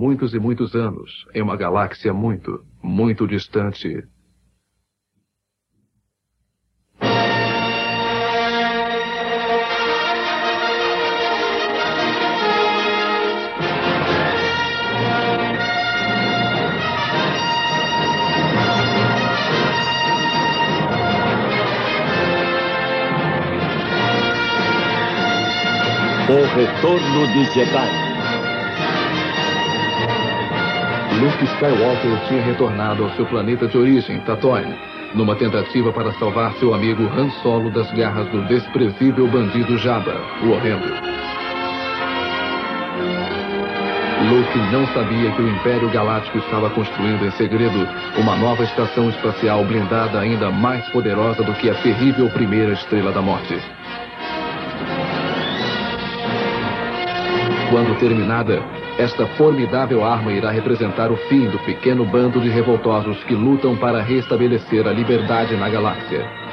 muitos e muitos anos, em uma galáxia muito, muito distante. O Retorno de Jedi. Luke Skywalker tinha retornado ao seu planeta de origem, Tatooine, numa tentativa para salvar seu amigo Han Solo das garras do desprezível bandido Jabba, o Horrendo. Luke não sabia que o Império Galáctico estava construindo em segredo uma nova estação espacial blindada ainda mais poderosa do que a terrível primeira Estrela da Morte. Quando terminada, esta formidável arma irá representar o fim do pequeno bando de revoltosos que lutam para restabelecer a liberdade na galáxia.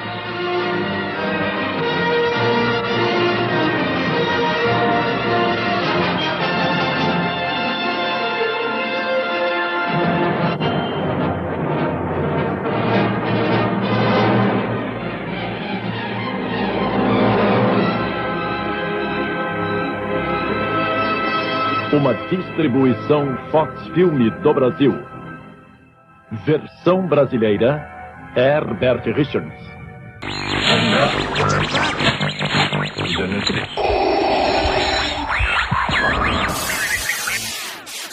Distribuição Fox Filme do Brasil. Versão brasileira, Herbert Richards.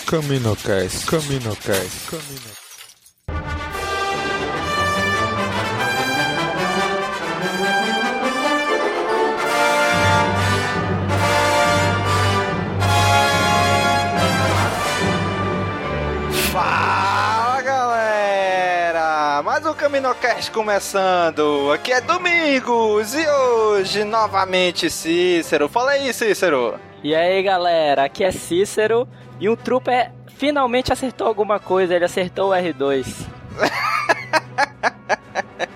Caminocast, Caminocast, Caminocast. Mais Caminocast começando! Aqui é Domingos e hoje novamente Cícero. Fala aí, Cícero! E aí galera, aqui é Cícero e um trooper finalmente acertou alguma coisa, ele acertou o R2.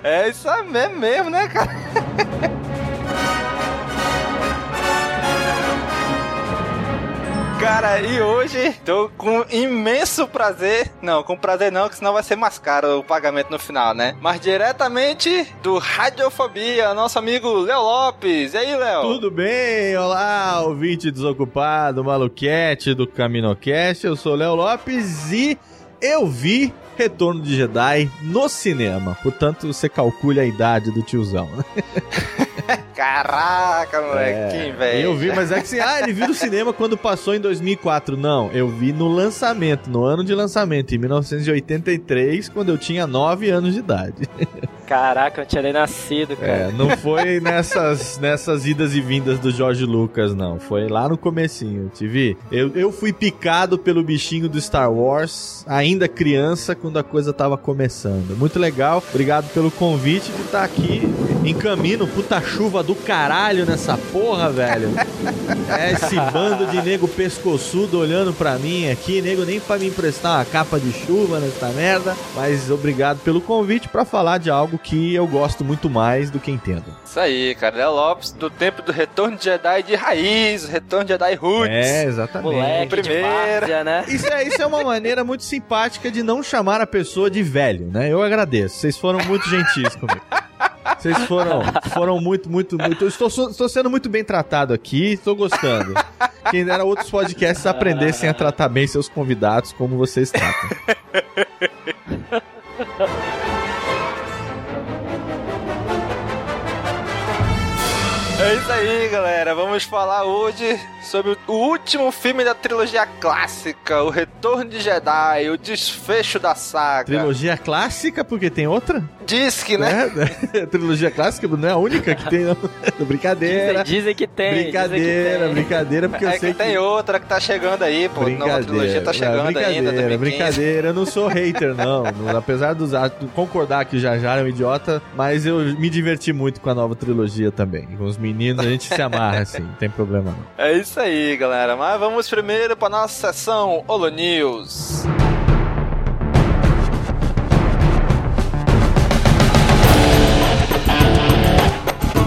É isso mesmo, mesmo né, cara? Cara, e hoje tô com imenso prazer. Não, com prazer não, que senão vai ser mais caro o pagamento no final, né? Mas diretamente do Radiofobia, nosso amigo Léo Lopes. E aí, Léo? Tudo bem? Olá, ouvinte desocupado, maluquete do Caminocast. Eu sou Léo Lopes e eu vi Retorno de Jedi no cinema. Portanto, você calcule a idade do tiozão. Caraca, moleque, que inveja. Eu vi, mas é que assim, ah, ele viu no cinema quando passou em 2004. Não, eu vi no lançamento, no ano de lançamento, em 1983, quando eu tinha 9 anos de idade. Caraca, eu tinha nem nascido, cara. É, não foi nessas, nessas idas e vindas do Jorge Lucas, não. Foi lá no comecinho, te vi. Eu, eu fui picado pelo bichinho do Star Wars, ainda criança, quando a coisa tava começando. Muito legal. Obrigado pelo convite de estar aqui em caminho, puta chuva do caralho nessa porra, velho. É esse bando de nego pescoçudo olhando pra mim aqui, nego nem pra me emprestar uma capa de chuva nessa merda. Mas obrigado pelo convite pra falar de algo que eu gosto muito mais do que entendo. Isso aí, cara. Léo Lopes, do tempo do Retorno de Jedi de raiz, Retorno de Jedi Roots. É, exatamente. Moleque Primeira. de várzea, né? Isso é, isso é uma maneira muito simpática de não chamar a pessoa de velho, né? Eu agradeço. Vocês foram muito gentis comigo. Vocês foram, foram muito, muito, muito. Eu estou, estou sendo muito bem tratado aqui, estou gostando. Quem dera outros podcasts aprendessem a tratar bem seus convidados como vocês tratam. Isso aí, galera. Vamos falar hoje sobre o último filme da trilogia clássica, O Retorno de Jedi, o desfecho da saga. Trilogia clássica, porque tem outra? Diz que, né? É, trilogia clássica não é a única que tem, não. Brincadeira. Dizem, dizem que tem. Brincadeira, que tem. brincadeira, porque É eu sei que tem outra que tá chegando aí, pô. Nova trilogia tá chegando ainda, brincadeira, 2015. brincadeira. Eu não sou hater, não. Apesar dos atos- concordar que o Jar Jar é um idiota, mas eu me diverti muito com a nova trilogia também. Com os meninos, a gente se amarra, assim, não tem problema não. É isso aí, galera. Mas vamos primeiro pra nossa sessão Holo News.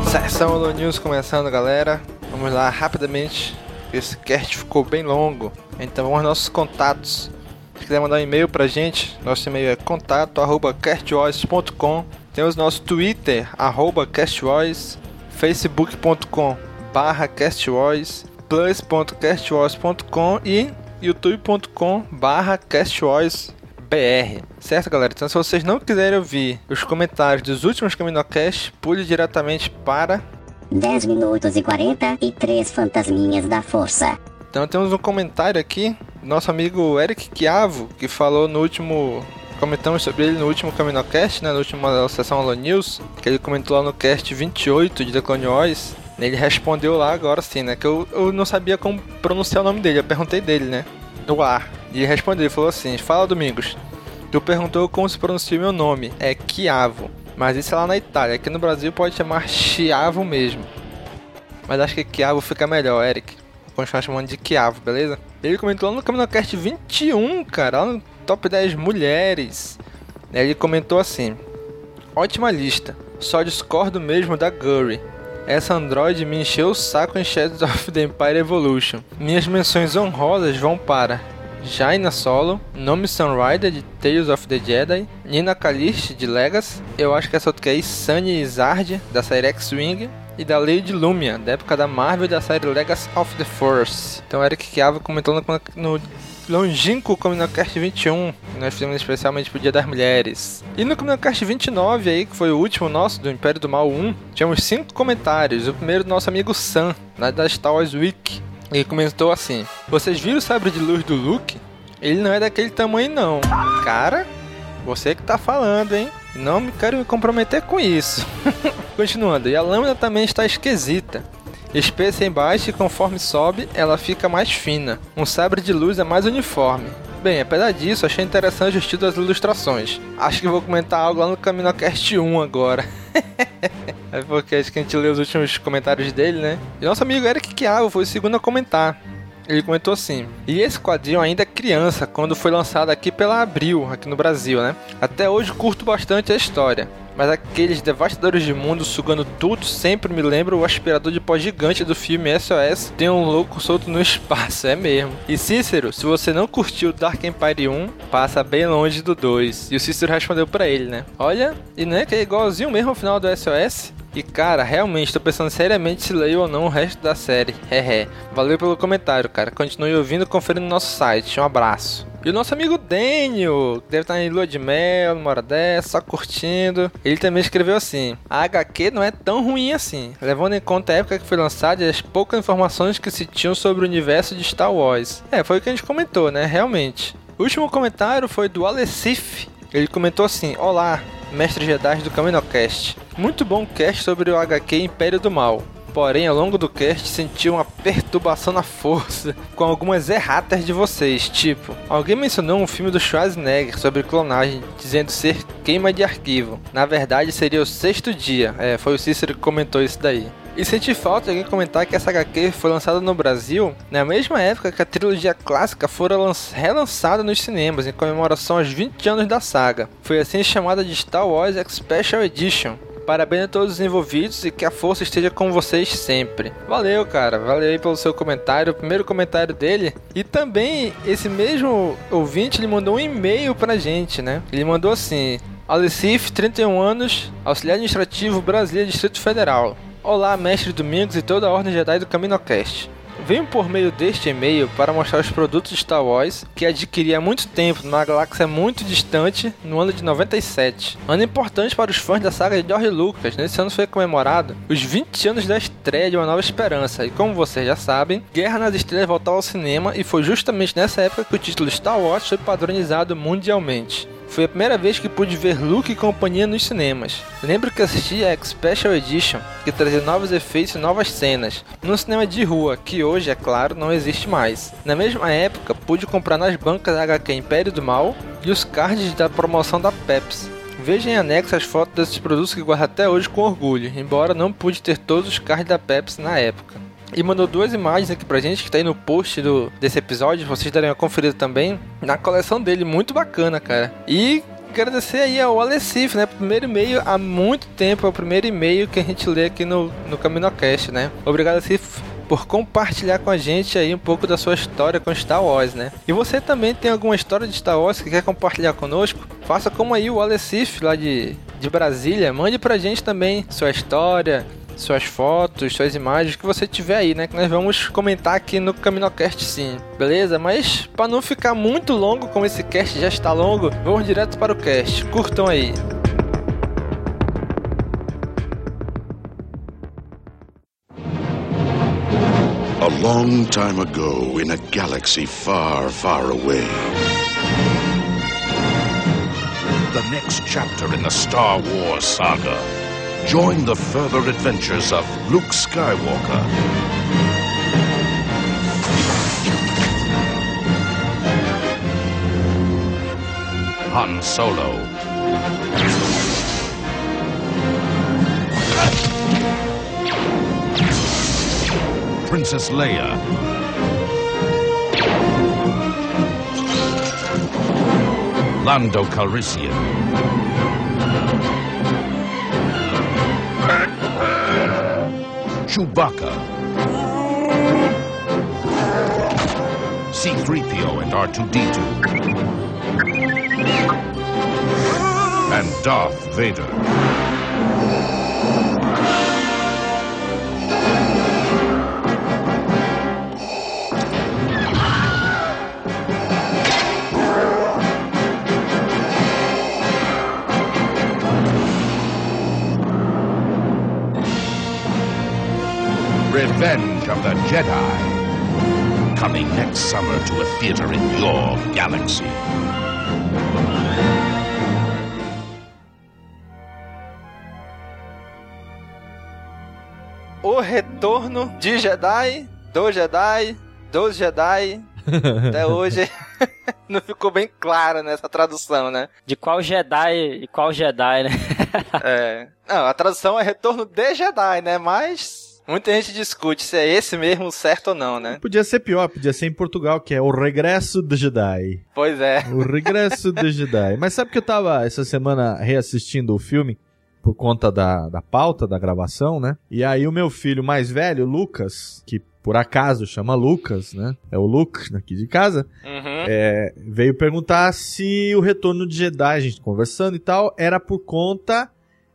Sessão Holo News começando, galera. Vamos lá rapidamente Esse cast ficou bem longo. Então vamos aos nossos contatos. Se quiser mandar um e-mail pra gente, nosso e-mail é contato@castvoice.com. Temos nosso Twitter, arroba castvoice, facebook.com barra e youtube.com barra BR. Certo, galera? Então, se vocês não quiserem ouvir os comentários dos últimos Caminocast, pule diretamente para 10 minutos e 43 fantasminhas da força. Então temos um comentário aqui nosso amigo Eric Chiavo, que falou no último. Comentamos sobre ele no último Caminocast, né? Na última sessão Alô News, que ele comentou lá no cast 28 de The Clone Wars. Ele respondeu lá agora sim, né? Que eu, eu não sabia como pronunciar o nome dele. Eu perguntei dele, né? No ar. E ele respondeu, ele falou assim: Fala Domingos. Tu perguntou como se pronuncia meu nome. É Chiavo. Mas isso é lá na Itália. Aqui no Brasil pode chamar Chiavo mesmo. Mas acho que Chiavo fica melhor, Eric. Continuar chamando de Chiavo, beleza? Ele comentou lá no CaminoCast 21, cara. Lá no Top 10 Mulheres. Ele comentou assim: Ótima lista. Só discordo mesmo da Gurry. Essa android me encheu o saco em Shadows of the Empire Evolution. Minhas menções honrosas vão para Jaina Solo, Nome Sunrider de Tales of the Jedi, Nina Kalish de Legacy, eu acho que essa outra é Sunny Zard da série X-Wing e da Lady Lumia, da época da Marvel da série Legacy of the Force. Então Eric Chiava comentou no, longínquo Comunocast 21, que nós fizemos especialmente pro Dia das Mulheres. E no Comunocast 29 aí, que foi o último nosso, do Império do Mal 1, tínhamos cinco comentários. O primeiro do nosso amigo Sam, da Star Wars Week. Ele comentou assim: Vocês viram o sabre de luz do Luke? Ele não é daquele tamanho, não. Cara, você que tá falando, hein? Não me quero me comprometer com isso. Continuando, e a lâmina também está esquisita. Espessa embaixo e conforme sobe, ela fica mais fina. Um sabre de luz é mais uniforme. Bem, apesar disso, achei interessante o estilo das ilustrações. Acho que vou comentar algo lá no CaminoCast 1 agora. é porque acho que a gente leu os últimos comentários dele, né? E nosso amigo Eric Chiavo foi o segundo a comentar. Ele comentou assim: E esse quadrinho ainda é criança, quando foi lançado aqui pela Abril, aqui no Brasil, né? Até hoje curto bastante a história. Mas aqueles devastadores de mundo sugando tudo sempre me lembra o aspirador de pó gigante do filme SOS. Tem um louco solto no espaço, é mesmo. E Cícero, se você não curtiu Dark Empire 1, passa bem longe do 2. E o Cícero respondeu para ele, né? Olha, e não é que é igualzinho mesmo ao final do SOS? E cara, realmente tô pensando seriamente se leio ou não o resto da série. Hehe. Valeu pelo comentário, cara. Continue ouvindo e conferindo no nosso site. Um abraço. E o nosso amigo Daniel, que deve estar em lua de mel, numa hora dessa, só curtindo. Ele também escreveu assim: A HQ não é tão ruim assim, levando em conta a época que foi lançada e as poucas informações que se tinham sobre o universo de Star Wars. É, foi o que a gente comentou, né? Realmente. O último comentário foi do Alessif. Ele comentou assim: Olá, mestre Jedi do CaminoCast. Muito bom cast sobre o HQ Império do Mal. Porém, ao longo do cast, senti uma perturbação na força com algumas erratas de vocês. Tipo, alguém mencionou um filme do Schwarzenegger sobre clonagem, dizendo ser queima de arquivo. Na verdade, seria o sexto dia. É, foi o Cícero que comentou isso daí. E senti falta de comentar que essa HQ foi lançada no Brasil na mesma época que a trilogia clássica fora relançada nos cinemas em comemoração aos 20 anos da saga. Foi assim chamada de Star Wars Special Edition. Parabéns a todos os envolvidos e que a força esteja com vocês sempre. Valeu, cara. Valeu aí pelo seu comentário, o primeiro comentário dele. E também esse mesmo ouvinte ele mandou um e-mail pra gente, né? Ele mandou assim: Alecif, 31 anos, auxiliar administrativo Brasília, Distrito Federal. Olá, mestre Domingos e toda a Ordem Jedi do CaminoCast. Venho por meio deste e-mail para mostrar os produtos de Star Wars que adquiri há muito tempo numa galáxia muito distante no ano de 97. Ano importante para os fãs da saga de George Lucas. Nesse ano foi comemorado os 20 anos da estreia de Uma Nova Esperança. E como vocês já sabem, Guerra nas Estrelas voltou ao cinema e foi justamente nessa época que o título Star Wars foi padronizado mundialmente. Foi a primeira vez que pude ver Luke e companhia nos cinemas. Lembro que assisti a Special Edition, que trazia novos efeitos e novas cenas, num cinema de rua, que hoje, é claro, não existe mais. Na mesma época, pude comprar nas bancas a HQ Império do Mal e os cards da promoção da Pepsi. Veja em anexo as fotos desses produtos que guardo até hoje com orgulho, embora não pude ter todos os cards da Pepsi na época. E mandou duas imagens aqui pra gente, que tá aí no post do, desse episódio, vocês darem uma conferida também, na coleção dele, muito bacana, cara. E agradecer aí ao Alessif, né? Primeiro e-mail há muito tempo, é o primeiro e-mail que a gente lê aqui no, no CaminoCast, né? Obrigado, Alessif, por compartilhar com a gente aí um pouco da sua história com Star Wars, né? E você também tem alguma história de Star Wars que quer compartilhar conosco? Faça como aí o Alecif lá de, de Brasília, mande pra gente também sua história, suas fotos, suas imagens que você tiver aí, né? Que nós vamos comentar aqui no Caminocast sim, beleza? Mas para não ficar muito longo, como esse cast já está longo, vamos direto para o cast. Curtam aí. A long time ago, in a galaxy far, far away. The next chapter in the Star Wars saga. Join the further adventures of Luke Skywalker. Han Solo. Princess Leia. Lando Calrissian. Chewbacca. C-3PO and R2-D2. And Darth Vader. Revenge of the Jedi. Coming next summer to a theater in your galaxy. O retorno de Jedi, do Jedi, dos Jedi. Até hoje não ficou bem claro nessa tradução, né? De qual Jedi e qual Jedi, né? É. Não, a tradução é retorno de Jedi, né? Mas muita gente discute se é esse mesmo certo ou não, né? Podia ser pior, podia ser em Portugal, que é o Regresso do Jedi. Pois é. O Regresso do Jedi. Mas sabe que eu tava essa semana reassistindo o filme por conta da, da pauta da gravação, né? E aí o meu filho mais velho, Lucas, que por acaso chama Lucas, né? É o Luke aqui de casa. Uhum. é, veio perguntar se o retorno de Jedi, a gente conversando e tal, era por conta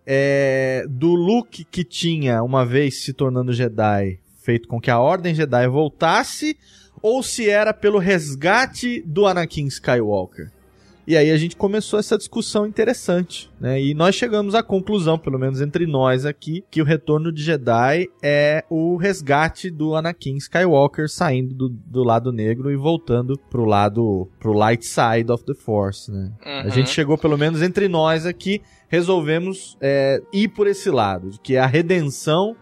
é, do Luke que tinha, uma vez se tornando Jedi, feito com que a Ordem Jedi voltasse, ou se era pelo resgate do Anakin Skywalker. E aí a gente começou essa discussão interessante, né? E nós chegamos à conclusão, pelo menos entre nós aqui, que o retorno de Jedi é o resgate do Anakin Skywalker saindo do, do lado negro e voltando pro lado, pro light side of the Force, né? A Uhum. gente chegou, pelo menos entre nós aqui, resolvemos é, ir por esse lado, de que é a redenção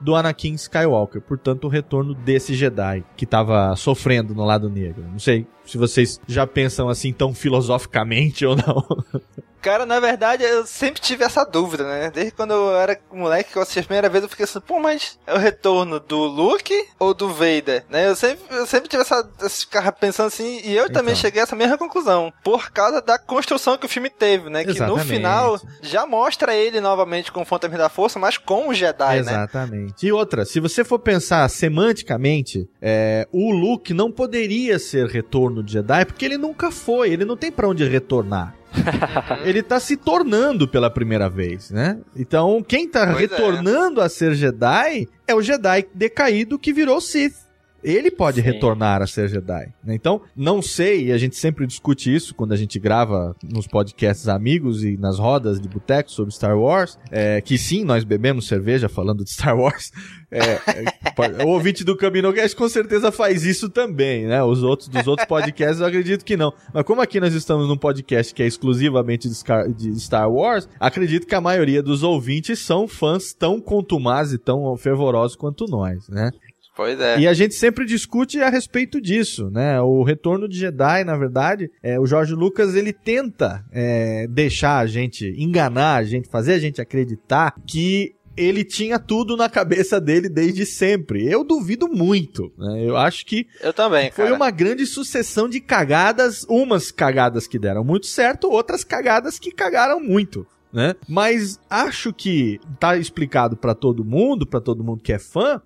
do Anakin Skywalker, portanto o retorno desse Jedi que tava sofrendo no lado negro. Não sei se vocês já pensam assim tão filosoficamente ou não. Cara, na verdade, eu sempre tive essa dúvida, né? Desde quando eu era moleque, que eu assisti a primeira vez, eu fiquei assim, pô, mas é o retorno do Luke ou do Vader? Né? Eu sempre, eu sempre tive essa, ficava pensando assim, e eu também Então. cheguei a essa mesma conclusão, por causa da construção que o filme teve, né? Que no Exatamente. final já mostra ele novamente com o Phantom da Força, mas com o Jedi, né? Exatamente. E outra, se você for pensar semanticamente, é, o Luke não poderia ser retorno de Jedi porque ele nunca foi, ele não tem pra onde retornar. ele tá se tornando pela primeira vez, né? Então, quem tá Pois é. retornando a ser Jedi é o Jedi decaído que virou Sith. Ele pode Sim. retornar a ser Jedi. né? Então, não sei, e a gente sempre discute isso quando a gente grava nos podcasts amigos e nas rodas de boteco sobre Star Wars, é, que sim, nós bebemos cerveja falando de Star Wars. É, é, o ouvinte do CaminoCast com certeza faz isso também, né? Os outros dos outros podcasts eu acredito que não. Mas como aqui nós estamos num podcast que é exclusivamente de Scar- de Star Wars, acredito que a maioria dos ouvintes são fãs tão contumazes e tão fervorosos quanto nós, né? Pois é. E a gente sempre discute a respeito disso, né? O retorno de Jedi, na verdade, é, o Jorge Lucas ele tenta é, deixar a gente, enganar a gente, fazer a gente acreditar que ele tinha tudo na cabeça dele desde sempre. Eu duvido muito. Né? Eu acho que Eu também, cara. foi uma grande sucessão de cagadas, umas cagadas que deram muito certo, outras cagadas que cagaram muito. Né? Mas acho que tá explicado pra todo mundo, pra todo mundo que é fã,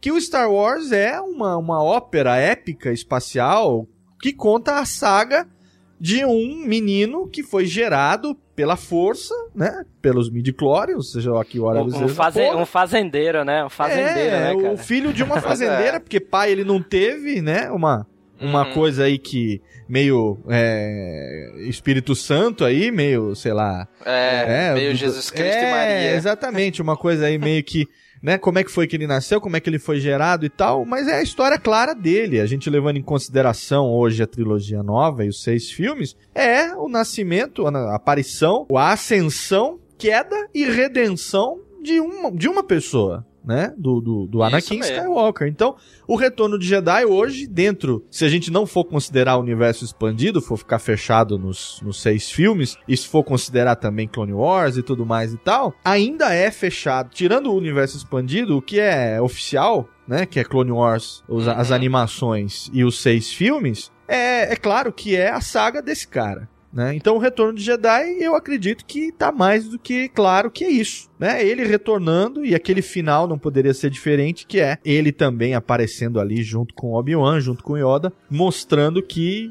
que o Star Wars é uma, uma ópera épica espacial que conta a saga de um menino que foi gerado pela força, né? Pelos midi-chlorians, seja lá que hora Um, um, faze- um fazendeiro, né? Um fazendeiro, é, né, cara? o filho de uma fazendeira, porque pai ele não teve, né? Uma, uma Uhum. coisa aí que meio é, Espírito Santo aí, meio, sei lá. É, meio do- Jesus Cristo é, e Maria. Exatamente, uma coisa aí meio que, né, como é que foi que ele nasceu, como é que ele foi gerado e tal, mas é a história clara dele. A gente levando em consideração hoje a trilogia nova e os seis filmes, é o nascimento, a aparição, a ascensão, queda e redenção de uma, de uma pessoa. Né? Do, do, do Anakin. Skywalker. Então, o retorno de Jedi hoje, dentro, se a gente não for considerar o universo expandido, for ficar fechado nos, nos seis filmes, e se for considerar também Clone Wars e tudo mais e tal, ainda é fechado. Tirando o universo expandido, o que é oficial, né? Que é Clone Wars, os- Uhum. as animações e os seis filmes, é, é claro que é a saga desse cara. Né? Então o retorno de Jedi, eu acredito que tá mais do que claro que é isso, né? Ele retornando e aquele final não poderia ser diferente, que é ele também aparecendo ali junto com Obi-Wan, junto com Yoda, mostrando que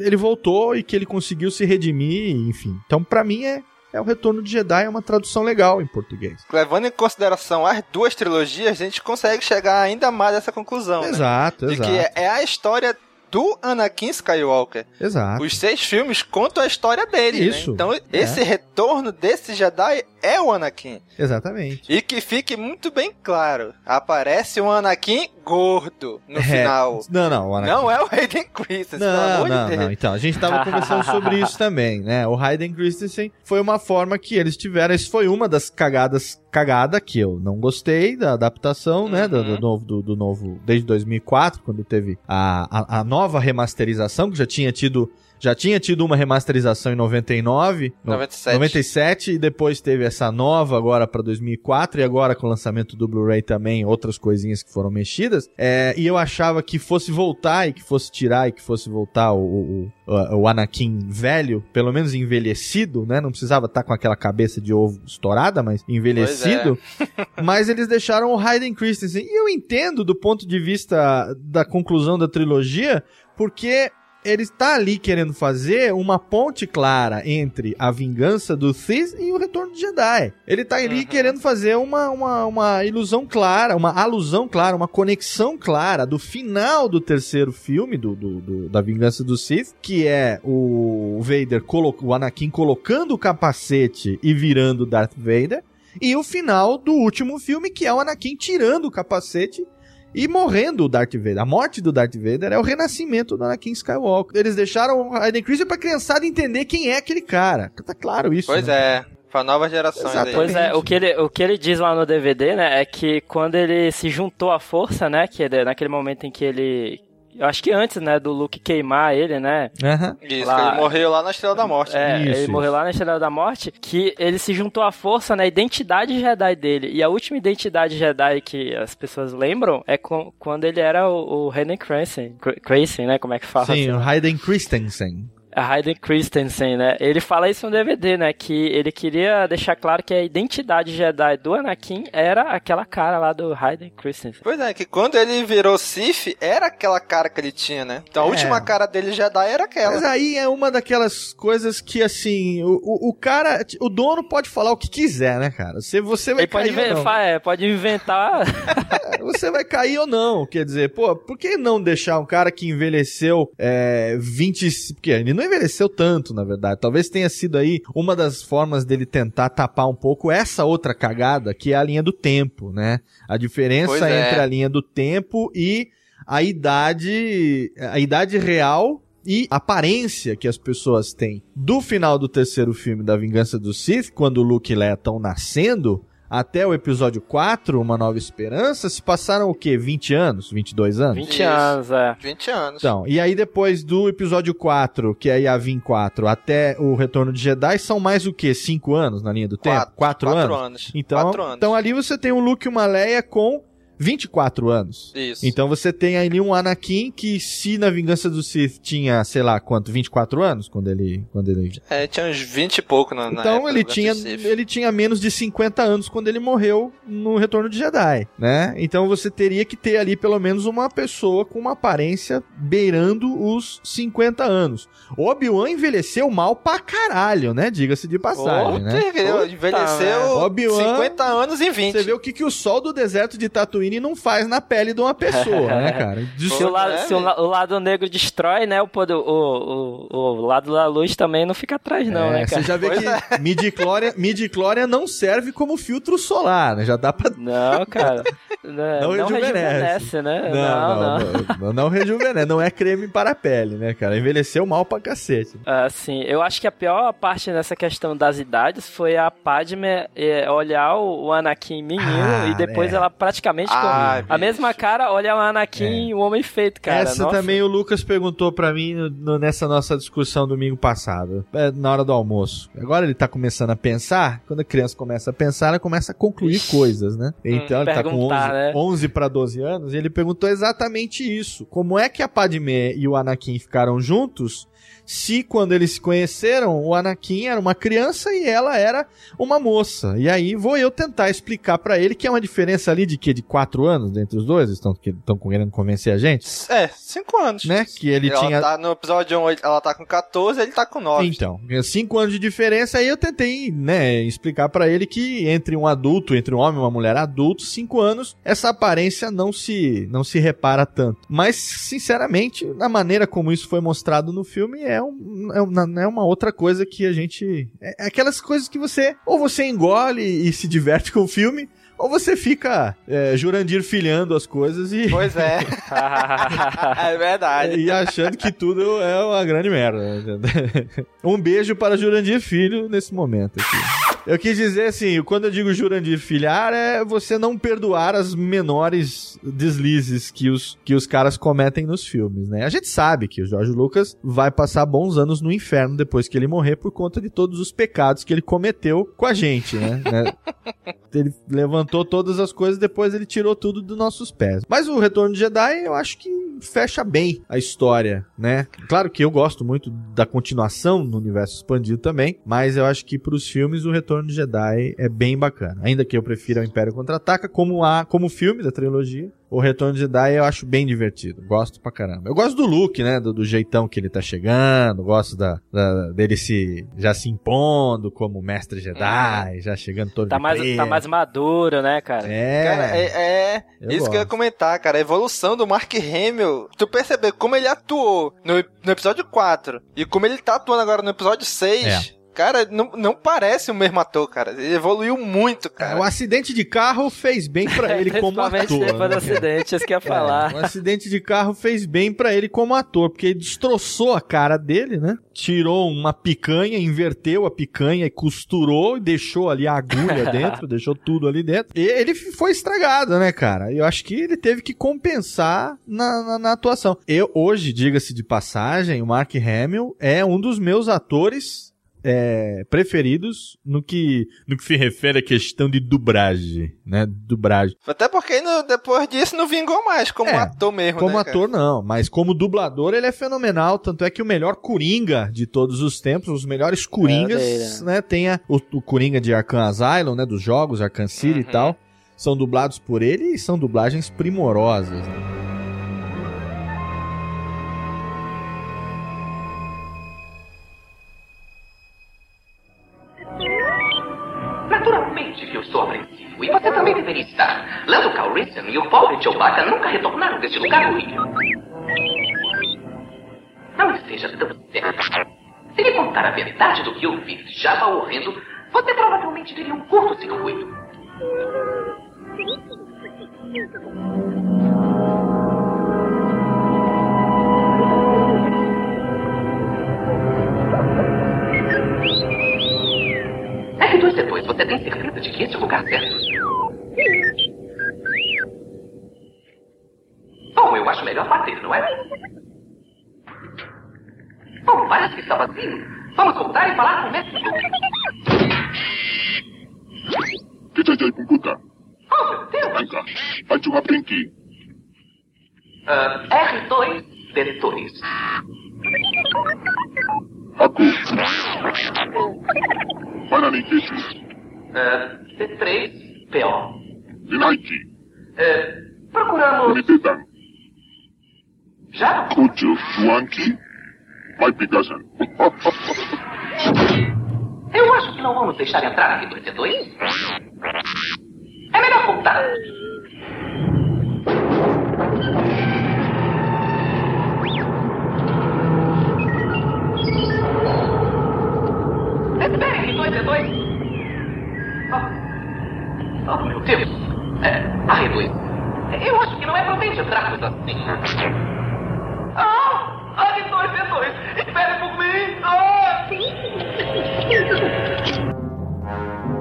ele voltou e que ele conseguiu se redimir, enfim. Então pra mim é é o retorno de Jedi, é uma tradução legal em português. Levando em consideração as duas trilogias, a gente consegue chegar ainda mais a essa conclusão. né? Exato, De exato. que é- é a história do Anakin Skywalker. Exato. Os seis filmes contam a história dele, Isso, né? Então, é. esse retorno desse Jedi é o Anakin. Exatamente. E que fique muito bem claro, aparece um Anakin gordo no É. final. Não, não, o Anakin Não é o Hayden Christensen, pelo Não, amor não, de Deus. não. Então, a gente tava conversando sobre isso também, né? O Hayden Christensen foi uma forma que eles tiveram. Isso foi uma das cagadas cagada que eu não gostei da adaptação, né? Do, do Uhum. novo, do, do novo. Desde 2004, quando teve a, a, a nova remasterização, que já tinha tido. Já tinha tido uma remasterização em 99, no- 97. 97 e depois teve essa nova agora pra 2004 e agora com o lançamento do Blu-ray também outras coisinhas que foram mexidas. É, e eu achava que fosse voltar e que fosse tirar e que fosse voltar o, o, o, o Anakin velho, pelo menos envelhecido, né? Não precisava estar com aquela cabeça de ovo estourada, mas envelhecido. mas eles deixaram o Hayden Christensen. E eu entendo do ponto de vista da conclusão da trilogia, porque ele está ali querendo fazer uma ponte clara entre a vingança do Sith e o retorno de Jedi. Ele tá ali Uhum. querendo fazer uma, uma, uma ilusão clara, uma alusão clara, uma conexão clara do final do terceiro filme do, do- do- da vingança do Sith, que é o Vader, o Anakin colocando o capacete e virando Darth Vader, e o final do último filme, que é o Anakin tirando o capacete e morrendo o Darth Vader. A morte do Darth Vader é o renascimento do Anakin Skywalker. Eles deixaram o Hayden Christensen pra criançada entender quem é aquele cara. Tá claro isso. Pois né? é, pra novas gerações Exatamente. aí. Pois é, o que, ele, o que ele diz lá no DVD, né, é que quando ele se juntou à força, né, que ele- naquele momento em que ele... Eu acho que antes, né, do Luke queimar ele, né, Aham. Isso, Lá- ele morreu lá na Estrela da Morte. É, Isso, ele isso. morreu lá na Estrela da Morte, que ele se juntou à força na identidade Jedi dele. E a última identidade Jedi que as pessoas lembram é com- quando ele era o, o Hayden Christensen, Cr- Christensen, né? Como é que fala? Sim, assim? o Hayden Christensen. A Hayden Christensen, né? Ele fala isso no DVD, né? Que ele queria deixar claro que a identidade Jedi do Anakin era aquela cara lá do Hayden Christensen. Pois é, que quando ele virou Sif, era aquela cara que ele tinha, né? Então a É. última cara dele Jedi era aquela. Mas aí é uma daquelas coisas que, assim, o, o, o cara, o dono pode falar o que quiser, né, cara? Se você vai Ele pode, cair ou inven- não. é, pode inventar. você vai cair ou não. Quer dizer, pô, por que não deixar um cara que envelheceu é, 20. Porque ele não envelheceu tanto, na verdade. Talvez tenha sido aí uma das formas dele tentar tapar um pouco essa outra cagada, que é a linha do tempo, né? A diferença é. entre a linha do tempo e a idade. A idade real. E aparência que as pessoas têm do final do terceiro filme da Vingança do Sith, quando o Luke e Leia estão nascendo, até o episódio 4, Uma Nova Esperança, se passaram o quê? 20 anos? 22 anos? 20 Isso. anos, é. 20 anos. Então, e aí depois do episódio 4, que é Yavin 4, até o Retorno de Jedi, são mais o quê? 5 anos na linha do tempo? 4 Quatro anos? anos. Então, anos. então ali você tem um Luke e uma Leia com 24 anos. Isso. Então você tem ali um Anakin que se na Vingança do Sith tinha, sei lá, quanto, 24 anos quando ele quando ele É, tinha uns 20 e pouco na, na Então ele tinha ele tinha menos de 50 anos quando ele morreu no Retorno de Jedi, né? Então você teria que ter ali pelo menos uma pessoa com uma aparência beirando os 50 anos. Obi-Wan envelheceu mal pra caralho, né? Diga-se de passagem, Puta, né? Puta, envelheceu Obi-Wan- 50 anos em 20. Você vê o que, que o sol do deserto de Tatooine não faz na pele de uma pessoa, né, cara? Des- Se, o, lado, é, se o, la- o lado negro destrói, né? O, poder, o, o, o lado da luz também não fica atrás, não, É, né, cara? Você já vê Pois que midi-chlorian midi-chlorian não serve como filtro solar, né? Já dá pra... Não, cara. Não, Não não rejuvenesce. rejuvenesce, né? Não, não, não, não, rejuvenesce, não é creme para a pele, né, cara? Envelheceu mal pra cacete. Ah, sim, eu acho que a pior parte nessa questão das idades foi a Padme eh, olhar o, Anakin menino Ah, e depois é. ela praticamente Ah, a mesma cara olhar o Anakin o homem feito, cara. Essa Nossa. também o Lucas perguntou pra mim no- no- nessa nossa discussão domingo passado, é, na hora do almoço. Agora ele tá começando a pensar, quando a criança começa a pensar, ela começa a concluir coisas, né? Então ele tá com 11, perguntar, né? 11 para 12 anos e ele perguntou exatamente isso. Como é que a Padmé e o Anakin ficaram juntos se quando eles se conheceram, o Anakin era uma criança e ela era uma moça. E aí vou eu tentar explicar pra ele que é uma diferença ali de que de 4 anos entre os dois, estão estão querendo convencer a gente, É, 5 anos. né? Que ele ela tinha tá no episódio 1, ela tá com 14, ele tá com 9. então, cinco anos de diferença, aí eu tentei, né, explicar pra ele que entre um adulto, entre um homem e uma mulher adulto, cinco anos, essa aparência não se não se repara tanto. Mas, sinceramente, na maneira como isso foi mostrado no filme, é, um, é, uma, é uma outra coisa que a gente... É aquelas coisas que você, ou você engole e se diverte com o filme, ou você fica é, Jurandir filhando as coisas e... Pois é. é verdade. E achando que tudo é uma grande merda. né? Um beijo para Jurandir Filho nesse momento aqui. Eu quis dizer assim, quando eu digo Jurandir filhar, é você não perdoar as menores deslizes que os, que os caras cometem nos filmes, né? A gente sabe que o Jorge Lucas vai passar bons anos no inferno depois que ele morrer por conta de todos os pecados que ele cometeu com a gente, né? Né? Ele levantou todas as coisas, depois ele tirou tudo dos nossos pés. Mas o Retorno de Jedi, eu acho que fecha bem a história, né? Claro que eu gosto muito da continuação no universo expandido também, mas eu acho que pros filmes o Retorno de Jedi é bem bacana. Ainda que eu prefira o Império Contra-Ataca como a como filme da trilogia, o Retorno de Jedi eu acho bem divertido. Gosto pra caramba. Eu gosto do look, né? Do, do jeitão que ele tá chegando. Gosto da, da- dele se já se impondo como mestre Jedi, já chegando todo Tá de mais, preto. tá mais maduro, né, cara? É, Cara, é, é isso que eu ia gosto. comentar, cara. A evolução do Mark Hamill. Tu perceber como ele atuou no, no episódio 4 e como ele tá atuando agora no episódio 6. É. Cara, não, não parece o mesmo ator, cara. Ele evoluiu muito, cara. o acidente de carro fez bem pra ele como Principalmente ator. depois do né, cara? acidente, isso que ia falar. É, um acidente de carro fez bem pra ele como ator, porque ele destroçou a cara dele, né? Tirou uma picanha, inverteu a picanha e costurou e deixou ali a agulha dentro, deixou tudo ali dentro. E ele foi estragado, né, cara? Eu acho que ele teve que compensar na, na, na atuação. Eu, hoje, diga-se de passagem, o Mark Hamill é um dos meus atores é, preferidos no que, no que se refere à questão de dublagem, né? Dublagem. Até porque no- depois disso não vingou mais como É, ator mesmo, Como né, cara? ator, não, mas como dublador ele é fenomenal. Tanto é que o melhor Coringa de todos os tempos, os melhores Coringas, dele, né? Tem a- o, o Coringa de Arkham Asylum, né? Dos jogos, Arkham City e Uhum. tal. São dublados por ele e são dublagens primorosas. né? Naturalmente que eu estou apreensivo. E você também deveria estar. Lando Calrissian e o pobre Chewbacca nunca retornaram desse lugar horrível. Não esteja tão sério. Se lhe contar a verdade do que eu vi de Jabba horrendo, você provavelmente teria um curto-circuito. É que dois depois, você tem certeza de que esse é o lugar certo? Bom, eu acho melhor bater, não é? Bom, parece que está vazio. Vamos voltar e falar com o mestre. Que tentei computar. Oh, meu Deus! Vem cá, faz uma brinque. Ah, R2, D2. Aku. Bananikishi. Ah, D3, PO. Dinaiki. Ah, procuramos. Unitetan. Já? Kuchu. Juanki. Vai Picasso. Eu acho que não vamos deixar entrar R2, D2. É melhor voltar. Espere, R2, D2. Oh. oh, meu Deus. É, R2. Eu acho que não é prudente entrarmos assim. Ah! R2, D2. Espere por mim. Ah!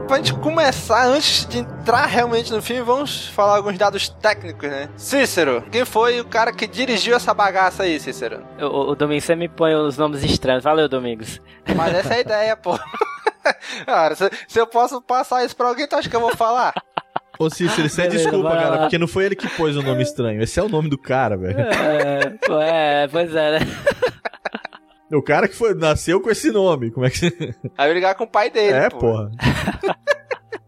Pra gente começar, antes de entrar realmente no filme, vamos falar alguns dados técnicos, né? Cícero, quem foi o cara que dirigiu essa bagaça aí, Cícero? O, o Domingos, você me põe os nomes estranhos. Valeu, Domingos. Mas essa é a ideia, pô. Cara, se, se eu posso passar isso pra alguém, tu acha que eu vou falar? Ô Cícero, você Beleza, desculpa, cara, lá. porque não foi ele que pôs o nome estranho. Esse é o nome do cara, velho. É, pô, é, pois é, né? O cara que foi, nasceu com esse nome. Como é que. Aí eu ligar com o pai dele, É, pô. porra.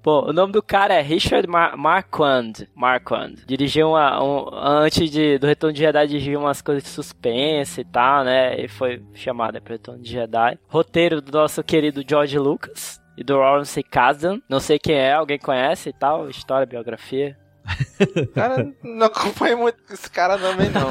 Pô, o nome do cara é Richard Mar Marquand. Marquand. Dirigiu uma. Um, antes de, do Retorno de Jedi, dirigiu umas coisas de suspense e tal, né? E foi chamado né, pro Retorno de Jedi. Roteiro do nosso querido George Lucas e do Lawrence Kasdan. Não sei quem é, alguém conhece e tal? História, biografia. Cara, não acompanho muito esse cara também, não.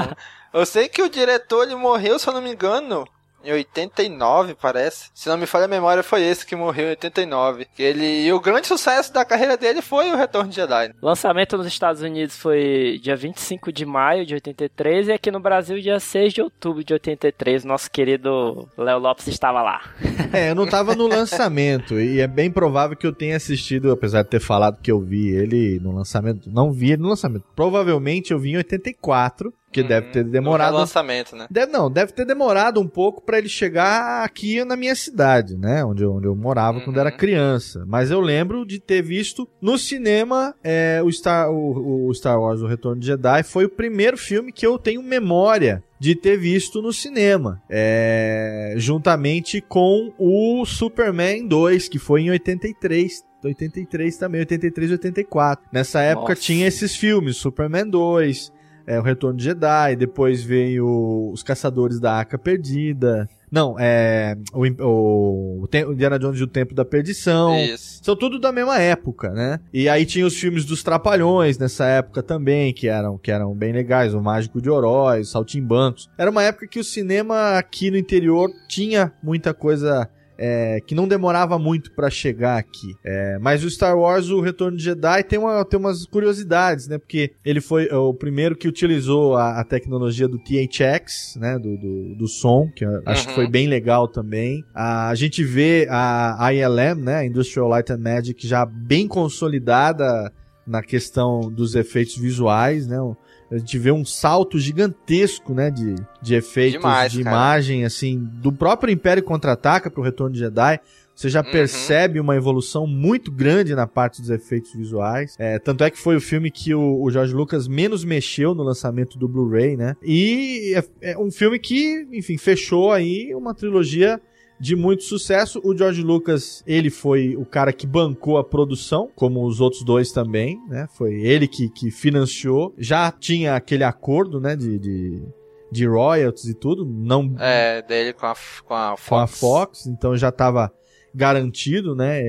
Eu sei que o diretor, ele morreu, se eu não me engano, em 89, parece. Se não me falha a memória, foi esse que morreu em 89. Ele, e o grande sucesso da carreira dele foi o Retorno de Jedi. Lançamento nos Estados Unidos foi dia 25 de maio de 83 e aqui no Brasil dia 6 de outubro de 83. Nosso querido Léo Lopes estava lá. É, eu não tava no lançamento. E é bem provável que eu tenha assistido, apesar de ter falado que eu vi ele no lançamento. Não vi ele no lançamento. Provavelmente eu vi em 84, que deve ter demorado. No lançamento, né? Deve, não, deve ter demorado um pouco pra ele chegar aqui na minha cidade, né? Onde eu, onde eu morava quando era criança. Mas eu lembro de ter visto no cinema é, o, Star, o, o Star Wars O Retorno de Jedi. Foi o primeiro filme que eu tenho memória de ter visto no cinema. É, juntamente com o Superman 2, que foi em 83. 83 também, 83 e 84. Nessa época Nossa. tinha esses filmes, Superman 2, é, o Retorno de Jedi, depois veio Os Caçadores da Arca Perdida. Não, é. O, o, o, o Indiana Jones e o Tempo da Perdição. Isso. São tudo da mesma época, né? E aí tinha os filmes dos Trapalhões nessa época também, que eram, que eram bem legais. O Mágico de Oroz, Saltimbancos. Era uma época que o cinema aqui no interior tinha muita coisa é, que não demorava muito pra chegar aqui. É, mas o Star Wars, o Retorno de Jedi, tem, uma, tem umas curiosidades, né? Porque ele foi o primeiro que utilizou a, a tecnologia do THX, né? Do, do, do som, que acho que Uhum. foi bem legal também. A, a gente vê a ILM, né? a Industrial Light and Magic, já bem consolidada na questão dos efeitos visuais, né? A gente vê um salto gigantesco, né, de, de efeitos Demais, de cara. imagem, assim, do próprio Império Contra-Ataca pro Retorno de Jedi. Você já Uhum. percebe uma evolução muito grande na parte dos efeitos visuais. É, tanto é que foi o filme que o, o George Lucas menos mexeu no lançamento do Blu-ray, né? E é, é um filme que, enfim, fechou aí uma trilogia de muito sucesso. O George Lucas, ele foi o cara que bancou a produção, como os outros dois também, né? Foi ele que, que financiou. Já tinha aquele acordo, né, de, de, de royalties e tudo, não É, dele com a, com a Fox. com a Fox, então já estava garantido, né,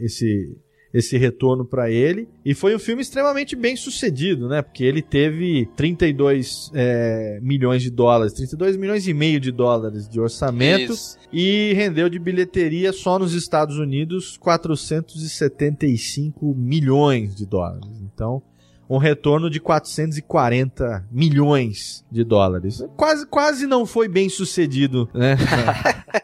esse esse retorno para ele e foi um filme extremamente bem sucedido, né, porque ele teve 32 é, milhões de dólares, 32 milhões e meio de dólares de orçamento Isso. e rendeu de bilheteria só nos Estados Unidos 475 milhões de dólares. Então, um retorno de 440 milhões de dólares. Quase, quase não foi bem sucedido, né?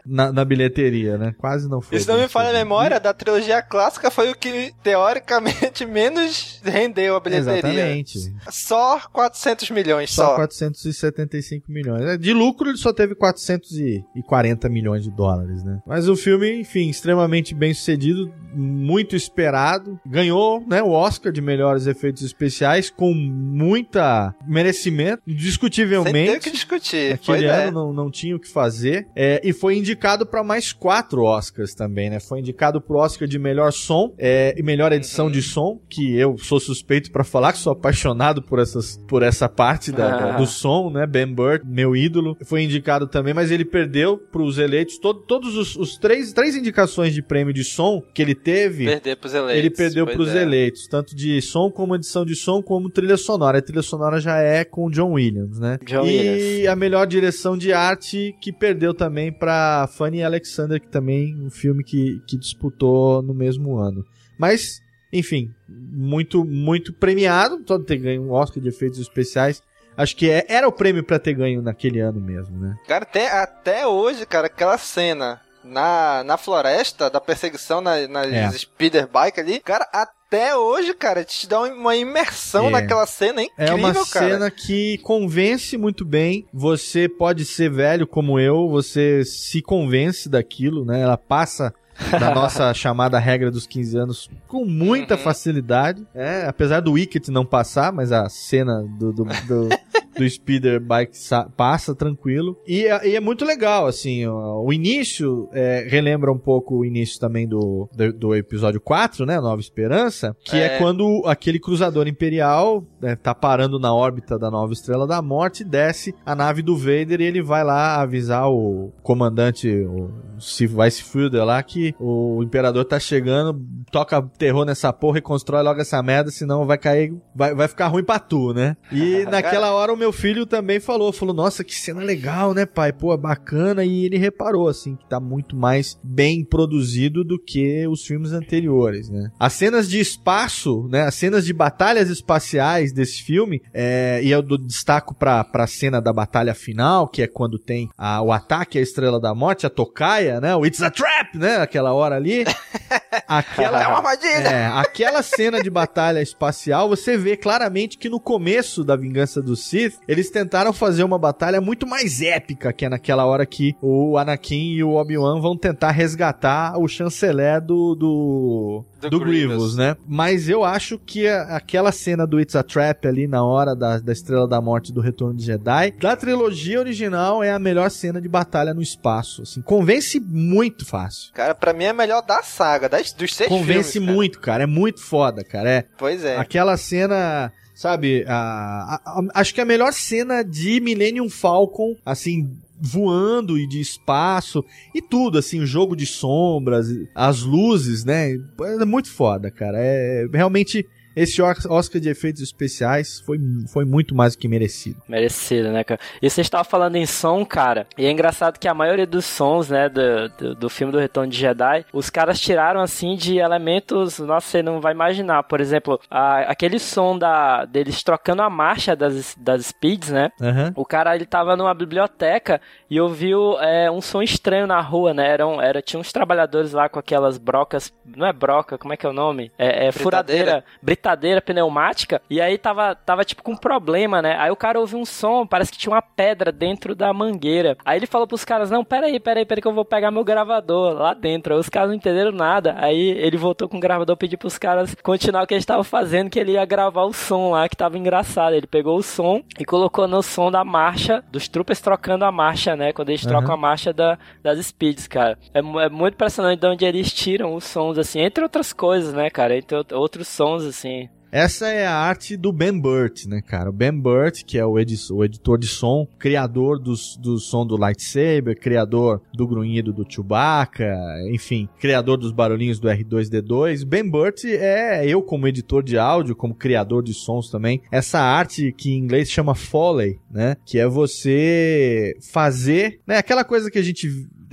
Na, na bilheteria, né? Quase não foi. Se não me falha a memória, da trilogia clássica foi o que, teoricamente, menos rendeu a bilheteria. Exatamente. Só 400 milhões, Só só. 475 milhões. É, De lucro ele só teve 440 milhões de dólares, né? Mas o filme, enfim, extremamente bem sucedido, muito esperado. Ganhou, né, o Oscar de melhores efeitos especiais com muita merecimento, Sem ter indiscutivelmente. que discutir. Aquele é. ano não, não tinha o que fazer. É, e foi indicado para mais quatro Oscars também, né? Foi indicado pro Oscar de melhor som é, e melhor edição de som, que eu sou suspeito para falar, que sou apaixonado por, essas, por essa parte da- da- Ah. do som, né? Ben Burt, meu ídolo, foi indicado também, mas ele perdeu pros eleitos. To- todos os, os três, três indicações de prêmio de som que ele teve. Perder pros eleitos. Ele perdeu pros é. eleitos, tanto de som como edição de som, como trilha sonora. A trilha sonora já é com John Williams, né? John e Williams. a melhor direção de arte que perdeu também pra Fanny Alexander, que também um filme que, que disputou no mesmo ano. Mas, enfim, muito muito premiado, só ter ganho um Oscar de efeitos especiais. Acho que é- era o prêmio pra ter ganho naquele ano mesmo, né? Cara, até, até hoje, cara, aquela cena na, na floresta, da perseguição na, nas É. speeder bike ali, cara, até hoje, cara, te dá uma imersão É. naquela cena é É uma cara. cena que convence muito bem. Você pode ser velho como eu, você se convence daquilo, né? Ela passa da nossa chamada regra dos 15 anos com muita Uhum. facilidade. É, apesar do Wicket não passar, mas a cena do, do, do, do speeder bike sa- passa tranquilo. E, é- e é muito legal, assim, ó, o início é, relembra um pouco o início também do, do, do episódio 4, né? Nova Esperança, que é, É. quando aquele cruzador imperial né, tá parando na órbita da nova Estrela da Morte, desce a nave do Vader e ele vai lá avisar o comandante, o Vice Fielder lá, que o imperador tá chegando, toca terror nessa porra e constrói logo essa merda, senão vai cair, vai, vai ficar ruim pra tu, né? E naquela hora o meu filho também falou, falou, nossa, que cena legal, né, pai? Pô, bacana, e ele reparou, assim, que tá muito mais bem produzido do que os filmes anteriores, né? As cenas de espaço, né, as cenas de batalhas espaciais desse filme, é, e eu do- destaco pra, pra cena da batalha final, que é quando tem a- o ataque à Estrela da Morte, a tocaia, né, o It's a Trap, né, aquela hora ali, aquela... É uma armadilha! É, aquela cena de batalha espacial, você vê claramente que no começo da Vingança do Sith, eles tentaram fazer uma batalha muito mais épica, que é naquela hora que o Anakin e o Obi-Wan vão tentar resgatar o chanceler do, do, Do do Grievous, né? Mas eu acho que a- aquela cena do It's a Trap ali na hora da, da Estrela da Morte do Retorno de Jedi, da trilogia original, é a melhor cena de batalha no espaço. Assim, convence muito fácil. Cara, pra mim é a melhor da saga, das, dos seis Convence filmes, cara. muito, cara. É muito foda, cara. É, Pois é. Aquela cena, sabe, a, a- a- acho que a melhor cena de Millennium Falcon, assim, voando e de espaço e tudo, assim, o jogo de sombras, as luzes, né? É muito foda, cara. É realmente esse Os- Oscar de efeitos especiais foi, foi muito mais do que merecido. Merecido, né, cara? E você estava falando em som, cara, e é engraçado que a maioria dos sons, né, do, do, do filme do Retorno de Jedi, os caras tiraram, assim, de elementos, nossa, você não vai imaginar. Por exemplo, a- aquele som da, deles trocando a marcha das, das speeds, né? Aham. O cara, ele tava numa biblioteca e ouviu é, um som estranho na rua, né? Eram, era, tinha uns trabalhadores lá com aquelas brocas, não é broca, como é que é o nome? É, é furadeira, britadeira pneumática, e aí tava, tava tipo com problema, né? Aí o cara ouviu um som, parece que tinha uma pedra dentro da mangueira. Aí ele falou pros caras, não, peraí, peraí, peraí que eu vou pegar meu gravador lá dentro. Aí os caras não entenderam nada. Aí ele voltou com o gravador, pediu pros caras continuar o que eles estavam fazendo, que ele ia gravar o som lá, que tava engraçado. Ele pegou o som e colocou no som da marcha, dos troopers trocando a marcha, né? Quando eles trocam a marcha da, das speeds, cara. É, é muito impressionante de onde eles tiram os sons, assim, entre outras coisas, né, cara? Entre out- outros sons, assim. Essa é a arte do Ben Burt, né, cara? O Ben Burt, que é o, edi- o editor de som, criador do som do lightsaber, criador do grunhido do Chewbacca, enfim, criador dos barulhinhos do R2D2. Ben Burt é eu como editor de áudio, como criador de sons também. Essa arte que em inglês chama Foley, né? Que é você fazer, né? Aquela coisa que a gente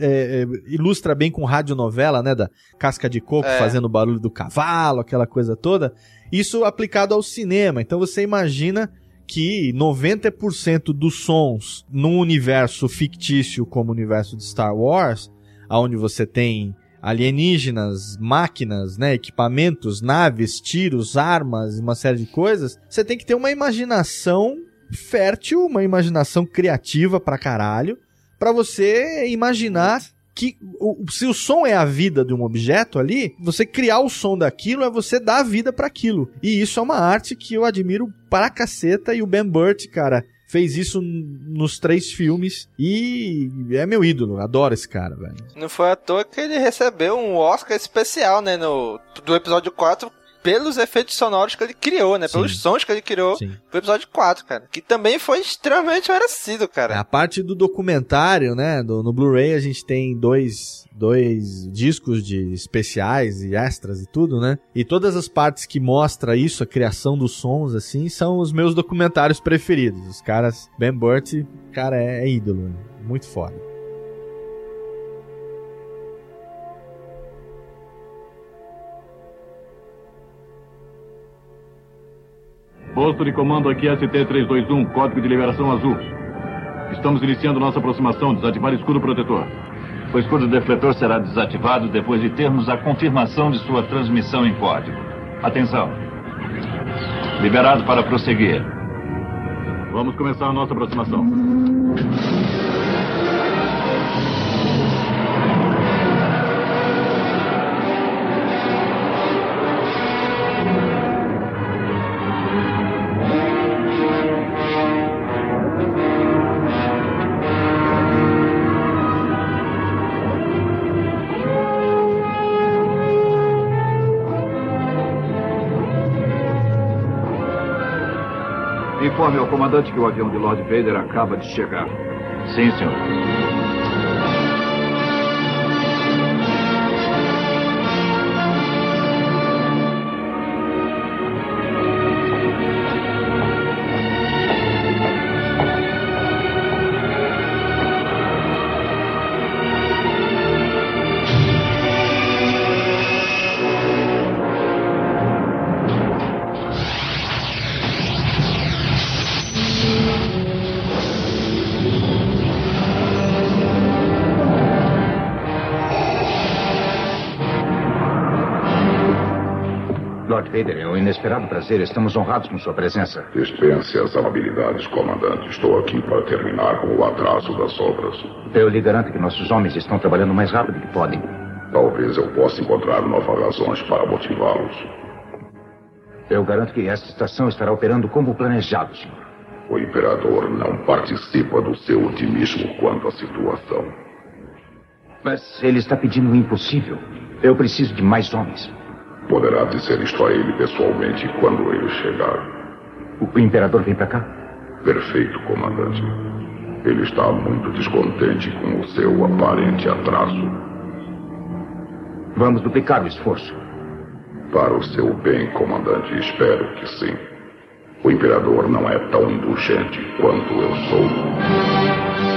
é, é, ilustra bem com radionovela, né? Da casca de coco É. fazendo o barulho do cavalo, aquela coisa toda. Isso aplicado ao cinema. Então você imagina que 90% dos sons num universo fictício como o universo de Star Wars, onde você tem alienígenas, máquinas, né, equipamentos, naves, tiros, armas, uma série de coisas, você tem que ter uma imaginação fértil, uma imaginação criativa pra caralho, pra você imaginar que o- se o som é a vida de um objeto ali, você criar o som daquilo é você dar a vida pra aquilo. E isso é uma arte que eu admiro pra caceta e o Ben Burt, cara, fez isso nos três filmes e é meu ídolo, adoro esse cara, velho. Não foi à toa que ele recebeu um Oscar especial, né, no, do episódio 4, pelos efeitos sonoros que ele criou, né, pelos Sim. sons que ele criou Sim. pro episódio 4, cara. Que também foi extremamente merecido, cara. A parte do documentário, né? do- no Blu-ray a gente tem dois, dois discos de especiais e extras e tudo, né? E todas as partes que mostra isso, a criação dos sons, assim, são os meus documentários preferidos. Os caras, Ben Burt, cara, é, é ídolo, né? muito foda. Posto de comando aqui ST-321, código de liberação azul. Estamos iniciando nossa aproximação. Desativar escudo protetor. O escudo defletor será desativado depois de termos a confirmação de sua transmissão em código. Atenção. Liberado para prosseguir. Vamos começar a nossa aproximação. Informe ao comandante que o avião de Lord Vader acaba de chegar. Sim, senhor. Inesperado prazer. Estamos honrados com sua presença. Dispense as amabilidades, comandante. Estou aqui para terminar com o atraso das obras. Eu lhe garanto que nossos homens estão trabalhando o mais rápido que podem. Talvez eu possa encontrar novas razões para motivá-los. Eu garanto que esta estação estará operando como planejado, senhor. O imperador não participa do seu otimismo quanto à situação. Mas ele está pedindo o impossível. Eu preciso de mais homens. Poderá dizer isto a ele pessoalmente quando ele chegar. O imperador vem para cá? Perfeito, comandante. Ele está muito descontente com o seu aparente atraso. Vamos duplicar o esforço. Para o seu bem, comandante, espero que sim. O imperador não é tão indulgente quanto eu sou.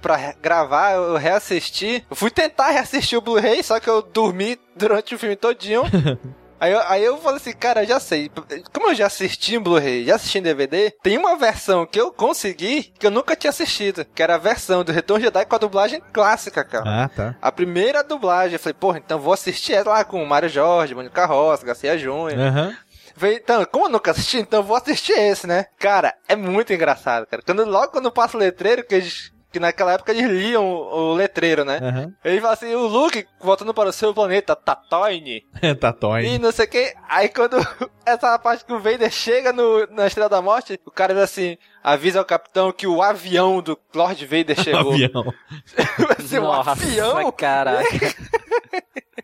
Pra gravar, eu reassisti. Eu fui tentar reassistir o Blu-ray, só que eu dormi durante o filme todinho. Aí eu, aí eu falei assim, cara, já sei. Como eu já assisti em Blu-ray, já assisti em DVD, tem uma versão que eu consegui que eu nunca tinha assistido. Que era a versão do Retorno Jedi com a dublagem clássica, cara. Ah, tá. A primeira dublagem. Eu falei, porra, então vou assistir ela lá com o Mário Jorge, Mônica Carroça, Garcia Júnior. Aham. Falei, Então, como eu nunca assisti, então eu vou assistir esse, né? Cara, é muito engraçado, cara. Quando, logo quando passa o letreiro, que eles. Que naquela época eles liam o, o letreiro, né? Aham. Ele fala assim, o Luke voltando para o seu planeta, Tatooine. Toy. E não sei o que. Aí quando essa parte que o Vader chega no, na Estrela da Morte, o cara diz assim, avisa ao capitão que o avião do Lord Vader chegou. Avião. Um Nossa, avião? caraca.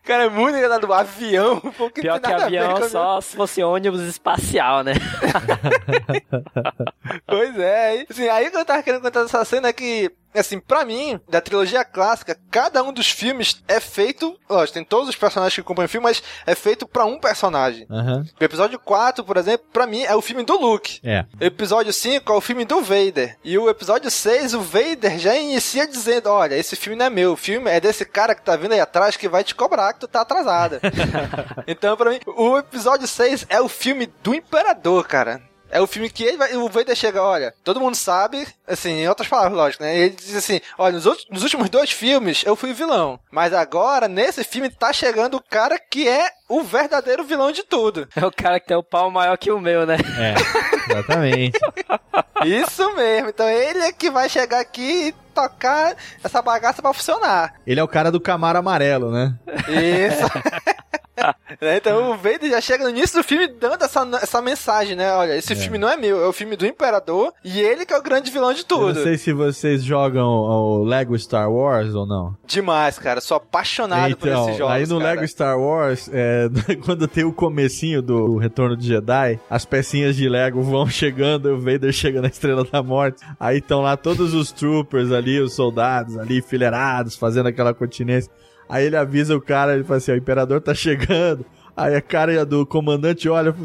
Cara, é muito engraçado. O avião. Porque Pior que avião com só se fosse ônibus espacial, né? Pois é, assim, aí que eu tava querendo contar essa cena é que Assim, pra mim, da trilogia clássica, cada um dos filmes é feito. Lógico, tem todos os personagens que acompanham o filme, mas é feito pra um personagem. Aham. O episódio 4, por exemplo, pra mim é o filme do Luke. É. O episódio 5 é o filme do Vader. E o episódio 6, o Vader já inicia dizendo: Olha, esse filme não é meu, o filme é desse cara que tá vindo aí atrás que vai te cobrar que tu tá atrasada. então, pra mim, o episódio 6 é o filme do Imperador, cara. É o filme que ele vai, o Vader chega, olha, todo mundo sabe, assim, em outras palavras, lógico, né? Ele diz assim, olha, nos, outros- nos últimos dois filmes eu fui vilão, mas agora, nesse filme, tá chegando o cara que é o verdadeiro vilão de tudo. É o cara que tem o pau maior que o meu, né? É, exatamente. Isso mesmo, então ele é que vai chegar aqui e tocar essa bagaça pra funcionar. Ele é o cara do Camaro amarelo, né? Isso. Né, então o Vader já chega no início do filme dando essa, essa mensagem, né? Olha, esse É. filme não é meu, é o filme do Imperador e ele que é o grande vilão de Eu tudo. não sei se vocês jogam o Lego Star Wars ou não. Demais, cara. Sou apaixonado por Então, esses jogos. aí no cara. Lego Star Wars, é, quando tem o comecinho do Retorno de Jedi, as pecinhas de Lego vão chegando, e o Vader chega na Estrela da Morte, aí estão lá todos os troopers ali, os soldados ali, enfileirados, fazendo aquela continência. Aí ele avisa o cara, ele fala assim, ó, o Imperador tá chegando. Aí a cara do comandante olha...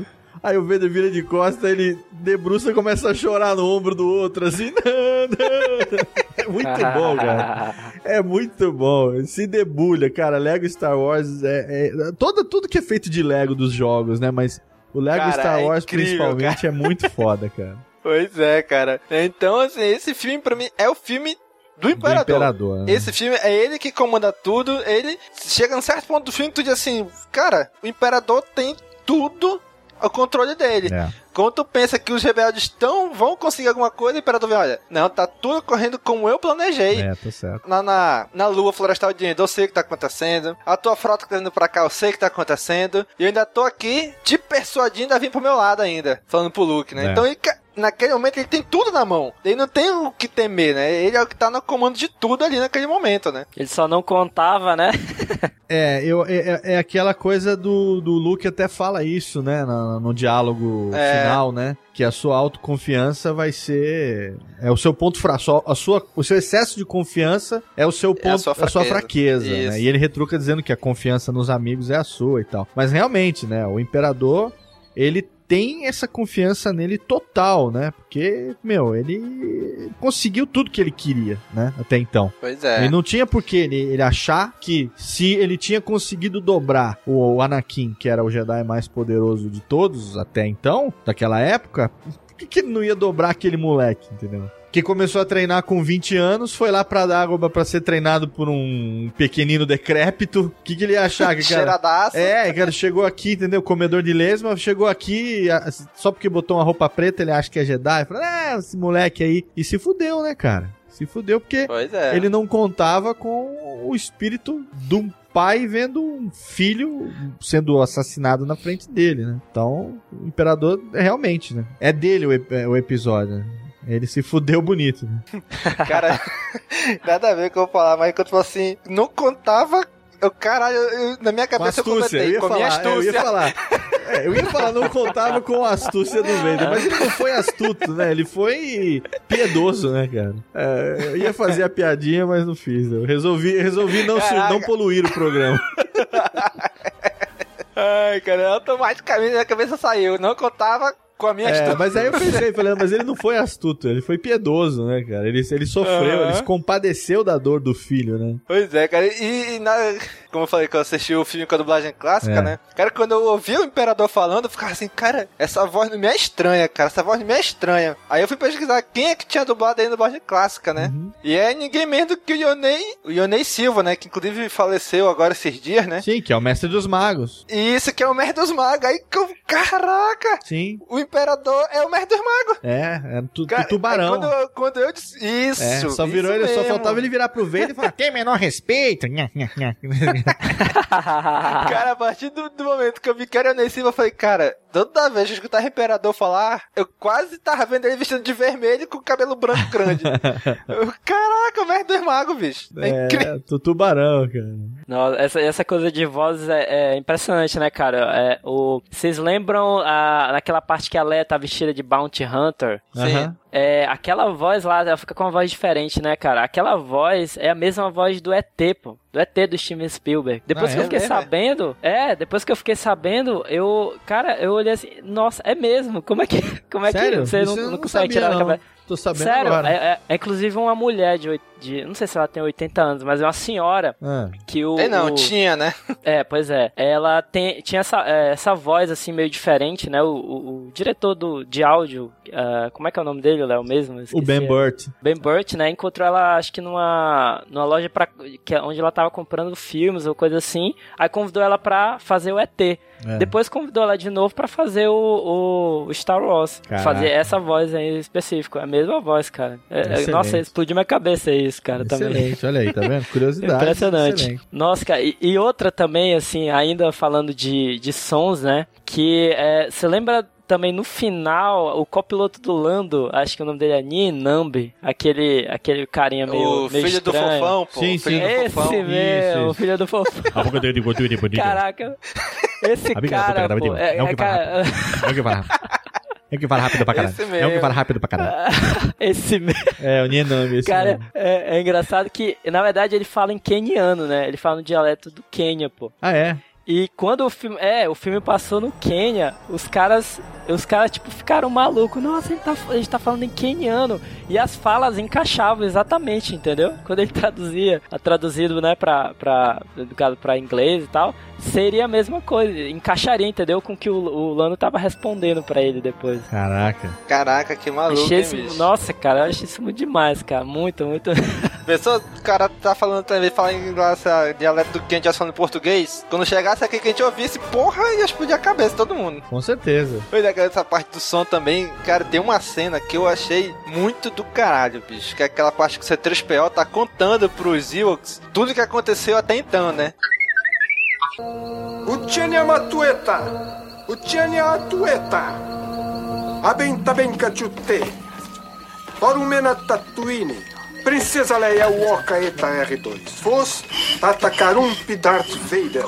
Aí o Vader vira de costa, ele debruça e começa a chorar no ombro do outro, assim, não, não. É muito bom, cara. É muito bom. Se debulha, cara. Lego Star Wars é. é todo, tudo que é feito de Lego dos jogos, né? Mas o Lego Cara, Star é Wars, incrível, principalmente, é muito foda, cara. Pois é, cara. Então, assim, esse filme pra mim é o filme do Imperador. Imperador, né? Esse filme é ele que comanda tudo. Ele chega num certo ponto do filme tu diz assim, cara, o Imperador tem tudo ao controle dele. É. Quando tu pensa que os rebeldes tão, vão conseguir alguma coisa, o Imperador vem, olha, não, tá tudo correndo como eu planejei. É, tá certo. Na, na, na lua florestal de eu sei o que tá acontecendo. A tua frota tá indo pra cá, eu sei o que tá acontecendo. E eu ainda tô aqui te persuadindo a vir pro meu lado ainda. Falando pro Luke, né? É. Então ele, naquele momento ele tem tudo na mão. Ele não tem o que temer, né? Ele é o que tá no comando de tudo ali naquele momento, né? Ele só não contava, né? É, eu, é, é- é aquela coisa do, do Luke até fala isso, né? No, no diálogo É. final, né? Que a sua autoconfiança vai ser. É o seu ponto fraco. A sua, o seu excesso de confiança é o seu É a ponto, sua a sua fraqueza. fraqueza. né? E ele retruca dizendo que a confiança nos amigos é a sua e tal. Mas realmente, né? O imperador, ele tem essa confiança nele total, né? Porque, meu, ele conseguiu tudo que ele queria, né? Até então. Pois é. Ele não tinha por que ele, ele achar que se ele tinha conseguido dobrar o, o Anakin, que era o Jedi mais poderoso de todos até então, daquela época, por que, que ele não ia dobrar aquele moleque, entendeu? Que começou a treinar com 20 anos, foi lá pra Dagobah pra ser treinado por um pequenino decrépito. O que, que ele ia achar? Que, cara, Cheiradaço. é, cara, chegou aqui, entendeu? Comedor de lesma, chegou aqui, só porque botou uma roupa preta, ele acha que é Jedi. Falou, é, esse moleque aí. E se fudeu, né, cara? Se fudeu porque é. ele não contava com o espírito de um pai vendo um filho sendo assassinado na frente dele, né? Então, o imperador é realmente, né? É dele o, ep- o episódio, né? Ele se fudeu bonito, né? Cara, nada a ver com o que eu vou falar, mas quando eu falo assim, não contava. Eu, caralho, eu- na minha Com cabeça eu astúcia, eu comentei, ia com falar, é, eu astúcia. ia falar. É, eu ia falar, não contava com a astúcia do Vader, mas ele não foi astuto, né? Ele foi piedoso, né, cara? É, eu ia fazer a piadinha, mas não fiz. Eu resolvi, resolvi não, Caraca. não poluir o programa. Ai, cara, automaticamente minha cabeça saiu. Não contava com a minha É, astúcia. mas aí eu pensei, falei, mas ele não foi astuto, ele foi piedoso, né, cara? Ele, ele sofreu, Aham. ele se compadeceu da dor do filho, né? Pois é, cara. E, e na, como eu falei que eu assisti o filme com a dublagem clássica, É. né? Cara, quando eu ouvi o Imperador falando, eu ficava assim, cara, essa voz não me é estranha, cara. Essa voz não me é estranha. Aí eu fui pesquisar quem é que tinha dublado aí na dublagem clássica, né? Uhum. E é ninguém menos do que o Ionei, o Ionei Silva, né? Que inclusive faleceu agora esses dias, né? Sim, que é o mestre dos magos. E isso que é o Mestre dos Magos. Aí que eu, caraca! Sim. O Imperador é o Mestre dos Magos. É, é tu, Cara, tubarão. é Quando, eu- quando eu disse. Isso! É, só virou isso ele, só faltava ele virar pro Vader e falar, tem menor respeito. Cara, a partir do, do momento que eu vi que era Silva, eu falei, cara, toda vez que eu escutava o Imperador falar, eu quase tava vendo ele vestido de vermelho com o cabelo branco grande. Eu, Caraca, o mestre dos magos, bicho. É, incrível. É, tu tubarão, cara. Não, essa, essa coisa de vozes é, é impressionante, né, cara? É, o, vocês lembram a, naquela parte que a Leia tá vestida de Bounty Hunter? Sim. É, aquela voz lá, ela fica com uma voz diferente, né, cara? Aquela voz é a mesma voz do ET, pô. Do ET do Steven Spielberg. Depois Ah, que eu é fiquei mesmo, é? sabendo, é, depois que eu fiquei sabendo, eu, cara, eu olhei assim, nossa, é mesmo? Como é que, como é que Sério? você Isso não, eu não não consegue sabia, tirar não. cabeça? Tô sabendo Sério, agora. é, é- é inclusive uma mulher de, de, não sei se ela tem 80 anos, mas é uma senhora Ah. que o... Tem não, o- tinha, né? é, pois é. Ela tem, tinha essa, é, essa voz, assim, meio diferente, né? O, o- o diretor do, de áudio, ah, como é que é o nome dele, Léo, mesmo? O Ben. Burt. Ben Burt, né? Encontrou ela, acho que numa, numa loja pra, que, é onde ela tava comprando filmes ou coisa assim. Aí convidou ela pra fazer o ET. É. Depois convidou ela de novo pra fazer o, o Star Wars. Caraca. Fazer essa voz aí em específico. É a mesma voz, cara. É- é- nossa, explodiu minha cabeça isso, cara, também. Excelente, olha aí, tá vendo? Curiosidade. Impressionante. excelente. Nossa, cara, e, e outra também, assim, ainda falando de, de sons, né? Que é, você lembra também no final, o copiloto do Lando, acho que o nome dele é Nien Nambi, aquele, aquele carinha meio. O meio filho do estranho. fofão, pô. Sim, sim. do Esse fofão. mesmo, o filho do fofão. A boca dele de. Caraca, esse cara, pô, é, é o é que vai cara, É o que fala. É o que fala rápido pra caralho. Esse É o que mesmo. fala rápido pra caralho. esse mesmo. É, o Nienami, esse Cara, mesmo. é, é engraçado que, na verdade, ele fala em keniano, né? Ele fala no dialeto do Quênia, pô. Ah, é? E quando o filme. É, o filme passou no Quênia, os caras. Os caras, tipo, ficaram malucos. Nossa, ele tá, a gente tá falando em queniano. E as falas encaixavam exatamente, entendeu? Quando ele traduzia, traduzido, né, pra, pra, pra inglês e tal, seria a mesma coisa. Encaixaria, entendeu? Com o que o, o Lano tava respondendo pra ele depois. Caraca. Caraca, que maluco, Achei hein, isso, bicho? nossa, cara, eu achei isso muito demais, cara. Muito, muito. Pessoa, o cara tá falando também, fala em essa dialeto do que a gente já falando em português. Quando chegasse aqui que a gente ouvisse, porra, ia explodir a cabeça de todo mundo. Com certeza. Pois é, cara, essa parte do som também, cara, tem uma cena que eu achei muito do caralho, bicho. Que é aquela parte que o C3PO tá contando pros Ewoks tudo que aconteceu até então, né? Uchenya Matueta! Uchenya Atueta! Abenta benka chute! Orumena Tatooine! Princesa Leia Walker Eta R2. Fos Tatakarumpi Darth Vader.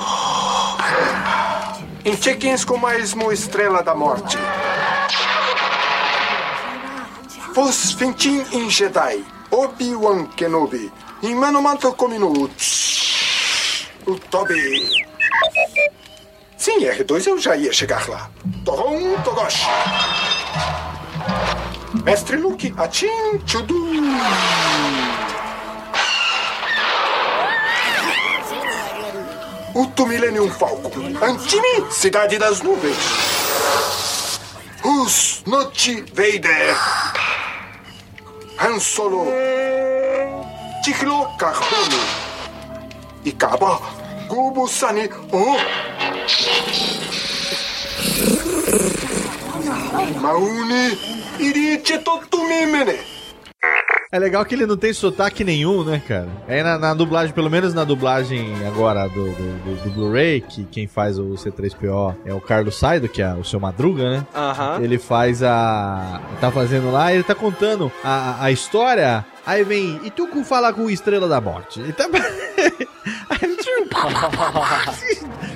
Em check-ins com mais uma estrela da morte. Fos Fintin em Jedi. Obi-Wan Kenobi. Em Manomanto Komino. O Toby. Sim, R2 eu já ia chegar lá. Toron Togoshi. Mestre Luke, Atim Chudu. Uto Millennium Falcon. Antimi, Cidade das Nuvens. Os Noti Vader. Han Solo. Ticlo Carbono. Ikaba. Gubo Sani. Oh. Mauni. Iriche Totumimene. É legal que ele não tem sotaque nenhum, né, cara? Aí na, na dublagem, pelo menos na dublagem agora do, do, do- do Blu-ray, que quem faz o C3PO é o Carlos Saido, que é o seu Madruga, né? Aham. Ele faz a. Tá fazendo lá, ele tá contando a, a história. Aí vem, e tu com fala com Estrela da Morte? Ele tá.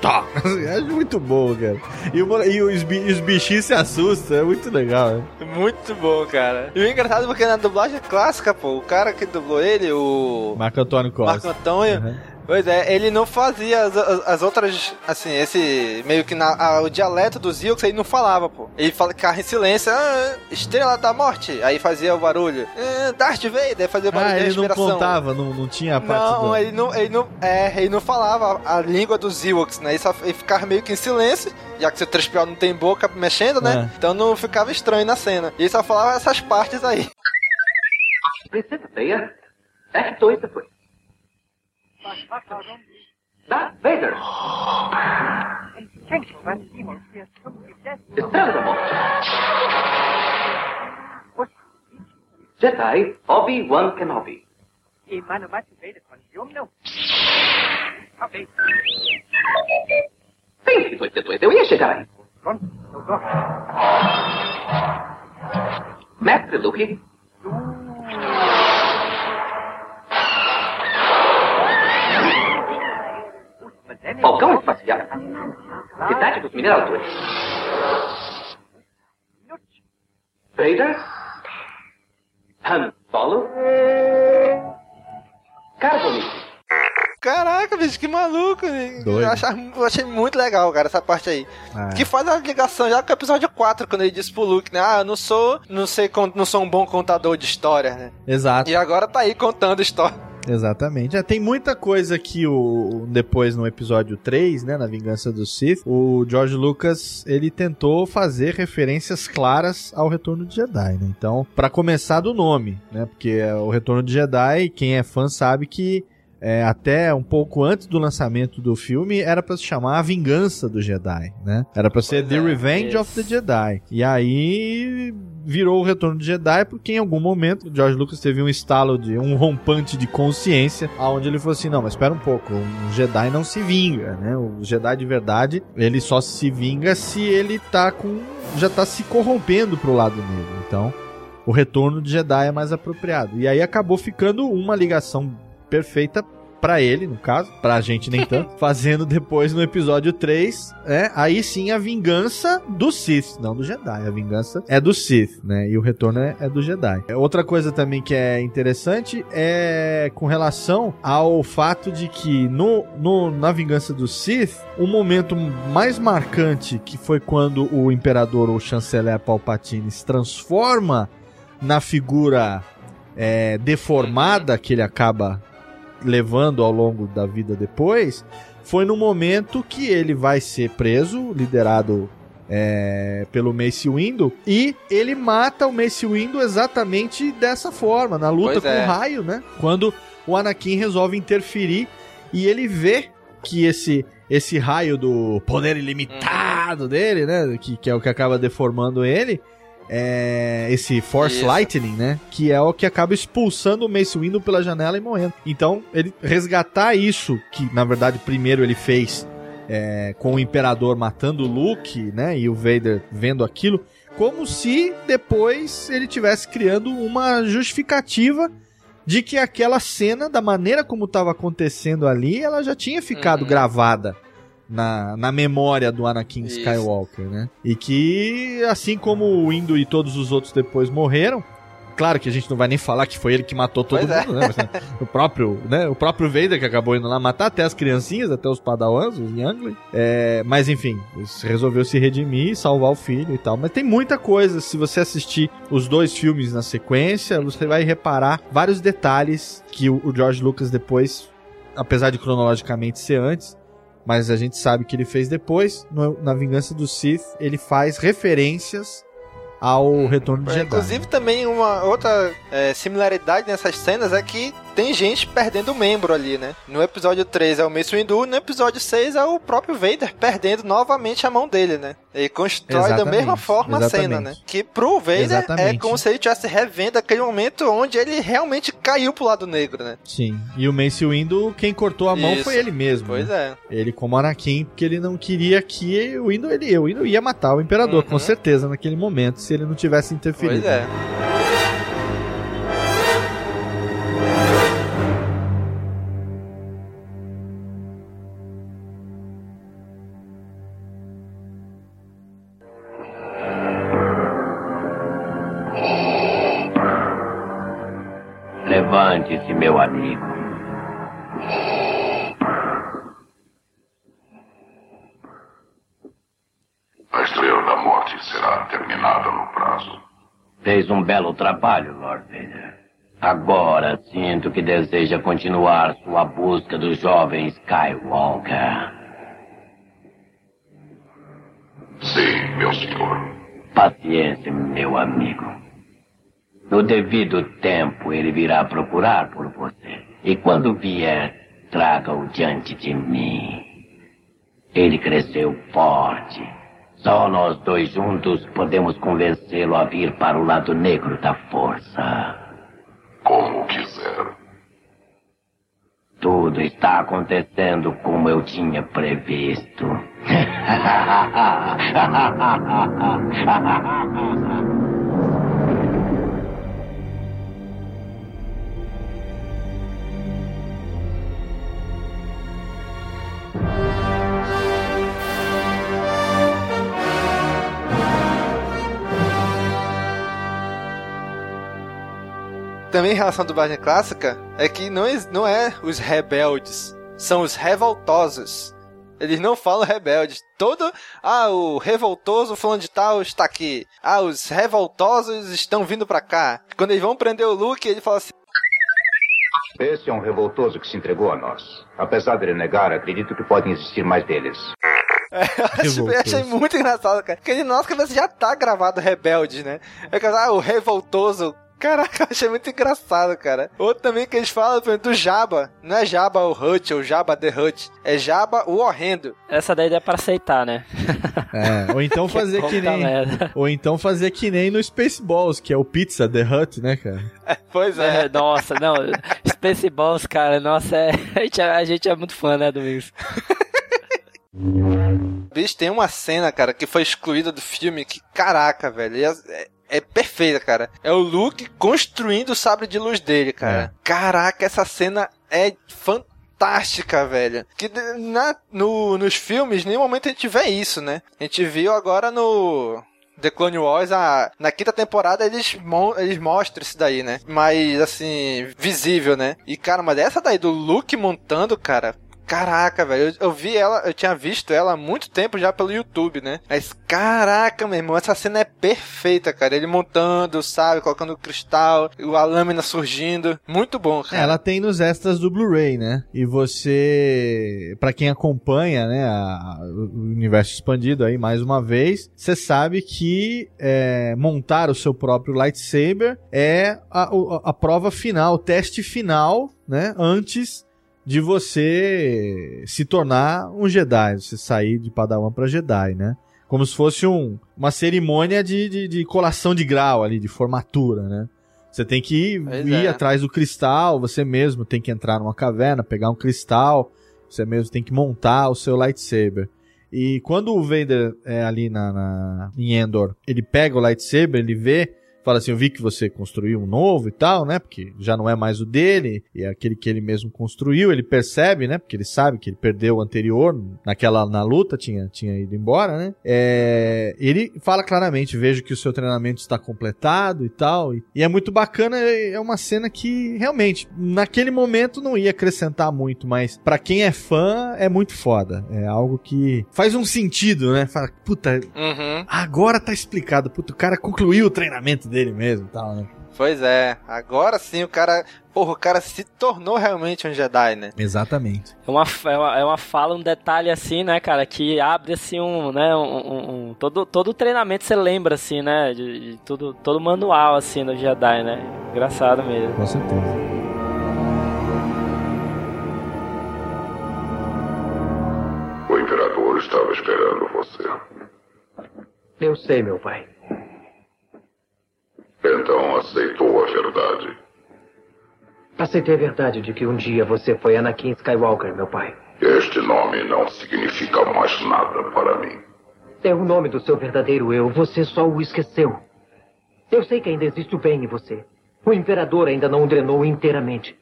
Tá. Acho muito bom, cara. E, o- e os, os bichinhos se assustam, é muito legal, né? Muito bom, cara. E o engraçado é porque na dublagem clássica, pô, o cara que dublou ele, o Marco Antônio Costa. Marco Antônio, pois é, ele não fazia as, as- as outras, assim, esse, meio que na, a- o dialeto dos Ewoks ele não falava, pô. Ele fala, ficava em silêncio, ah, Estrela da Morte, aí fazia o barulho, ah, Darth Vader, fazia o barulho Ah, de ele não respiração. contava, não, não tinha a parte Não, do... ele não, ele não, é, ele não falava a língua dos Ewoks, né? Ele, só, ele ficava meio que em silêncio, já que seu 3PO não tem boca mexendo, né? É. Então não ficava estranho na cena. E ele só falava essas partes aí. Princesa Leia, R2 depois. Darth Vader. Estrela da Morte. Jedi Obi-Wan Kenobi. Sim, R2D2, eu ia chegar aí. Mestre Luke. Falcão Espacial. Cidade dos Mineradores. Vader. Han Solo. Carbonite. Caraca, bicho, que maluco. Eu, eu, achei muito legal, cara, essa parte aí. Ah, é. Que faz a ligação já com o episódio 4, quando ele diz pro Luke, né? Ah, eu não sou, não sei, não sou um bom contador de história, né? Exato. E agora tá aí contando história. Exatamente. É, tem muita coisa que o depois no episódio 3, né, na Vingança do Sith, o George Lucas, ele tentou fazer referências claras ao Retorno de Jedi, né? Então, pra começar do nome, né? Porque é, o Retorno de Jedi, quem é fã sabe que é, até um pouco antes do lançamento do filme, era pra se chamar A Vingança do Jedi, né? Era pra ser The Revenge isso. of the Jedi. E aí virou o Retorno de Jedi porque em algum momento George Lucas teve um estalo de um rompante de consciência, aonde ele falou assim: "Não, mas espera um pouco, um Jedi não se vinga, né? O Jedi de verdade, ele só se vinga se ele tá com já tá se corrompendo pro lado negro". Então, o retorno de Jedi é mais apropriado. E aí acabou ficando uma ligação perfeita pra ele, no caso, pra gente nem tanto, fazendo depois no episódio 3, é, aí sim a vingança do Sith, não do Jedi, a vingança é do Sith, né, e o retorno é, é do Jedi. É, Outra coisa também que é interessante é com relação ao fato de que no, no, na vingança do Sith, o momento mais marcante que foi quando o imperador ou chanceler Palpatine se transforma na figura é, deformada que ele acaba levando ao longo da vida depois, foi no momento que ele vai ser preso, liderado é, pelo Mace Windu, e ele mata o Mace Windu exatamente dessa forma, na luta Pois com é. o raio, né? Quando o Anakin resolve interferir e ele vê que esse esse raio do poder ilimitado dele, né, que, que é o que acaba deformando ele, é esse Force Isso. Lightning, né? Que é o que acaba expulsando o Mace Windu pela janela e morrendo. Então, ele resgatar isso, que na verdade primeiro ele fez é, com o Imperador matando o Luke, né? E o Vader vendo aquilo, como se depois ele tivesse criando uma justificativa de que aquela cena, da maneira como estava acontecendo ali, ela já tinha ficado gravada na, na memória do Anakin Isso. Skywalker, né? E que, assim como o Indo e todos os outros depois morreram, claro que a gente não vai nem falar que foi ele que matou todo Pois é. mundo, né? Mas, né, o próprio, né? O próprio Vader que acabou indo lá matar até as criancinhas, até os padawans, os Youngling. É, mas enfim, resolveu se redimir, salvar o filho e tal. Mas tem muita coisa, se você assistir os dois filmes na sequência, você vai reparar vários detalhes que o George Lucas depois, apesar de cronologicamente ser antes, mas a gente sabe que ele fez depois, no- na Vingança do Sith, ele faz referências ao Retorno de Jedi. Inclusive, também uma outra é, similaridade nessas cenas é que tem gente perdendo membro ali, né? No episódio 3 é o Mace Windu, no episódio 6 é o próprio Vader perdendo novamente a mão dele, né? Ele constrói da Exatamente, mesma forma a cena, exatamente. né? Que pro Vader é Exatamente. como se ele estivesse revendo aquele momento onde ele realmente caiu pro lado negro, né? Sim. E o Mace Windu, quem cortou a mão Isso. foi ele mesmo. Pois né? é. Ele como Anakin, porque ele não queria que o Windu, ele, o Windu ia matar o Imperador, com certeza, naquele momento, se ele não tivesse interferido. Pois é. Levante-se, meu amigo. Será terminada no prazo. Fez um belo trabalho, Lord Vader. Agora sinto que deseja continuar sua busca do jovem Skywalker. Sim, meu senhor. Paciência, meu amigo. No devido tempo, ele virá procurar por você. E quando vier, traga-o diante de mim. Ele cresceu forte. Só nós dois juntos podemos convencê-lo a vir para o lado negro da força. Como quiser. Tudo está acontecendo como eu tinha previsto. também em relação à dublagem clássica é que não, é- não é os rebeldes, são os revoltosos. Eles não falam rebeldes. Todo. Ah, o revoltoso falando de tal está aqui. Ah, os revoltosos estão vindo pra cá. Quando eles vão prender o Luke, ele fala assim. Esse é um revoltoso que se entregou a nós. Apesar dele negar, acredito que podem existir mais deles. É, eu acho- eu achei muito engraçado, cara. Porque na nossa cabeça já tá gravado rebelde, né? É que, ah, o revoltoso. Caraca, eu achei muito engraçado, cara. Outro também que eles falam, por exemplo, do Jabba. Não é Jabba o Hut ou Jabba the Hut. É Jabba o horrendo. Essa daí dá pra aceitar, né? É, ou então Que fazer que, puta nem. merda. Ou então fazer que nem no Spaceballs, que é o Pizza The Hut, né, cara? Pois é. Nossa, não. Spaceballs, cara, nossa, é, a, gente, é- a gente é muito fã, né, Domingos? Bicho, tem uma cena, cara, que foi excluída do filme que, caraca, velho, é, é- é perfeita, cara. É o Luke construindo o sabre de luz dele, cara. Caraca, essa cena é fantástica, velho. Que na, no, nos filmes, nenhum momento a gente vê isso, né? A gente viu agora no. The Clone Wars, a, na quinta temporada eles, eles mostram isso daí, né? Mas, assim, visível, né? E, cara, mas essa daí do Luke montando, cara, Caraca, velho, eu, eu vi ela, eu tinha visto ela há muito tempo já pelo YouTube, né? Mas caraca, meu irmão, essa cena é perfeita, cara. Ele montando, sabe, colocando o cristal, a lâmina surgindo. Muito bom, cara. ela tem nos extras do Blu-ray, né? E você, Pra quem acompanha, né, a- o universo expandido aí mais uma vez, você sabe que é, montar o seu próprio lightsaber é a, o- a prova final, o teste final, né, antes de você se tornar um Jedi, você sair de Padawan pra Jedi, né? Como se fosse um, uma cerimônia de, de, de colação de grau ali, de formatura, né? Você tem que ir, ir é. atrás do cristal, você mesmo tem que entrar numa caverna, pegar um cristal, você mesmo tem que montar o seu lightsaber. E quando o Vader é ali na, na- em Endor, ele pega o lightsaber, ele vê, fala assim, eu vi que você construiu um novo e tal, né? Porque já não é mais o dele, e é aquele que ele mesmo construiu, ele percebe, né? Porque ele sabe que ele perdeu o anterior, naquela, na luta, tinha, tinha ido embora, né? É, ele fala claramente, vejo que o seu treinamento está completado e tal, e, e é muito bacana, é é uma cena que realmente, naquele momento não ia acrescentar muito, mas pra quem é fã, é muito foda. É algo que faz um sentido, né? Fala, puta, Uhum. agora tá explicado, puta, o cara concluiu o treinamento dele mesmo e tal, né? Pois é, agora sim o cara. Porra, o cara se tornou realmente um Jedi, né? Exatamente. É uma, é uma, é uma fala, um detalhe assim, né, cara, que abre assim um, né, um, um- um- todo, todo o treinamento você lembra assim, né, de, de tudo, todo manual assim no Jedi, né, engraçado mesmo. Com certeza. O imperador estava esperando você. Eu sei, meu pai. Então aceitou a verdade. Aceitei a verdade de que um dia você foi Anakin Skywalker, meu pai. Este nome não significa mais nada para mim. É o nome do seu verdadeiro eu. Você só o esqueceu. Eu sei que ainda existe o bem em você. O imperador ainda não o drenou inteiramente.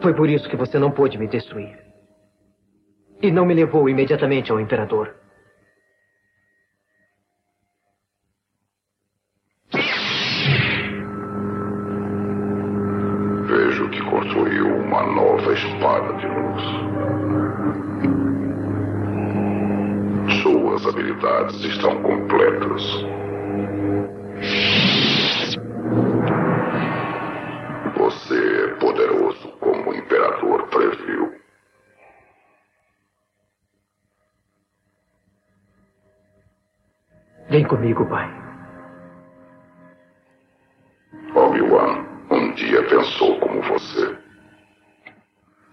Foi por isso que você não pôde me destruir. E não me levou imediatamente ao imperador. Habilidades estão completas. Você é poderoso como o imperador previu. Vem comigo, pai. Obi-Wan um dia pensou como você.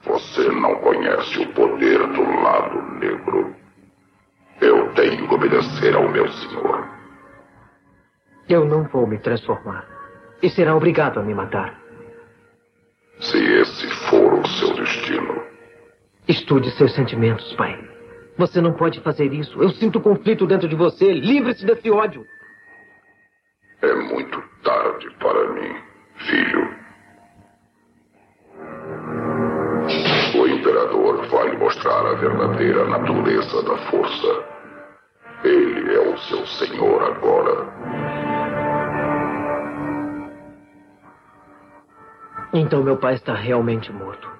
Você não conhece o poder do lado negro. Eu tenho que obedecer ao meu senhor. Eu não vou me transformar. E será obrigado a me matar. Se esse for o seu destino, Estude seus sentimentos, pai. Você não pode fazer isso. Eu sinto conflito dentro de você. Livre-se desse ódio. é muito a verdadeira natureza da força. Ele é o seu senhor agora. Então meu pai está realmente morto.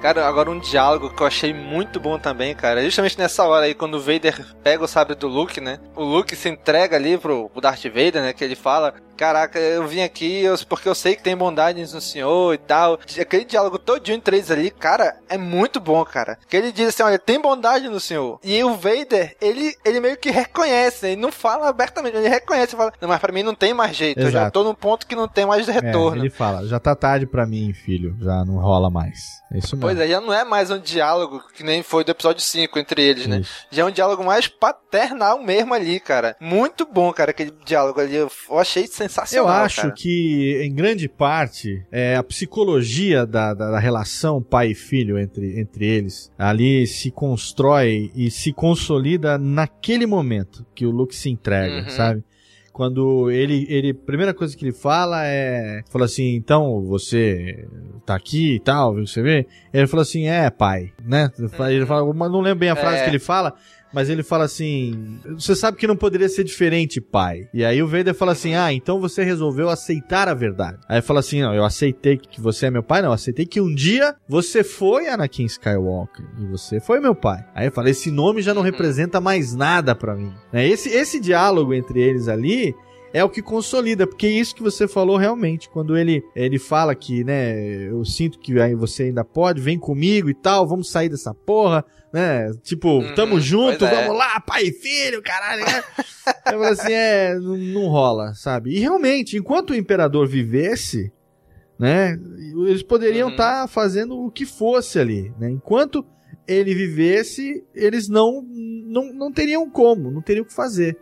Cara, agora um diálogo que eu achei muito bom também, cara. Justamente nessa hora aí, quando o Vader pega o sabre do Luke, né? O Luke se entrega ali pro Darth Vader, né? Que ele fala: Caraca, eu vim aqui porque eu sei que tem bondades no senhor e tal. Aquele diálogo todinho entre eles ali, cara, é muito bom, cara. Que ele diz assim: Olha, tem bondade no senhor. E o Vader, ele, ele meio que reconhece? Ele não fala abertamente, ele reconhece. Fala: Não, mas pra mim não tem mais jeito. Eu já Exato. tô num ponto que não tem mais retorno. É, ele fala, já tá tarde pra mim, filho, já não rola mais. É isso mesmo. Pois é, já não é mais um diálogo que nem foi do episódio 5 entre eles, né? Já é um diálogo mais paternal mesmo ali, cara. Muito bom, cara, aquele diálogo ali. Eu achei Eu sensacional. acho cara. que, em grande parte, é, a psicologia da, da, da relação pai e filho entre, entre eles ali se constrói e se consolida naquele momento que o Luke se entrega, Uhum. sabe? Quando ele, ele, a primeira coisa que ele fala é, fala assim, então você tá aqui e tal, você vê? Ele fala assim, é pai, né? Ele Ele fala, mas não lembro bem a frase É. que ele fala, mas ele fala assim: Você sabe que não poderia ser diferente, pai. E aí o Vader fala assim: Ah, então você resolveu aceitar a verdade. Aí fala assim: Não, eu aceitei que você é meu pai, não. Eu aceitei que um dia você foi Anakin Skywalker. E você foi meu pai. Aí eu falo: Esse nome já não representa mais nada pra mim. Né? Esse, esse diálogo entre eles ali é o que consolida, porque é isso que você falou realmente, quando ele ele fala que, né, eu sinto que aí você ainda pode, vem comigo e tal, vamos sair dessa porra, né? Tipo, tamo junto, é. vamos lá, pai e filho, caralho, né? Eu falo assim, é, não, não rola, sabe? E realmente, enquanto o imperador vivesse, né, eles poderiam estar fazendo o que fosse ali, né? Enquanto ele vivesse, eles não, não, não teriam como, não teriam o que fazer.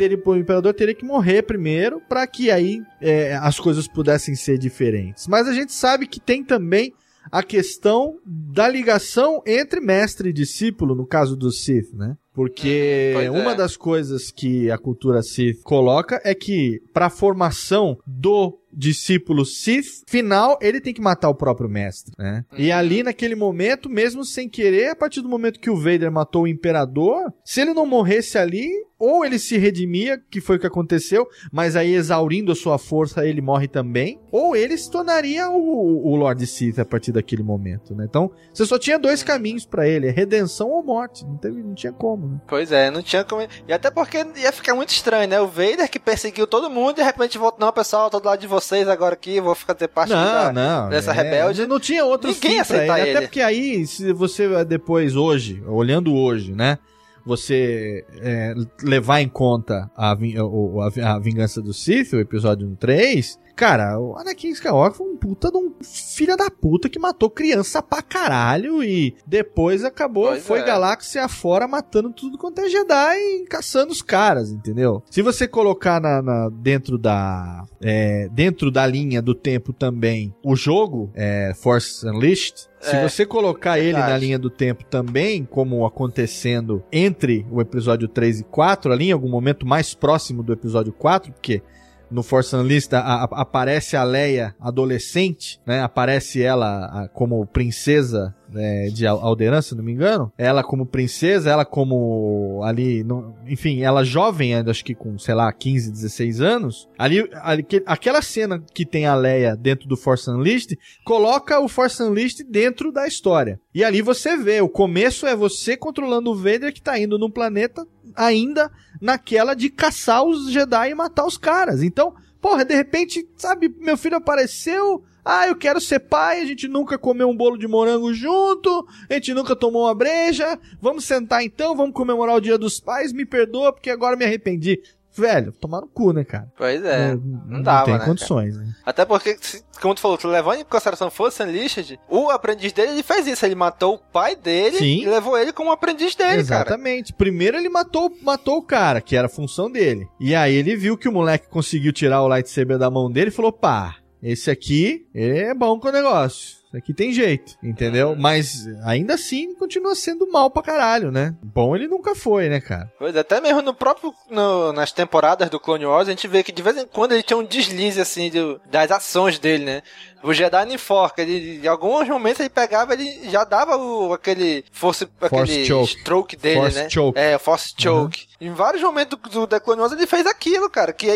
Teria, o imperador teria que morrer primeiro para que aí é, as coisas pudessem ser diferentes. Mas a gente sabe que tem também a questão da ligação entre mestre e discípulo, no caso do Sith, né? Porque pois é. uma das coisas que a cultura Sith coloca é que para a formação do discípulo Sith final, ele tem que matar o próprio mestre, né? E ali naquele momento, mesmo sem querer, a partir do momento que o Vader matou o imperador, se ele não morresse ali, ou ele se redimia, que foi o que aconteceu, mas aí exaurindo a sua força, ele morre também, ou ele se tornaria o, o Lord Sith a partir daquele momento, né? Então, você só tinha dois caminhos pra ele, é redenção ou morte, não, teve, não tinha como, né? Pois é, não tinha como. E até porque ia ficar muito estranho, né? O Vader que perseguiu todo mundo e de repente volta, não, pessoal, tô do lado de vocês agora aqui, vou ficar ter parte da- dessa é, rebelde. Não tinha outro Ninguém fim pra ele. aceitar Até ele. porque aí, se você depois, hoje, olhando hoje, né? Você é, levar em conta a, a, a vingança do Sith, o episódio 3, cara, o Anakin Skywalker foi um puta de um filho da puta que matou criança pra caralho e depois acabou, Pois foi é. galáxia afora matando tudo quanto é Jedi e caçando os caras, entendeu? Se você colocar na, na- dentro da é, dentro da linha do tempo também o jogo é, Force Unleashed, se É, você colocar ele na linha do tempo também, como acontecendo entre o episódio 3 e 4, ali em algum momento mais próximo do episódio 4, porque no Force Unleashed aparece a Leia adolescente, né? Aparece ela a- como princesa né, de Al- Alderan, se não me engano. Ela como princesa, ela como ali, no- enfim, ela jovem ainda, acho que com, sei lá, 15, 16 anos. Ali, ali que- aquela cena que tem a Leia dentro do Force Unleashed, coloca o Force Unleashed dentro da história. E ali você vê, o começo é você controlando o Vader que tá indo num planeta ainda naquela de caçar os Jedi e matar os caras. Então, porra, de repente, sabe, meu filho apareceu, ah, eu quero ser pai, a gente nunca comeu um bolo de morango junto, a gente nunca tomou uma breja, vamos sentar então, vamos comemorar o dia dos pais, me perdoa porque agora me arrependi. Velho, tomar no cu, né, cara? Pois é, Não, não dava, tem né, condições, né? Até porque, como tu falou, tu levando em consideração Force Unleashed, o aprendiz dele ele fez isso. Ele matou o pai dele Sim. e levou ele como aprendiz dele, cara. Exatamente. Primeiro ele matou, matou o cara, que era a função dele. E aí ele viu que o moleque conseguiu tirar o lightsaber da mão dele e falou: pá, esse aqui é bom com o negócio. Isso aqui tem jeito, entendeu? Mas ainda assim continua sendo mal pra caralho, né? Bom ele nunca foi, né, cara? Pois é, até mesmo no próprio. no- nas temporadas do Clone Wars, a gente vê que de vez em quando ele tinha um deslize assim das ações dele, né? O Jedi não enforca, ele, em alguns momentos ele pegava, ele já dava o, aquele force, aquele choke. stroke dele, Force né? choke. É, force choke. Em vários momentos do, do The Clone Wars ele fez aquilo, cara, que,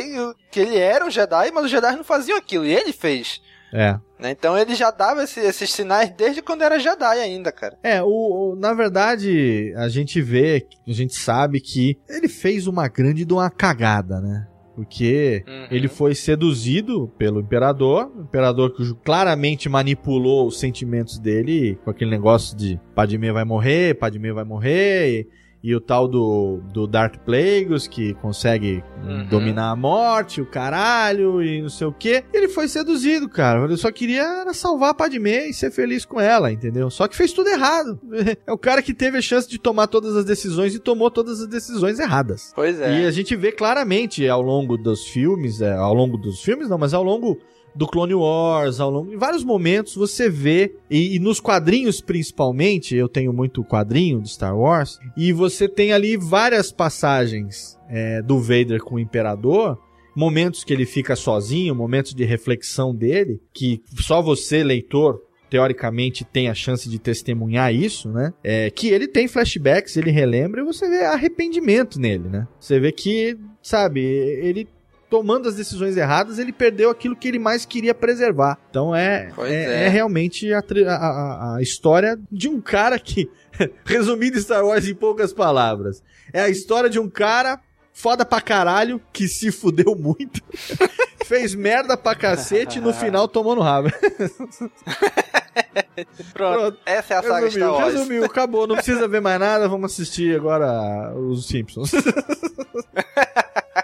que ele era um Jedi, mas os Jedi não faziam aquilo, e ele fez. É. né? Então ele já dava esse- esses sinais desde quando era Jedi ainda, cara. É, o, o- na verdade, a gente vê, a gente sabe que ele fez uma grande de uma cagada, né? Porque ele foi seduzido pelo imperador, o imperador que claramente manipulou os sentimentos dele com aquele negócio de Padmé vai morrer, Padmé vai morrer, e, e o tal do, do Darth Plagueis que consegue Uhum. dominar a morte, o caralho e não sei o que. Ele foi seduzido, cara. Ele só queria salvar a Padmé e ser feliz com ela, entendeu? Só que fez tudo errado. É o cara que teve a chance de tomar todas as decisões e tomou todas as decisões erradas. Pois é. E a gente vê claramente ao longo dos filmes, é, ao longo dos filmes não, mas ao longo do Clone Wars, ao longo, em vários momentos você vê, e, e nos quadrinhos principalmente, eu tenho muito quadrinho de Star Wars, e você tem ali várias passagens é, do Vader com o Imperador, momentos que ele fica sozinho, momentos de reflexão dele, que só você, leitor, teoricamente tem a chance de testemunhar isso, né? É, que ele tem flashbacks, ele relembra e você vê arrependimento nele, né? Você vê que, sabe, ele tomando as decisões erradas, ele perdeu aquilo que ele mais queria preservar. Então é, é, é. é realmente a, a- a- história de um cara que, resumindo Star Wars em poucas palavras, é a história de um cara foda pra caralho que se fudeu muito. Fez merda pra cacete e no final tomou no rabo. Pronto, essa é a saga Resumiu, Star Wars. resumiu, acabou. Não precisa ver mais nada. Vamos assistir agora os Simpsons.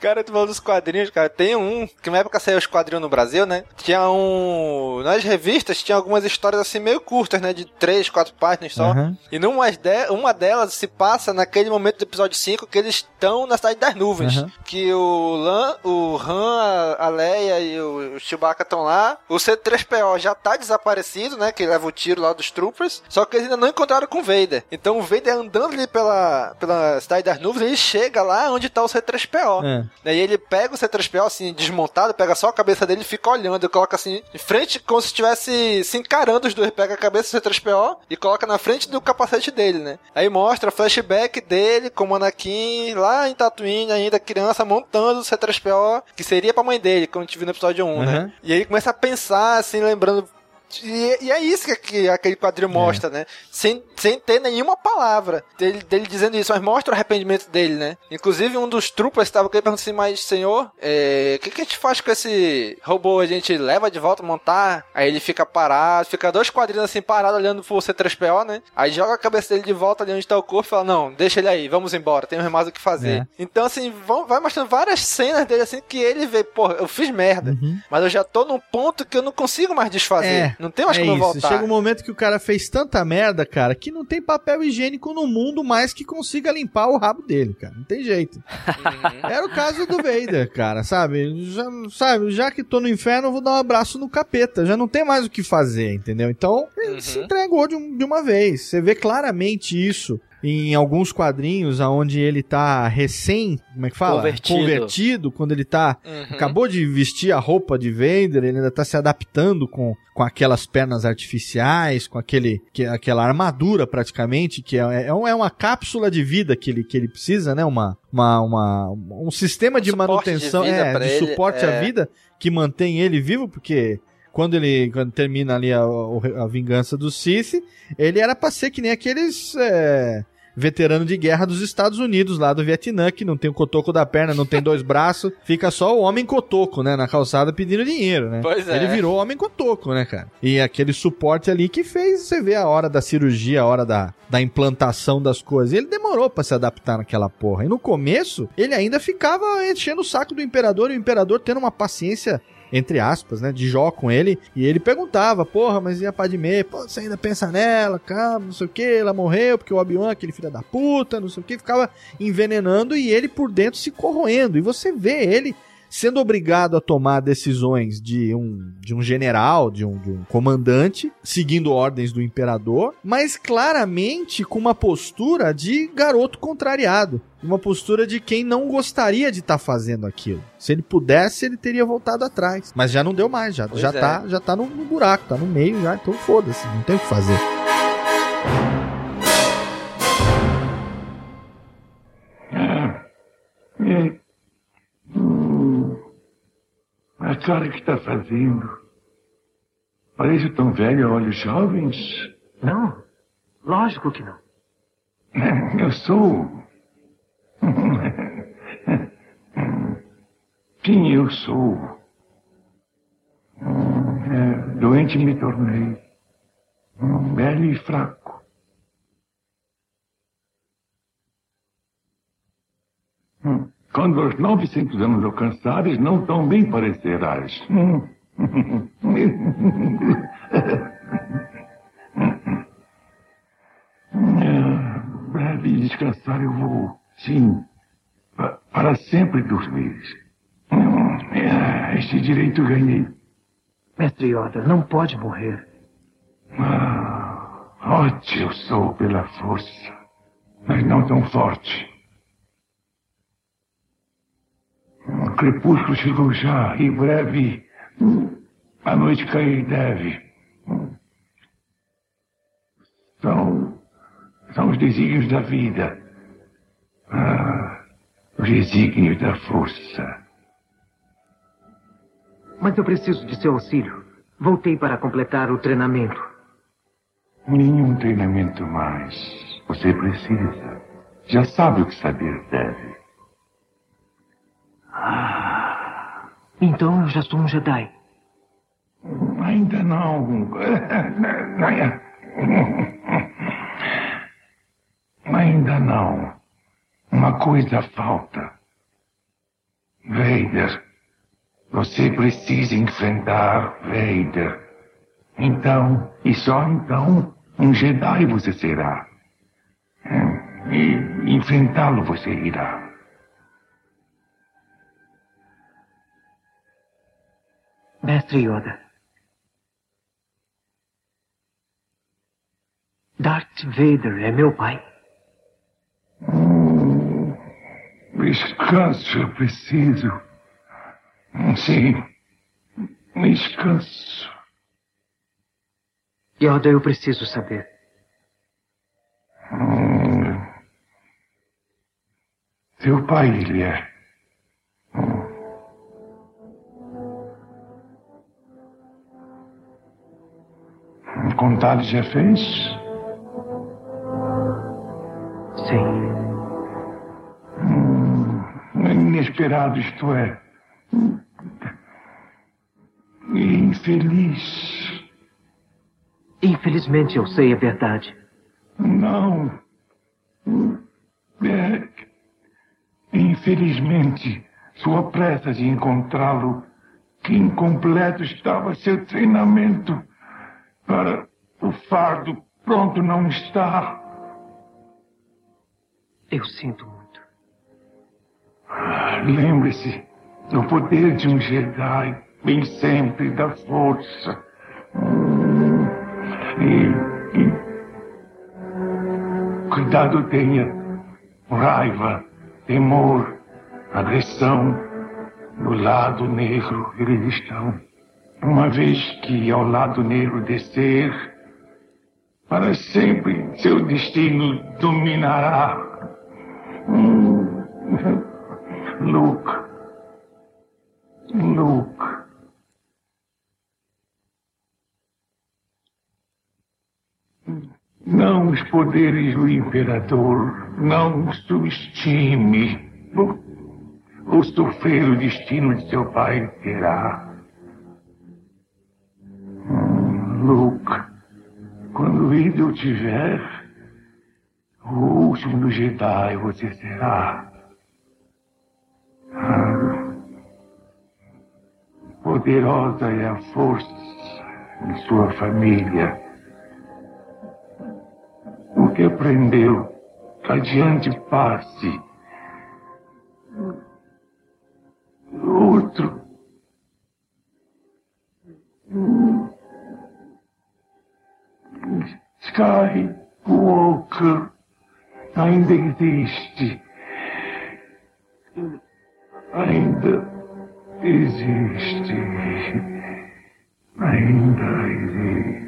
Cara, tu falou dos quadrinhos, cara. Tem um, que na época saiu os quadrinhos no Brasil, né? Tinha um. Nas revistas tinha algumas histórias assim meio curtas, né? De três, quatro páginas só. Aham. E numa de... uma delas se passa naquele momento do episódio 5 que eles estão na cidade das nuvens. Aham. Que o Lan, o Han, a- Leia e o o Chewbacca estão lá. O C3PO já tá desaparecido, né? Que leva o tiro lá dos Troopers. Só que eles ainda não encontraram com o Vader. Então o Vader andando ali pela, pela cidade das nuvens, ele chega lá onde tá o C3PO. É. Daí ele pega o C3PO assim, desmontado, pega só a cabeça dele e fica olhando. E coloca assim, em frente, como se estivesse se encarando os dois. Pega a cabeça do C3PO e coloca na frente do capacete dele, né? Aí mostra flashback dele com o Anakin lá em Tatooine, ainda criança, montando o C3PO, que seria pra mãe dele, como a gente viu no episódio 1, né? Aham. E aí começa a pensar, assim, lembrando. E, e é isso que, que aquele quadrinho mostra, né? Sem, sem ter nenhuma palavra dele, dele dizendo isso, mas mostra o arrependimento dele, né? Inclusive, um dos troopers estava aqui perguntando assim, mas senhor, é, o que, que a gente faz com esse robô? A gente leva de volta montar? Aí ele fica parado, fica dois quadrinhos assim parados olhando pro C3PO, né? Aí joga a cabeça dele de volta ali onde tá o corpo e fala: Não, deixa ele aí, vamos embora, temos mais o que fazer. É. Então, assim, vão, vai mostrando várias cenas dele assim que ele vê, pô, eu fiz merda, mas eu já tô num ponto que eu não consigo mais desfazer. É, não tem mais é como eu isso. voltar. Chega um momento que o cara fez tanta merda, cara, que não tem papel higiênico no mundo mais que consiga limpar o rabo dele, cara. Não tem jeito. Uhum. Era o caso do Vader, cara, sabe? Já, sabe, já que tô no inferno, eu vou dar um abraço no capeta. Já não tem mais o que fazer, entendeu? Então, ele Uhum. se entregou de, um- de uma vez. Você vê claramente isso em alguns quadrinhos aonde ele tá recém, como é que fala? Convertido. Convertido, quando ele tá Uhum. acabou de vestir a roupa de Vader, ele ainda tá se adaptando com, com aquelas pernas artificiais, com aquele que, aquela armadura praticamente, que é, é, um- é uma cápsula de vida que ele, que ele precisa, né? Uma, uma, uma- um sistema de suporte de manutenção, é, de ele, suporte à é. vida que mantém ele vivo, porque quando ele quando termina ali a, a vingança do Sith, ele era pra ser que nem aqueles é, veterano de guerra dos Estados Unidos lá do Vietnã, que não tem o cotoco da perna, não tem dois braços, fica só o homem cotoco, né, na calçada pedindo dinheiro, né? Pois é. Ele virou homem cotoco, né, cara? E aquele suporte ali que fez você ver a hora da cirurgia, a hora da, da implantação das coisas. Ele demorou pra se adaptar naquela porra. E no começo, ele ainda ficava enchendo o saco do imperador e o imperador tendo uma paciência entre aspas, né, de Jó com ele, e ele perguntava, porra, mas e a Padmé? Pô, você ainda pensa nela, calma, não sei o que, ela morreu porque o Obi-Wan, aquele filho da puta, não sei o que, ficava envenenando e ele por dentro se corroendo, e você vê ele sendo obrigado a tomar decisões de um, de um general, de um, de um comandante, seguindo ordens do imperador, mas claramente com uma postura de garoto contrariado. Uma postura de quem não gostaria de estar tá fazendo aquilo. Se ele pudesse, ele teria voltado atrás. Mas já não deu mais, já, já, é. tá, já tá no, no buraco, tá no meio já, então foda-se, não tem o que fazer. Hum, a cara que está fazendo. Parece tão velho a olhos jovens. Não, lógico que não. Eu sou. Quem eu sou? É, doente me tornei. Velho e fraco. Quando os 900 anos alcançares, não tão bem parecerás. Breve descansar eu vou. Sim. Para sempre dormir. Este direito ganhei. Mestre Yoda, não pode morrer. Ah, eu sou pela força, mas não tão forte. O crepúsculo chegou já, e breve a noite cair deve. São, são os desígnios da vida. Ah, os desígnios da força. Mas eu preciso de seu auxílio. Voltei para completar o treinamento. Nenhum treinamento mais. Você precisa. Já sabe o que saber deve. Ah, então eu já sou um Jedi. Ainda não. Ainda não. Uma coisa falta. Vader. Você precisa enfrentar Vader. Então, e só então, um Jedi você será. E enfrentá-lo você irá. Mestre Yoda. Darth Vader é meu pai. Hum, descanso eu preciso. Sim. Descanso. Yoda, eu preciso saber. Hum, seu pai, ele é. Contado já fez? Sim. Hum, inesperado, isto é. Infeliz. Infelizmente eu sei a verdade. Não. É, infelizmente, sua pressa de encontrá-lo, que incompleto estava seu treinamento para o fardo pronto não está. Eu sinto muito. Lembre-se do poder de um Jedi, bem sempre da força. E, e cuidado tenha raiva, temor, agressão. Do lado negro eles estão. Uma vez que ao lado negro descer, para sempre seu destino dominará. Luke. Luke. Não os poderes do imperador. Não subestime. O sofrer o destino de seu pai terá. louca. Quando ainda eu tiver, o último Jedi você será. Ah, poderosa é a força em sua família. O que aprendeu, adiante passe. Outro. Skywalker ainda existe. Ainda existe. Ainda existe.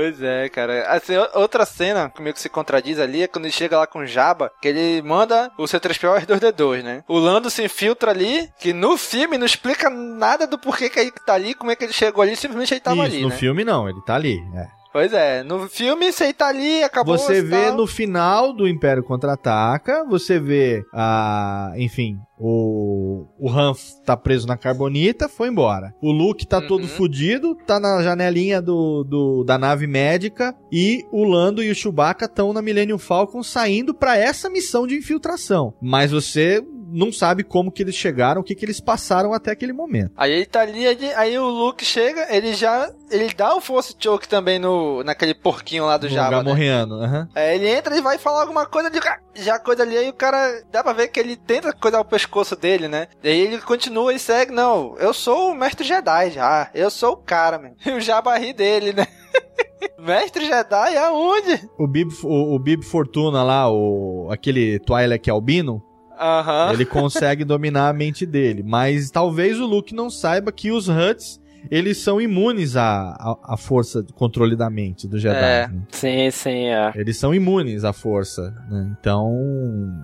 Pois é, cara. Assim, outra cena que meio que se contradiz ali é quando ele chega lá com o Jabba, que ele manda o C3PO e R2D2, né? O Lando se infiltra ali, que no filme não explica nada do porquê que ele tá ali, como é que ele chegou ali, simplesmente ele tava Isso, ali, no né? filme não, ele tá ali. é. Pois é, no filme você tá ali, acabou Você vê tal. no final do Império Contra-Ataca, você vê a, enfim, o o Han tá preso na carbonita, foi embora. O Luke tá todo fudido, tá na janelinha do, do- da nave médica e o Lando e o Chewbacca estão na Millennium Falcon saindo pra essa missão de infiltração. Mas você não sabe como que eles chegaram, o que que eles passaram até aquele momento. Aí ele tá ali, ele- aí o Luke chega, ele já. Ele dá o Force Choke também no, naquele porquinho lá do No Jabba. Né? Gamorreano, aham. É, ele entra e vai falar alguma coisa de já coisa ali, aí o cara dá pra ver que ele tenta coisar o pescoço dele, né? E aí ele continua e segue, não, eu sou o mestre Jedi já, eu sou o cara, meu. E o Jabba ri dele, né? mestre Jedi aonde? O Bib, o, o Bib Fortuna lá, o, aquele Twi'lek albino, Aham. Ele consegue dominar a mente dele. Mas talvez o Luke não saiba que os Huts, eles são imunes à, à, à força de controle da mente do Jedi. É. né? Sim, sim, é. Eles são imunes à força, né? Então,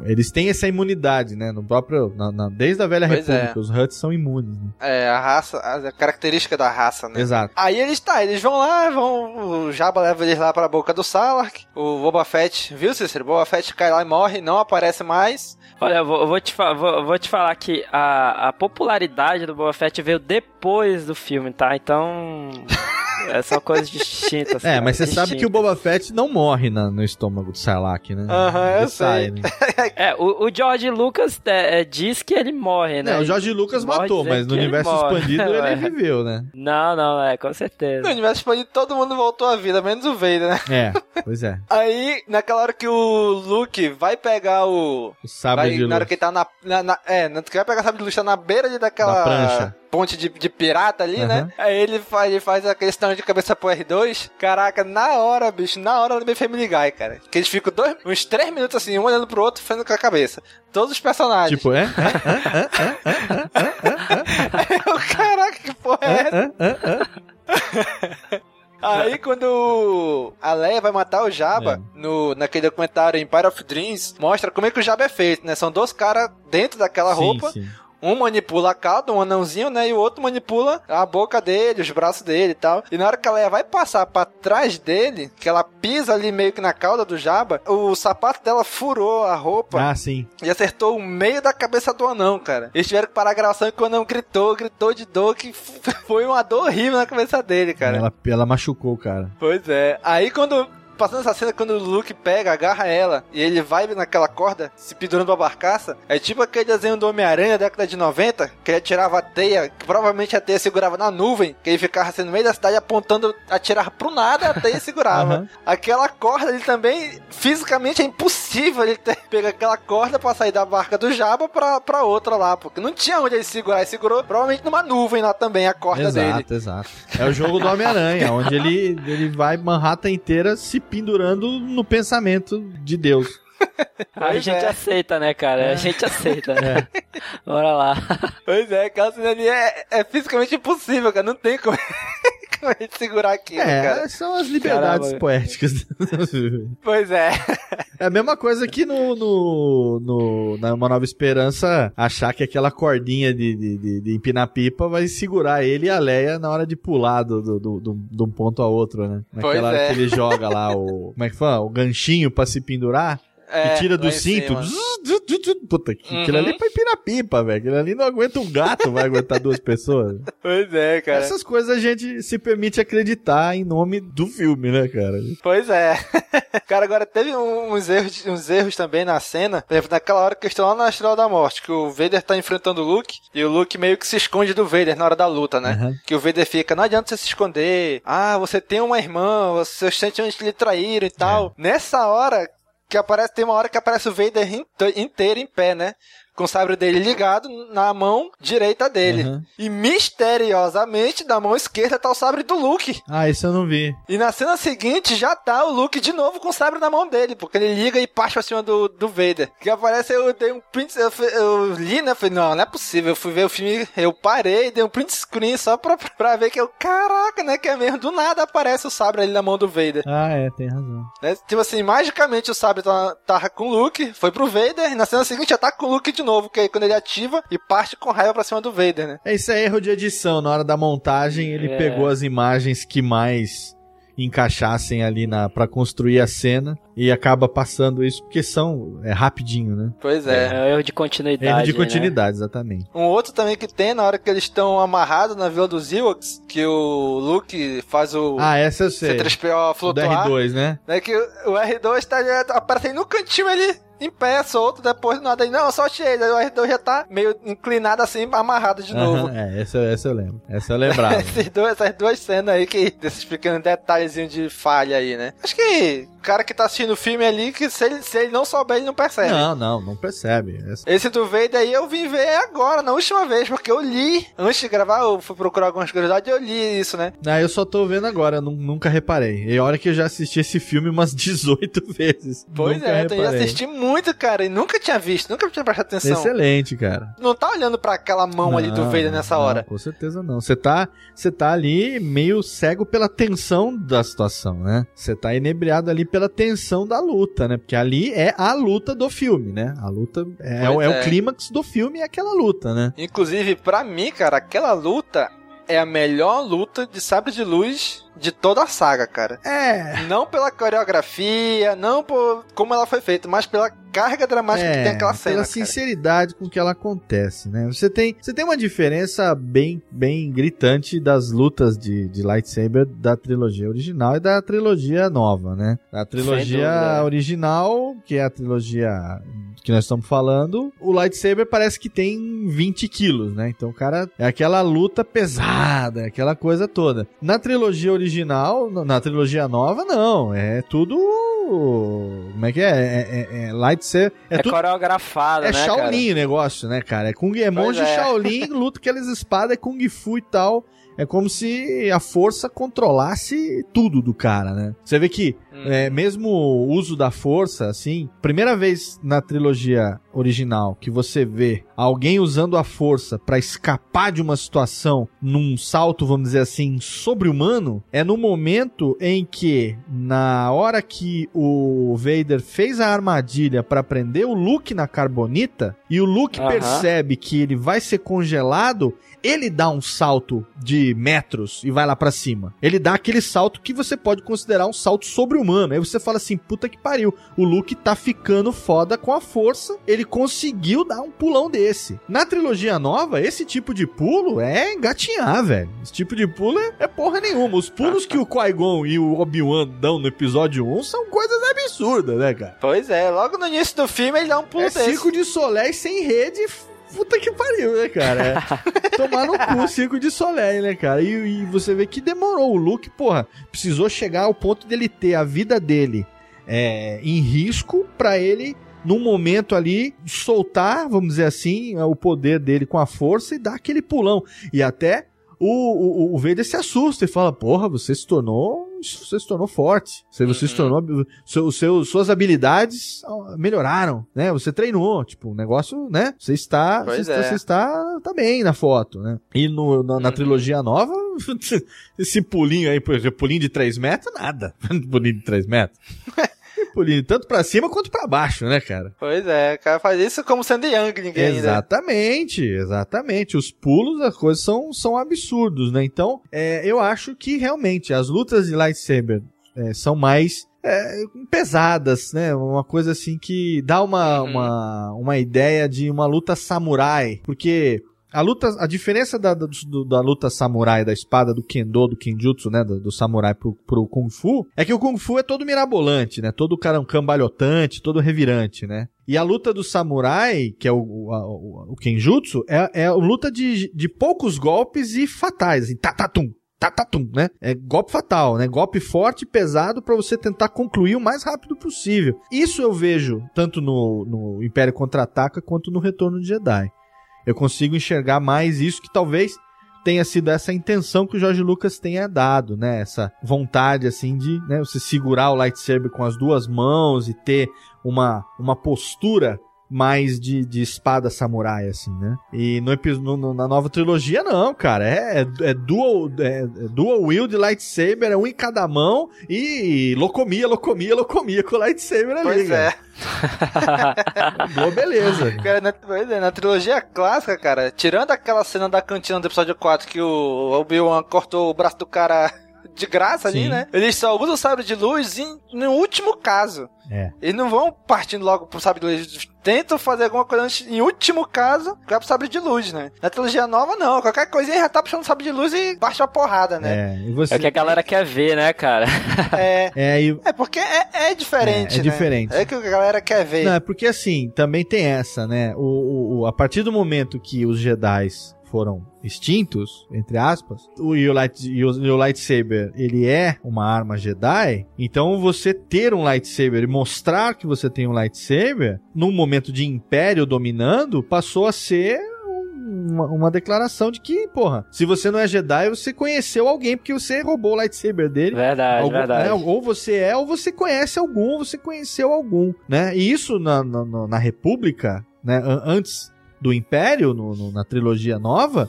eles têm essa imunidade, né? No próprio, na- na- desde a Velha Pois República, é. os Huts são imunes. Né? É, a raça, a característica da raça, né? Exato. Aí eles tá, eles vão lá, vão. O Jabba leva eles lá pra boca do Sarlacc. O Boba Fett, viu, Cícero? Boba Fett cai lá e morre, não aparece mais. Olha, eu vou, eu vou te, vou, vou te falar que a, a popularidade do Boba Fett veio depois do filme, tá? Então. é, são coisas distintas. É, cara, mas você sabe que o. Boba Fett não morre na- no estômago do Sarlacc, né? Aham, eu Ele sei. sai, né? É, o, o George Lucas é, é, diz que ele morre, né? Não, o Jorge Lucas Morre matou, mas no ele universo morre. expandido ele É. viveu, né? Não, não, é, com certeza. No universo expandido todo mundo voltou à vida, menos o Vader, né? É, pois é. Aí, naquela hora que o Luke vai pegar o. O sabre vai, de na hora luz. que ele tá na. na, na- é, na hora que vai pegar o sabre de luz, tá na beira de, daquela. Da prancha. Ponte de, de pirata ali, Aham. né? Aí ele faz, ele faz aquele stand de cabeça pro R2. Caraca, na hora, bicho, na hora do Family Guy, cara. Que eles ficam dois, uns três minutos assim, um olhando pro outro, fazendo com a cabeça. Todos os personagens. Tipo, é? Caraca, que porra é essa? Aí quando a Leia vai matar o Jabba no, naquele documentário Empire of Dreams, mostra como é que o Jabba é feito, né? São dois caras dentro daquela Sim, roupa. sim. Um manipula a cauda, um anãozinho, né? E o outro manipula a boca dele, os braços dele e tal. E na hora que a Leia vai passar pra trás dele, que ela pisa ali meio que na cauda do Jabba, o sapato dela furou a roupa Ah, sim. e acertou o meio da cabeça do anão, cara. Eles tiveram que parar a gravação e o anão gritou, gritou de dor, que foi uma dor horrível na cabeça dele, cara. Ela, ela machucou cara. Pois é. Aí quando. Passando essa cena, quando o Luke pega, agarra ela e ele vai naquela corda, se pendurando pra barcaça, é tipo aquele desenho do Homem-Aranha da década de 90, que ele atirava a teia, que provavelmente a teia segurava na nuvem, que ele ficava assim no meio da cidade apontando, atirar pro nada, a teia segurava. Aham. Aquela corda, ele também, fisicamente, é impossível ele ter pegar aquela corda pra sair da barca do Jabba pra, pra outra lá, porque não tinha onde ele segurar, ele segurou provavelmente numa nuvem lá também, a corda dele. Exato, exato. É o jogo do Homem-Aranha, onde ele, ele vai Manhattan inteira se pendurando no pensamento de Deus. A Pois gente é. aceita, né, cara? A gente aceita, né? Bora lá. Pois é, aquela cena ali é, é fisicamente impossível, cara. Não tem como, como a gente segurar aquilo, É, cara. são as liberdades Caramba. poéticas. Pois é. É a mesma coisa que no, no, no- na Uma Nova Esperança achar que aquela cordinha de, de, de, de empinar pipa vai segurar ele e a Leia na hora de pular do, do, do, do- de um ponto a outro, né? Pois Naquela hora é. que ele joga lá o. Como é que fala? O ganchinho pra se pendurar. É, que tira do cinto. Puta, que- aquilo Uhum. ali é pra empinar pipa, velho. Aquilo ali não aguenta um gato, vai aguentar duas pessoas. Pois é, cara. Essas coisas a gente se permite acreditar em nome do filme, né, cara? Pois é. cara, agora teve uns erros, uns erros também na cena. Por exemplo, naquela hora que estão lá na Estrela da Morte, que o Vader tá enfrentando o Luke, e o Luke meio que se esconde do Vader na hora da luta, né? Uhum. Que o Vader fica, não adianta você se esconder. Ah, você tem uma irmã, seus sentimentos lhe traíram e tal. Nessa hora que aparece, tem uma hora que aparece o Vader inte- inteiro em pé, né? Com o sabre dele ligado na mão direita dele. Uhum. E misteriosamente, da mão esquerda tá o sabre do Luke. Ah, isso eu não vi. E na cena seguinte já tá o Luke de novo com o sabre na mão dele, porque ele liga e parte pra cima do, do Vader. Que aparece, eu dei um print, eu, eu li, né? Falei, não, não é possível. Eu fui ver o filme, eu parei, dei um print screen só pra, pra ver que eu, caraca, né? Que é mesmo, do nada aparece o sabre ali na mão do Vader. Ah, é, tem razão. Né? Tipo assim, magicamente o sabre tá, tava com o Luke, foi pro Vader, e na cena seguinte já tá com o Luke de novo, que aí quando ele ativa e parte com raiva pra cima do Vader, né? É, isso é erro de edição. Na hora da montagem, ele É. pegou as imagens que mais encaixassem ali na para construir a cena e acaba passando isso porque são é rapidinho, né? Pois é. É erro de continuidade. Erro de né? continuidade, exatamente. Um outro também que tem na hora que eles estão amarrados na vila dos Ewoks, que o Luke faz o Ah, essa eu sei. C3PO Do flutuar. R2, né? Né, que o R2 tá, aparece aí no cantinho ali, em pé, solto, depois nada aí, não, só ele, aí o R2 já tá meio inclinado assim, amarrado de novo. Aham, é, essa, essa eu lembro. Essa eu lembrava. Dois, essas duas cenas aí, que, desses pequenos detalhezinhos de falha aí, né? Acho que o cara que tá assistindo o filme ali, que se ele, se ele não souber, ele não percebe. não, não, não percebe. Essa- Esse do Vader aí eu vim ver agora, na última vez, porque eu li, antes de gravar, eu fui procurar algumas curiosidades e eu li isso, né? Ah, eu só tô vendo agora, nu- nunca reparei. E olha que eu já assisti esse filme umas 18 vezes. Pois nunca é, eu reparei. assisti muito, cara, e nunca tinha visto, nunca tinha prestado atenção. Excelente, cara. Não tá olhando pra aquela mão ali do Não, Vader nessa não, hora. Com certeza não. Você tá, você tá ali meio cego pela tensão da situação, né? Você tá inebriado ali pela tensão da luta, né? Porque ali é a luta do filme, né? A luta é, é é. o clímax do filme, é aquela luta, né? Inclusive, pra mim, cara, aquela luta é a melhor luta de sabre de luz de toda a saga, cara. É. Não pela coreografia, não por como ela foi feita, mas pela carga dramática que tem aquela cena. É, pela cara. sinceridade com que ela acontece, né? Você tem, você tem uma diferença bem, bem gritante das lutas de, de lightsaber da trilogia original e da trilogia nova, né? A trilogia original, que é a trilogia que nós estamos falando, o lightsaber parece que tem 20 quilos, né? Então o cara é aquela luta pesada, é aquela coisa toda. Na trilogia original, na- na trilogia nova, não. É tudo. Como é que é? É, é, é lightsaber. É, tudo coreografado, é né, Shaolin o negócio, né, cara? É, Kung, é monge é. Shaolin, luta aquelas espadas, é Kung Fu e tal. É como se a força controlasse tudo do cara, né? Você vê que, é, mesmo o uso da força, assim, primeira vez na trilogia original que você vê alguém usando a força pra escapar de uma situação num salto, vamos dizer assim, sobre-humano, é no momento em que, na hora que o Vader fez a armadilha pra prender o Luke na carbonita, e o Luke percebe que ele vai ser congelado, ele dá um salto de metros e vai lá pra cima. Ele dá aquele salto que você pode considerar um salto sobre-humano. Aí você fala assim, puta que pariu, o Luke tá ficando foda com a força, ele conseguiu dar um pulão desse. Na trilogia nova, esse tipo de pulo é engatinhar, velho. Esse tipo de pulo é, é porra nenhuma. Os pulos que o Qui-Gon e o Obi-Wan dão no episódio 1 são coisas absurdas, né, cara? Pois é, logo no início do filme ele dá um pulo É desse. circo de Soleil sem rede. Puta que pariu, né, cara? É tomar no cu, circo de Soleil, né, cara? E, e você vê que demorou. O Luke, porra, precisou chegar ao ponto dele ter a vida dele é, em risco pra ele, num momento ali, soltar, vamos dizer assim, o poder dele com a força e dar aquele pulão. E até o, o, o Vader se assusta e fala: Porra, você se tornou. Você se tornou forte. Você, você se tornou. Seu, seu, suas habilidades ah, melhoraram, né? Você treinou. Tipo, o negócio, né? Você está. Pois Você, é. está, você está. Tá bem na foto, né? E no, na, na trilogia nova, esse pulinho aí, por exemplo, pulinho de 3 metros, nada. pulinho de 3 metros. Pulinho, tanto pra cima quanto pra baixo, né, cara? Pois é, o cara faz isso como sendo Young, ninguém ainda. Exatamente, exatamente. Os pulos, as coisas são, são absurdos, né? Então, é, eu acho que realmente as lutas de lightsaber é, são mais é, pesadas, né? Uma coisa assim que dá uma, uma, uma ideia de uma luta samurai, porque a luta, a diferença da, da, da luta samurai, da espada, do kendo, do kenjutsu, né, do, do samurai pro, pro kung fu, é que o kung fu é todo mirabolante, né, todo cara cambalhotante, todo revirante, né. E a luta do samurai, que é o, o, o, kenjutsu, é, é a luta de, de poucos golpes e fatais, assim, tatatum. tá, tá, tum, né? É golpe fatal, né? Golpe forte e pesado para você tentar concluir o mais rápido possível. Isso eu vejo tanto no, no Império Contra-Ataca quanto no Retorno de Jedi. Eu consigo enxergar mais isso que talvez tenha sido essa intenção que o Jorge Lucas tenha dado, né? Essa vontade, assim, de né, você segurar o lightsaber com as duas mãos e ter uma, uma postura mais de, de espada samurai, assim, né? E no, no, na nova trilogia, não, cara. É, é, é dual, é, é dual wield lightsaber, é um em cada mão e locomia, locomia, locomia com o lightsaber ali. Pois cara. é. Boa, beleza. Cara, na, é, na, trilogia clássica, cara, tirando aquela cena da cantina do episódio 4 que o Obi-Wan cortou o braço do cara de graça Sim. ali, né? Eles só usam o sabre de luz em, no último caso. É. Eles não vão partindo logo pro sabre de luz. Tentam fazer alguma coisa antes, em último caso, vai pro sabre de luz, né? Na trilogia nova, não. Qualquer coisinha já tá puxando o sabre de luz e baixa a porrada, né? É, e você... é o que a galera quer ver, né, cara? É. É, e... é porque é, é diferente. É, é né? diferente. É que a galera quer ver. Não, é porque assim, também tem essa, né? O, o, o a partir do momento que os Jedi foram extintos, entre aspas, o, e, o light, e, o, e o lightsaber ele é uma arma Jedi, então você ter um lightsaber e mostrar que você tem um lightsaber, num momento de império dominando, passou a ser uma, uma, declaração de que, porra, se você não é Jedi, você conheceu alguém porque você roubou o lightsaber dele. Verdade, algum, verdade. Né? Ou você é, ou você conhece algum, ou você conheceu algum, né? E isso na, na, na República, né? Antes do Império, no, no, na trilogia nova,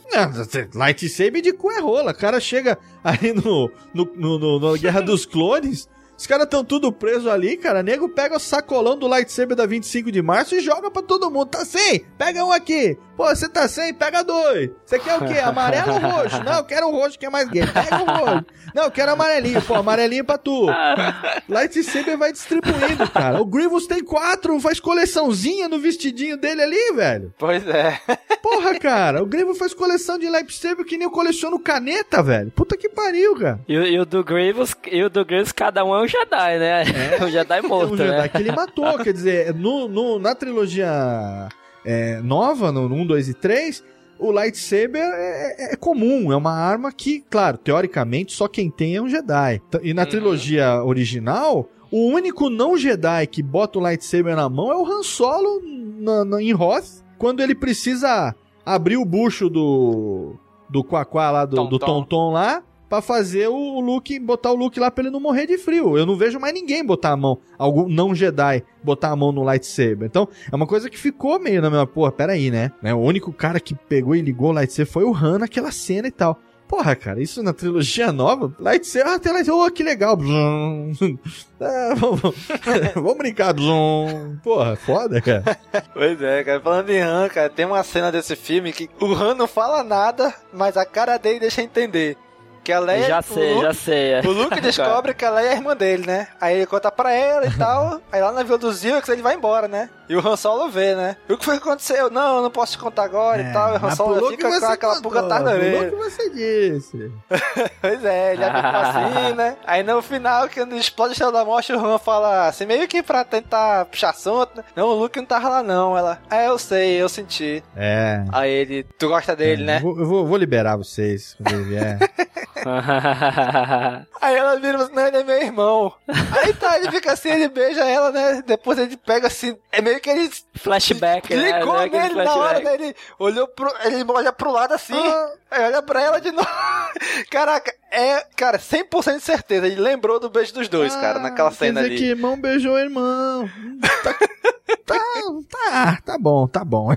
lightsaber de cu é rola. O cara chega aí no, no, no, no Guerra dos Clones, os caras estão tudo presos ali, cara. Nego pega o sacolão do lightsaber da 25 de março e joga pra todo mundo. Tá sem? Pega um aqui. Pô, você tá sem? Pega dois. Você quer o quê? Amarelo ou roxo? Não, eu quero o roxo que é mais gay. Pega o roxo. Não, eu quero amarelinho. Pô, amarelinho pra tu. Lightsaber vai distribuindo, cara. O Grievous tem quatro, faz coleçãozinha no vestidinho dele ali, velho. Pois é. Porra, cara. O Grievous faz coleção de lightsaber que nem eu coleciono caneta, velho. Puta que pariu, cara. E, e o do Grievous, e o do Grievous, cada um é um Jedi, né? É, um Jedi morto, é um Jedi né? que ele matou. Quer dizer, no, no, na trilogia é, nova, no 1, 2 e 3, o lightsaber é, é, é, comum, é uma arma que, claro, teoricamente só quem tem é um Jedi. E na uhum. trilogia original, o único não Jedi que bota o lightsaber na mão é o Han Solo na, na, em Hoth, quando ele precisa abrir o bucho do do Quaquá lá, do Tom do Tom, Tom lá, para fazer o Luke, botar o Luke lá pra ele não morrer de frio. Eu não vejo mais ninguém botar a mão, algum não Jedi, botar a mão no lightsaber. Então, é uma coisa que ficou meio na minha, porra, peraí, né? né? O único cara que pegou e ligou o lightsaber foi o Han naquela cena e tal. Porra, cara, isso na trilogia nova, lightsaber, ah, lightsaber, oh, que legal. Ah, vamos, vamos brincar. Porra, foda, cara. Pois é, cara. Falando em Han, cara, tem uma cena desse filme que o Han não fala nada, mas a cara dele deixa entender. Que a Leia. Já sei, Luke, já sei. É. O Luke descobre que a Leia é a irmã dele, né? Aí ele conta pra ela e tal. aí lá na Vila dos Zilks ele vai embora, né? E o Han Solo vê, né? E o que foi que aconteceu? Não, eu não posso te contar agora é, e tal. E o Han Solo fica com aquela contou, pulga atrás da orelha. que você disse. pois é, ele ficou assim, né? Aí no final, quando explode a Estrela da Morte, o Han fala assim, meio que pra tentar puxar assunto, né? Não, o Luke não tava lá não. Ela, é, eu sei, eu senti. É. Aí ele, tu gosta dele, é, né? Eu vou, eu vou, vou liberar vocês quando ele vier. Aí ela vira assim, não, ele é meu irmão. Aí tá, ele fica assim, ele beija ela, né? Depois ele pega assim, é meio que ele. Flashback, né? Clicou né? nele na hora, né? Ele olhou pro. Ele olha pro lado assim, ah. aí olha pra ela de novo. Caraca, é, cara, 100% de certeza. Ele lembrou do beijo dos dois, ah, cara, naquela cena ali. que irmão beijou irmão. Tá, tá, tá bom, tá bom.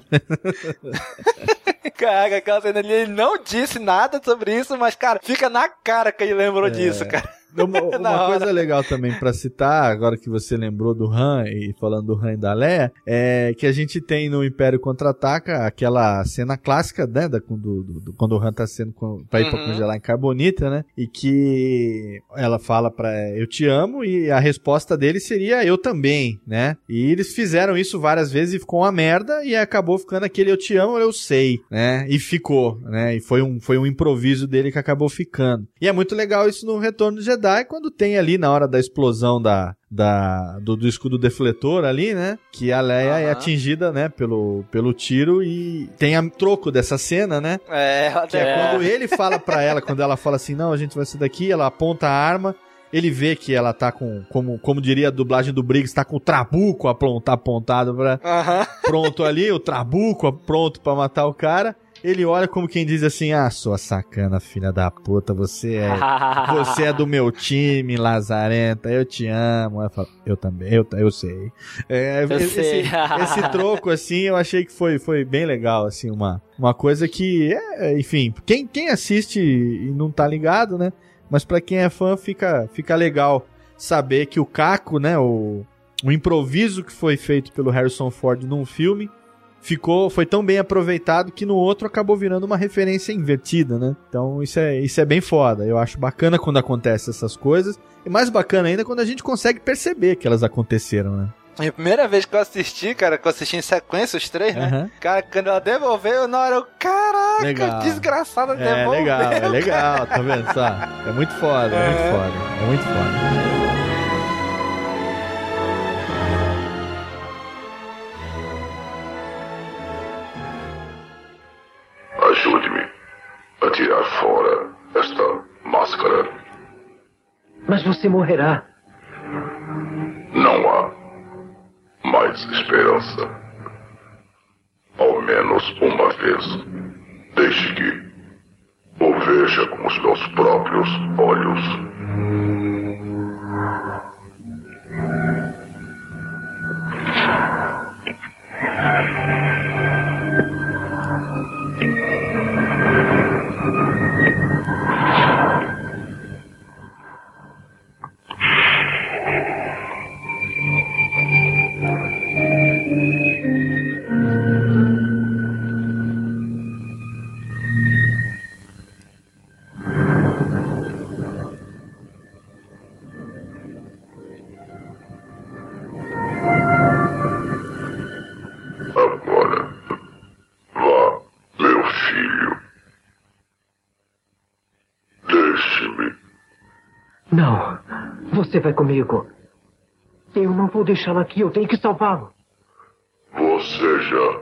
Caraca, aquela cena ali, ele não disse nada sobre isso, mas, cara, fica na cara que ele lembrou é. disso, cara. Uma, uma coisa legal também para citar, agora que você lembrou do Han e falando do Han e da Leia, é que a gente tem no Império Contra-Ataca aquela cena clássica, né, da, do, do, do, quando o Han tá sendo com, pra ir uhum. pra congelar em Carbonita, né, e que ela fala pra eu te amo e a resposta dele seria eu também, né, e eles fizeram isso várias vezes e ficou uma merda e acabou ficando aquele eu te amo, eu sei, né, e ficou, né, e foi um, foi um improviso dele que acabou ficando. E é muito legal isso no Retorno de Jedi quando tem ali na hora da explosão da, da do, do escudo defletor ali, né? Que a Leia é atingida, né, pelo, pelo tiro e tem a troco dessa cena, né? É, Que é quando ele fala pra ela, quando ela fala assim, não, a gente vai sair daqui, ela aponta a arma, ele vê que ela tá com, como, como diria a dublagem do Briggs, tá com o trabuco aponta- apontado pra, Aham. pronto ali, o trabuco pronto pra matar o cara. Ele olha como quem diz assim: Ah, sua sacana, filha da puta, você é. Você é do meu time, Lazarenta, eu te amo. Eu, falo, eu também, eu, eu sei. É, Eu esse, sei. esse troco, assim, eu achei que foi, foi bem legal, assim, uma, uma coisa que, é, enfim, quem, quem assiste e não tá ligado, né? Mas pra quem é fã, fica, fica legal saber que o Caco, né, o, o improviso que foi feito pelo Harrison Ford num filme ficou foi tão bem aproveitado que no outro acabou virando uma referência invertida, né? Então isso é, isso é bem foda. Eu acho bacana quando acontece essas coisas. E mais bacana ainda quando a gente consegue perceber que elas aconteceram, né? E a primeira vez que eu assisti, cara, que eu assisti em sequência os três, né? Aham. Cara, quando ela devolveu, na hora eu, caraca, Legal. desgraçada É devolveu. legal, é cara. legal, tá vendo só? É muito foda, é muito É. foda, é muito foda. Você morrerá. Não há mais esperança. Ao menos uma vez. Deixe que o veja com os meus próprios olhos. Você vai comigo. Eu não vou deixá-lo aqui. Eu tenho que salvá-lo. Você já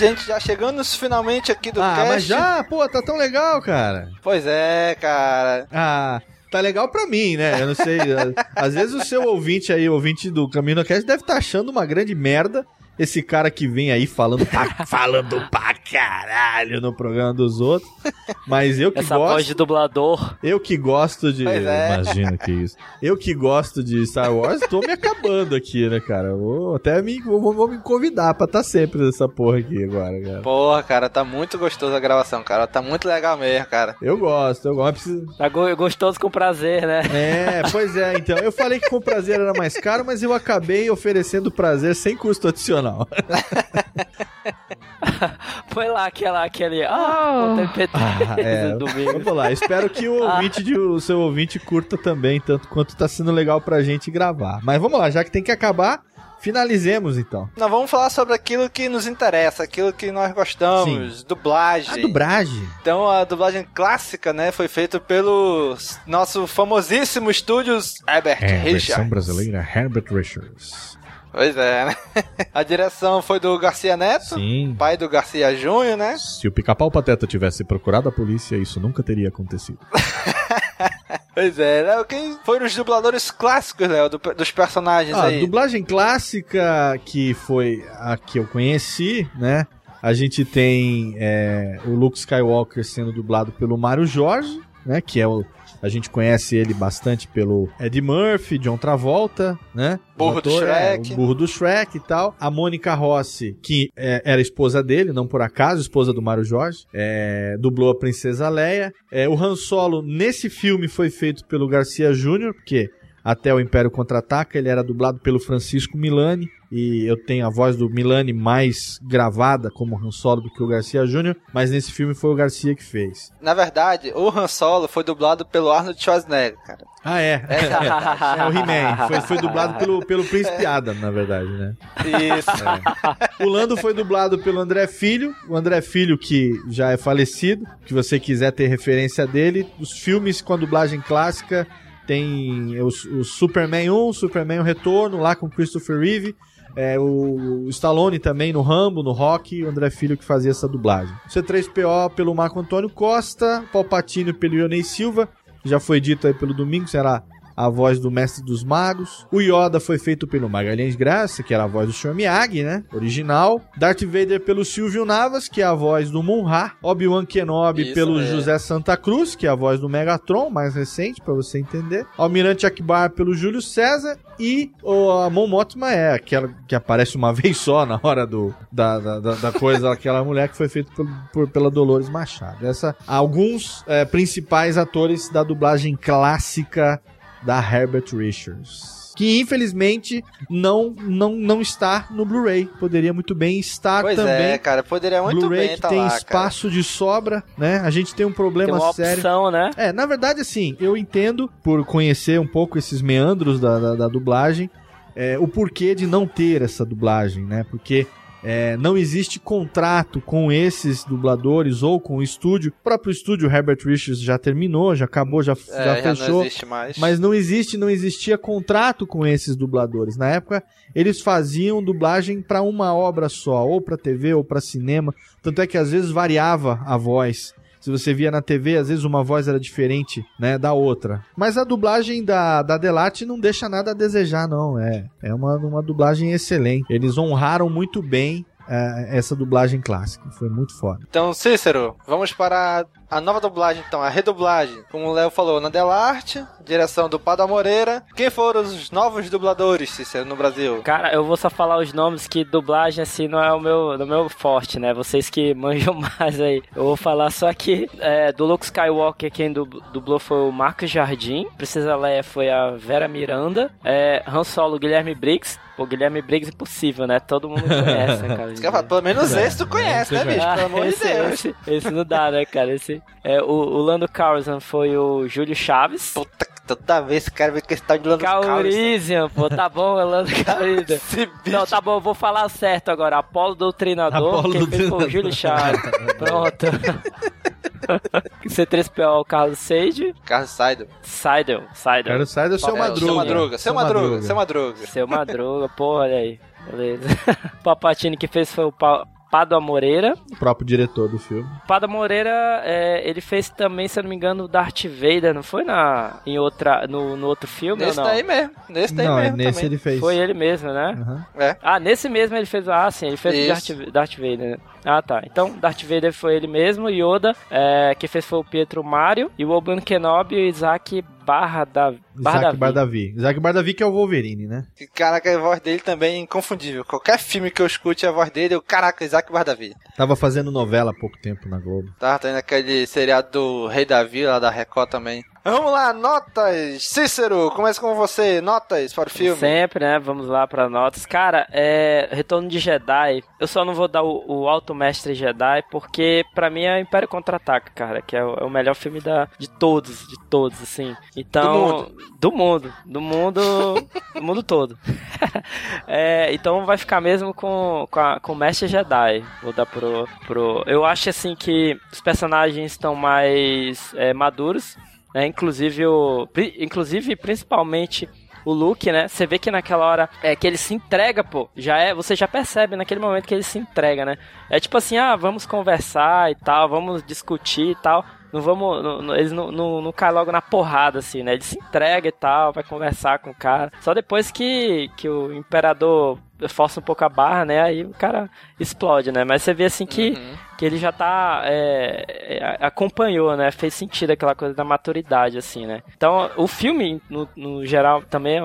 Gente, já chegamos finalmente aqui do Ah, cast. mas já, pô, tá tão legal, cara. Pois é, cara. Ah, tá legal pra mim, né? Eu não sei. Às vezes o seu ouvinte aí, ouvinte do Caminho Cast, deve estar achando uma grande merda esse cara que vem aí falando pra, falando pra caralho no programa dos outros. Mas eu que Essa voz gosto. de dublador. Eu que gosto de. Pois é. Imagina que isso. Eu que gosto de Star Wars, tô me acabando aqui, né, cara? Vou até me, vou, vou me convidar pra estar sempre nessa porra aqui agora, cara. Porra, cara, tá muito gostoso a gravação, cara. Tá muito legal mesmo, cara. Eu gosto, eu gosto. Preciso... Tá go- gostoso com prazer, né? É, pois é, então. Eu falei que com prazer era mais caro, mas eu acabei oferecendo prazer sem custo adicional. Foi lá aquela, aquele. Ah, oh. MP3 Ah, é. domingo. Vamos lá, espero que o ouvinte de- o seu ouvinte curta também, tanto quanto tá sendo legal pra gente gravar. Mas vamos lá, já que tem que acabar, finalizemos então. Nós vamos falar sobre aquilo que nos interessa, aquilo que nós gostamos, dublagem. A dublagem. Então a dublagem clássica, né, foi feita pelo nosso famosíssimo estúdios Herbert Richards. brasileira Herbert Richards. Pois é, né? A direção foi do Garcia Neto, Sim. pai do Garcia Júnior, né? Se o Pica-Pau Pateta tivesse procurado a polícia, isso nunca teria acontecido. Pois é, né? Quem foram os dubladores clássicos, Léo, do- dos personagens Ah, A aí? dublagem clássica que foi a que eu conheci, né? A gente tem é, o Luke Skywalker sendo dublado pelo Mário Jorge, né? Que é o. A gente conhece ele bastante pelo Ed Murphy, John Travolta, né? Burro O do ator, é, Shrek. o burro do Shrek e tal. A Mônica Rossi, que é, era esposa dele, não por acaso, esposa do Mário Jorge, é, dublou a Princesa Leia. É, o Han Solo, nesse filme, foi feito pelo Garcia Júnior, porque até o Império Contra-Ataca, ele era dublado pelo Francisco Milani, e eu tenho a voz do Milani mais gravada como Han Solo do que o Garcia Jr., mas nesse filme foi o Garcia que fez. Na verdade, o Han Solo foi dublado pelo Arnold Schwarzenegger, cara. Ah, é? É, é o He-Man. Foi, foi dublado pelo, pelo Príncipe Adam, na verdade, né? Isso. É. O Lando foi dublado pelo André Filho. O André Filho, que já é falecido, que você quiser ter referência dele. Os filmes com a dublagem clássica tem o, o Superman 1, Superman o Retorno, lá com Christopher Reeve. É, o Stallone também no Rambo, no Rock, o André Filho que fazia essa dublagem. C3PO pelo Marco Antônio Costa, Palpatine pelo Ionei Silva, já foi dito aí pelo Domingos, era a voz do Mestre dos Magos. O Yoda foi feito pelo Magalhães Graça, que era a voz do Sr. Miyagi, né? Original. Darth Vader pelo Silvio Navas, que é a voz do Munra. Obi-Wan Kenobi Isso, pelo é. José Santa Cruz, que é a voz do Megatron, mais recente, pra você entender. Almirante Akbar pelo Júlio César. E o, a Mon Mothma é aquela que aparece uma vez só na hora do, da, da, da- da coisa, aquela mulher que foi feita por, por- pela Dolores Machado. Essa, alguns eh, principais atores da dublagem clássica da Herbert Richards. Que infelizmente não, não, não está no Blu-ray. Poderia muito bem estar Pois também. é, cara, poderia muito Blu-ray bem que tá tem lá, cara. espaço de sobra, né? A gente tem um problema Tem uma sério. opção, né? É, na verdade, assim, eu entendo, por conhecer um pouco esses meandros da, da, da dublagem, é, o porquê de não ter essa dublagem, né? Porque é, não existe contrato com esses dubladores ou com o estúdio. O próprio estúdio Herbert Richards já terminou, já acabou, já, É, já já não fechou. existe mais. Mas não existe, não existia contrato com esses dubladores. Na época, eles faziam dublagem para uma obra só, ou para TV ou para cinema. Tanto é que às vezes variava a voz. Se você via na TV, às vezes uma voz era diferente, né, da outra. Mas a dublagem da, da Delate não deixa nada a desejar, não. É, é uma, uma dublagem excelente. Eles honraram muito bem é, essa dublagem clássica. Foi muito foda. Então, Cícero, vamos para a nova dublagem, então, a redublagem. Como o Léo falou, na Delarte, direção do Pada Moreira. Quem foram os novos dubladores, Cícero, no Brasil? Cara, eu vou só falar os nomes que dublagem assim não é o meu, no meu forte, né? Vocês que manjam mais aí. Eu vou falar só que é, do Luke Skywalker quem dub- dublou foi o Marcos Jardim. Princesa Leia foi a Vera Miranda. É, Han Solo, Guilherme Briggs. Pô, Guilherme Briggs impossível, né? Todo mundo conhece, né, cara? Falar, Pelo menos esse tu conhece, né, bicho? Pelo amor de esse, Deus. Esse, esse não dá, né, cara? Esse, é, o, o Lando Calrissian foi o Júlio Chaves. Puta que toda vez esse cara vê questão de Lando Calrissian, pô, tá bom, é Lando Calrissian. Não, tá bom, eu vou falar certo agora. Apolo Doutrinador, Apolo quem fez foi o. Júlio Chaves. Pronto. C3PO, o Carlos Sage. Carlos Seidel. Seidel, Seidel. Carlos Seidel, seu É, Madruga. Seu Madruga, seu Madruga, seu Madruga. Seu Madruga, pô, olha aí. Beleza. Papatini que fez foi o pa Pádua Moreira. O próprio diretor do filme. Pada Moreira, é, ele fez também, se eu não me engano, o Darth Vader, não foi na, em outra, no, no outro filme Nesse ou não? daí mesmo, nesse daí Não, é mesmo nesse também. ele fez. Foi ele mesmo, né? Aham. É. Ah, nesse mesmo ele fez. Ah, sim, ele fez. Darth, Darth Vader. né? Ah, tá. Então, Darth Vader foi ele mesmo. Yoda, é, que fez foi o Pietro Mario. E o Obi-Wan Kenobi e o Isaac Barra da Barra Isaac Davi. Bardavi. Isaac Bardavi que é o Wolverine, né? E, Caraca, a voz dele também é inconfundível. Qualquer filme que eu escute a voz dele, eu, caraca, Isaac Bardavi. Tava fazendo novela há pouco tempo na Globo. Tava tendo aquele seriado do Rei Davi lá da Record também. Vamos lá, notas! Cícero, começa com você, notas para o filme. Sempre, né? Vamos lá pra notas. Cara, é. Retorno de Jedi. Eu só não vou dar o, o Alto Mestre Jedi, porque pra mim é Império Contra-Ataca, cara. Que é o, é o melhor filme da, de todos, de todos, assim. Então. Do mundo. Do mundo. do mundo todo. É, então vai ficar mesmo com, com, a- com o Mestre Jedi. Vou dar pro, pro. Eu acho assim que os personagens estão mais é, maduros. Né? Inclusive, o, inclusive, principalmente o Luke, né? Você vê que naquela hora é que ele se entrega, pô. Já é, você já percebe naquele momento que ele se entrega, né? É tipo assim, ah, vamos conversar e tal, vamos discutir e tal. Não vamos. não- não- eles não, não, não caem logo na porrada, assim, né? Ele se entrega e tal, vai conversar com o cara. Só depois que, que o imperador força um pouco a barra, né? Aí o cara explode, né? Mas você vê assim que, Uhum. que ele já tá. é, é, acompanhou, né? Fez sentido aquela coisa da maturidade, assim, né? Então o filme, no, no geral, também é,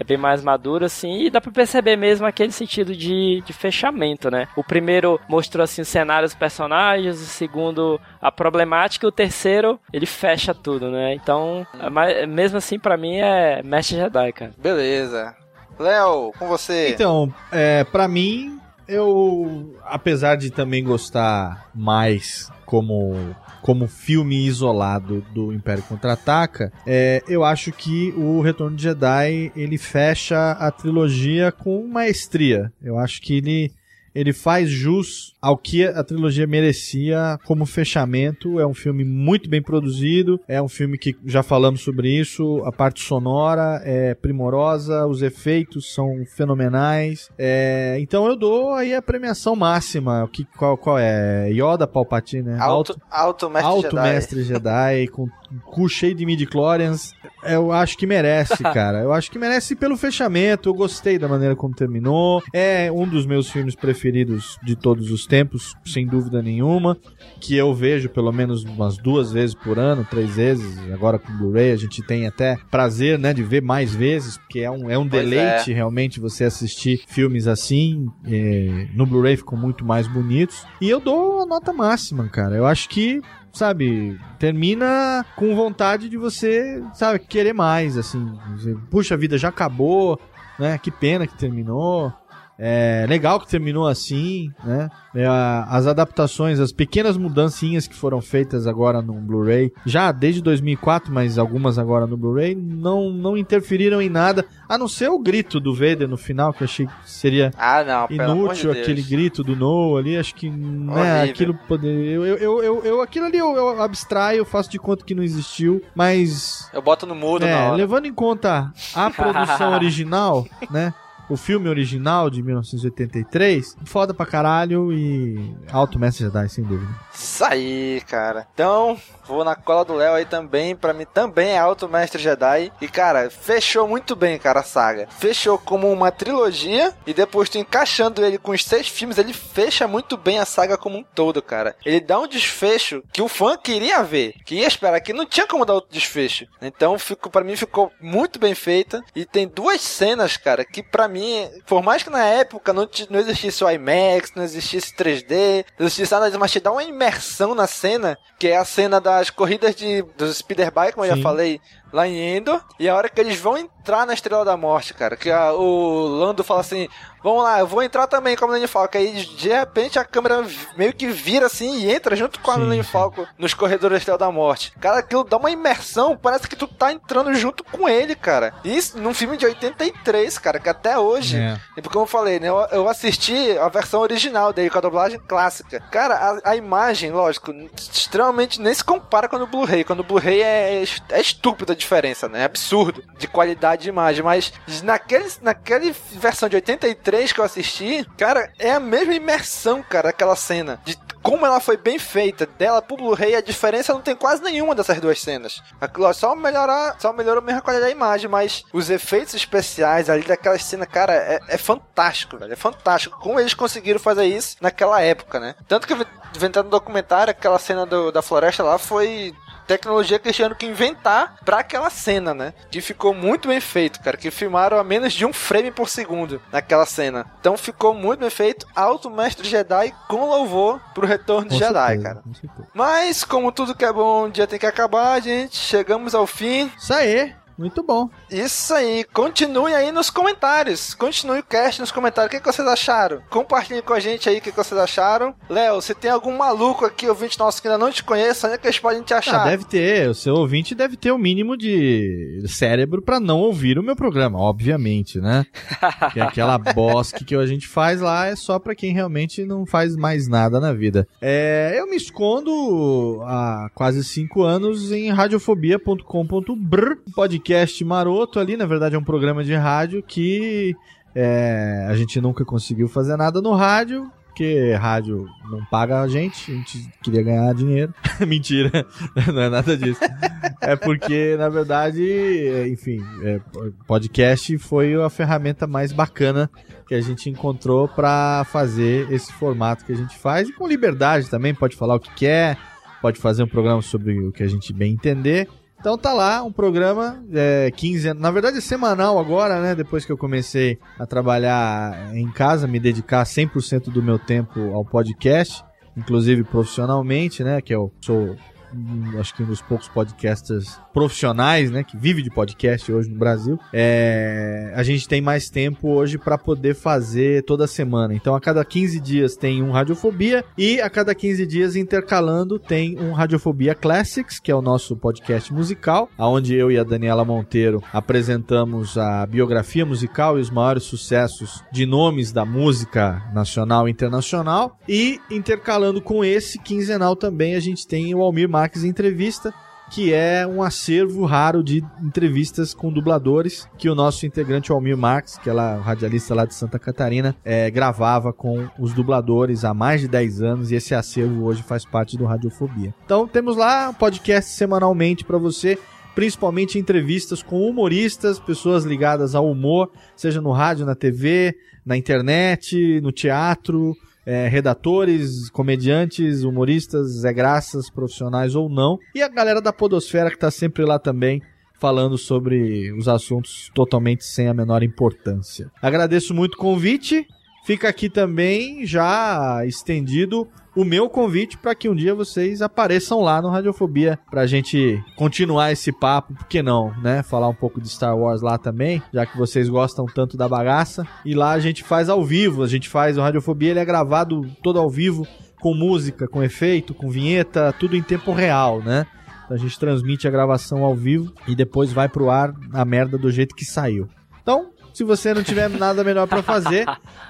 é bem mais maduro, assim, e dá pra perceber mesmo aquele sentido de, de fechamento, né? O primeiro mostrou assim os cenários, os personagens, o segundo a problemática, e o terceiro ele fecha tudo, né? Então, mas, mesmo assim, pra mim é Mestre Jedi, cara. Beleza. Léo, com você. Então, é, para mim, eu, apesar de também gostar mais como como filme isolado do Império Contra-Ataca, é, eu acho que o Retorno de Jedi ele fecha a trilogia com maestria. Eu acho que ele ele faz jus ao que a trilogia merecia como fechamento. É um filme muito bem produzido, é um filme que já falamos sobre isso. A parte sonora é primorosa, os efeitos são fenomenais. É, então eu dou aí a premiação máxima. O que, qual, qual é? Yoda Palpatine, né? Alto, alto mestre Alto Jedi. Mestre Jedi, com cu cheio de midi-chlorians. Eu acho que merece, cara. Eu acho que merece pelo fechamento. Eu gostei da maneira como terminou. É um dos meus filmes preferidos de todos os tempos, sem dúvida nenhuma. Que eu vejo pelo menos umas duas vezes por ano, três vezes. Agora com Blu-ray a gente tem até prazer, né, de ver mais vezes, porque é um, é um Pois deleite é. realmente você assistir filmes assim. É, no Blu-ray ficam muito mais bonitos. E eu dou a nota máxima, cara. Eu acho que sabe, termina com vontade de você, sabe, querer mais, assim. Puxa, a vida já acabou, né? Que pena que terminou. É legal que terminou assim, né? É, as adaptações, as pequenas mudancinhas que foram feitas agora no Blu-ray, já desde 2004, mas algumas agora no Blu-ray, não, não interferiram em nada, a não ser o grito do Vader no final, que eu achei que seria Ah, não, de inútil Deus. aquele grito do Noah ali, acho que né, Horrível. aquilo poder, eu, eu, eu, eu, aquilo ali eu, eu abstraio, eu faço de conta que não existiu, mas Eu boto no mudo é, hora. levando em conta a produção original, né? O filme original de 1983, foda pra caralho e Alto Mestre Jedi, sem dúvida. Isso aí, cara. Então, vou na cola do Léo aí também. Pra mim também é Alto Mestre Jedi. E, cara, fechou muito bem, cara, a saga. Fechou como uma trilogia. E depois tu encaixando ele com os seis filmes, ele fecha muito bem a saga como um todo, cara. Ele dá um desfecho que o fã queria ver. Que ia esperar, que não tinha como dar outro desfecho. Então, ficou, pra mim, ficou muito bem feita. E tem duas cenas, cara, que pra mim, por mais que na época não, não existisse o IMAX, não existisse 3D, não existisse nada, mas te dá uma imersão na cena, que é a cena das corridas de, dos speeder bike, como eu Sim. já falei, lá em Endor, e a hora que eles vão entrar na Estrela da Morte, cara, que a- o Lando fala assim, vamos lá, eu vou entrar também com a Millennium Falcon, aí de repente a câmera meio que vira assim e entra junto com a Millennium Falcon nos corredores da Estrela da Morte. Cara, aquilo dá uma imersão, parece que tu tá entrando junto com ele, cara. Isso num filme de 83, cara, que até hoje, É. e como eu falei, né, eu, eu assisti a versão original dele, com a dublagem clássica. Cara, a, a imagem, lógico, extremamente nem se compara com do Blu-ray. Quando o Blu-ray é, é estúpida a diferença, né? É absurdo de qualidade de imagem. Mas naquele, naquele versão de 83 que eu assisti, cara, é a mesma imersão, cara, aquela cena. De como ela foi bem feita dela pro Blu-ray, a diferença não tem quase nenhuma dessas duas cenas. Aquilo, só melhorar, só melhorou mesmo a qualidade da imagem, mas os efeitos especiais ali daquela cena, cara, é, é fantástico, velho. É fantástico. Como eles conseguiram fazer isso naquela época, né? Tanto que inventando no documentário, aquela cena do- da floresta lá foi tecnologia que eles tiveram que inventar pra aquela cena, né? Que ficou muito bem feito, cara. Que filmaram a menos de um frame por segundo naquela cena. Então ficou muito bem feito. Alto Mestre Jedi com louvor pro retorno de Com Jedi, certeza, cara. com certeza. Mas, como tudo que é bom, um dia tem que acabar, gente. Chegamos ao fim. Isso aí, muito bom. Isso aí. Continuem aí nos comentários. Continue o cast nos comentários. O que, que vocês acharam? Compartilhem com a gente aí o que, que vocês acharam. Léo, se tem algum maluco aqui, ouvinte nosso que ainda não te conhece, onde é que eles podem te achar? Ah, deve ter, o seu ouvinte deve ter o mínimo de cérebro pra não ouvir o meu programa, obviamente, né? que aquela bosque que a gente faz lá é só pra quem realmente não faz mais nada na vida. É, eu me escondo há quase cinco anos em radiofobia.com.br, um podcast maroto ali, na verdade é um programa de rádio que é, a gente nunca conseguiu fazer nada no rádio, porque rádio não paga a gente, a gente queria ganhar dinheiro. Mentira, não é nada disso. É porque, na verdade, enfim, é, podcast foi a ferramenta mais bacana que a gente encontrou para fazer esse formato que a gente faz e com liberdade também, pode falar o que quer, pode fazer um programa sobre o que a gente bem entender. Então tá lá um programa é, 15 na verdade é semanal agora, né? Depois que eu comecei a trabalhar em casa, me dedicar 100% do meu tempo ao podcast, inclusive profissionalmente, né? Que eu sou acho que um dos poucos podcasters profissionais, né, que vive de podcast hoje no Brasil, é, a gente tem mais tempo hoje para poder fazer toda semana. Então, a cada 15 dias tem um Radiofobia e a cada 15 dias intercalando tem um Radiofobia Classics, que é o nosso podcast musical, aonde eu e a Daniela Monteiro apresentamos a biografia musical e os maiores sucessos de nomes da música nacional e internacional. E intercalando com esse quinzenal também a gente tem o Almir Marques Entrevista, que é um acervo raro de entrevistas com dubladores que o nosso integrante Almir Marques, que é lá, radialista lá de Santa Catarina, é, gravava com os dubladores há mais de 10 anos e esse acervo hoje faz parte do Radiofobia. Então temos lá um podcast semanalmente para você principalmente entrevistas com humoristas, pessoas ligadas ao humor, seja no rádio, na TV, na internet, no teatro, é, redatores, comediantes, humoristas, Zé Graças, profissionais ou não. E a galera da Podosfera que tá sempre lá também falando sobre os assuntos totalmente sem a menor importância. Agradeço muito o convite. Fica aqui também já estendido o meu convite para que um dia vocês apareçam lá no Radiofobia pra gente continuar esse papo, por que não, né? Falar um pouco de Star Wars lá também, já que vocês gostam tanto da bagaça. E lá a gente faz ao vivo, a gente faz o Radiofobia, ele é gravado todo ao vivo com música, com efeito, com vinheta, tudo em tempo real, né? Então a gente transmite a gravação ao vivo e depois vai pro ar a merda do jeito que saiu. Então, se você não tiver nada melhor para fazer,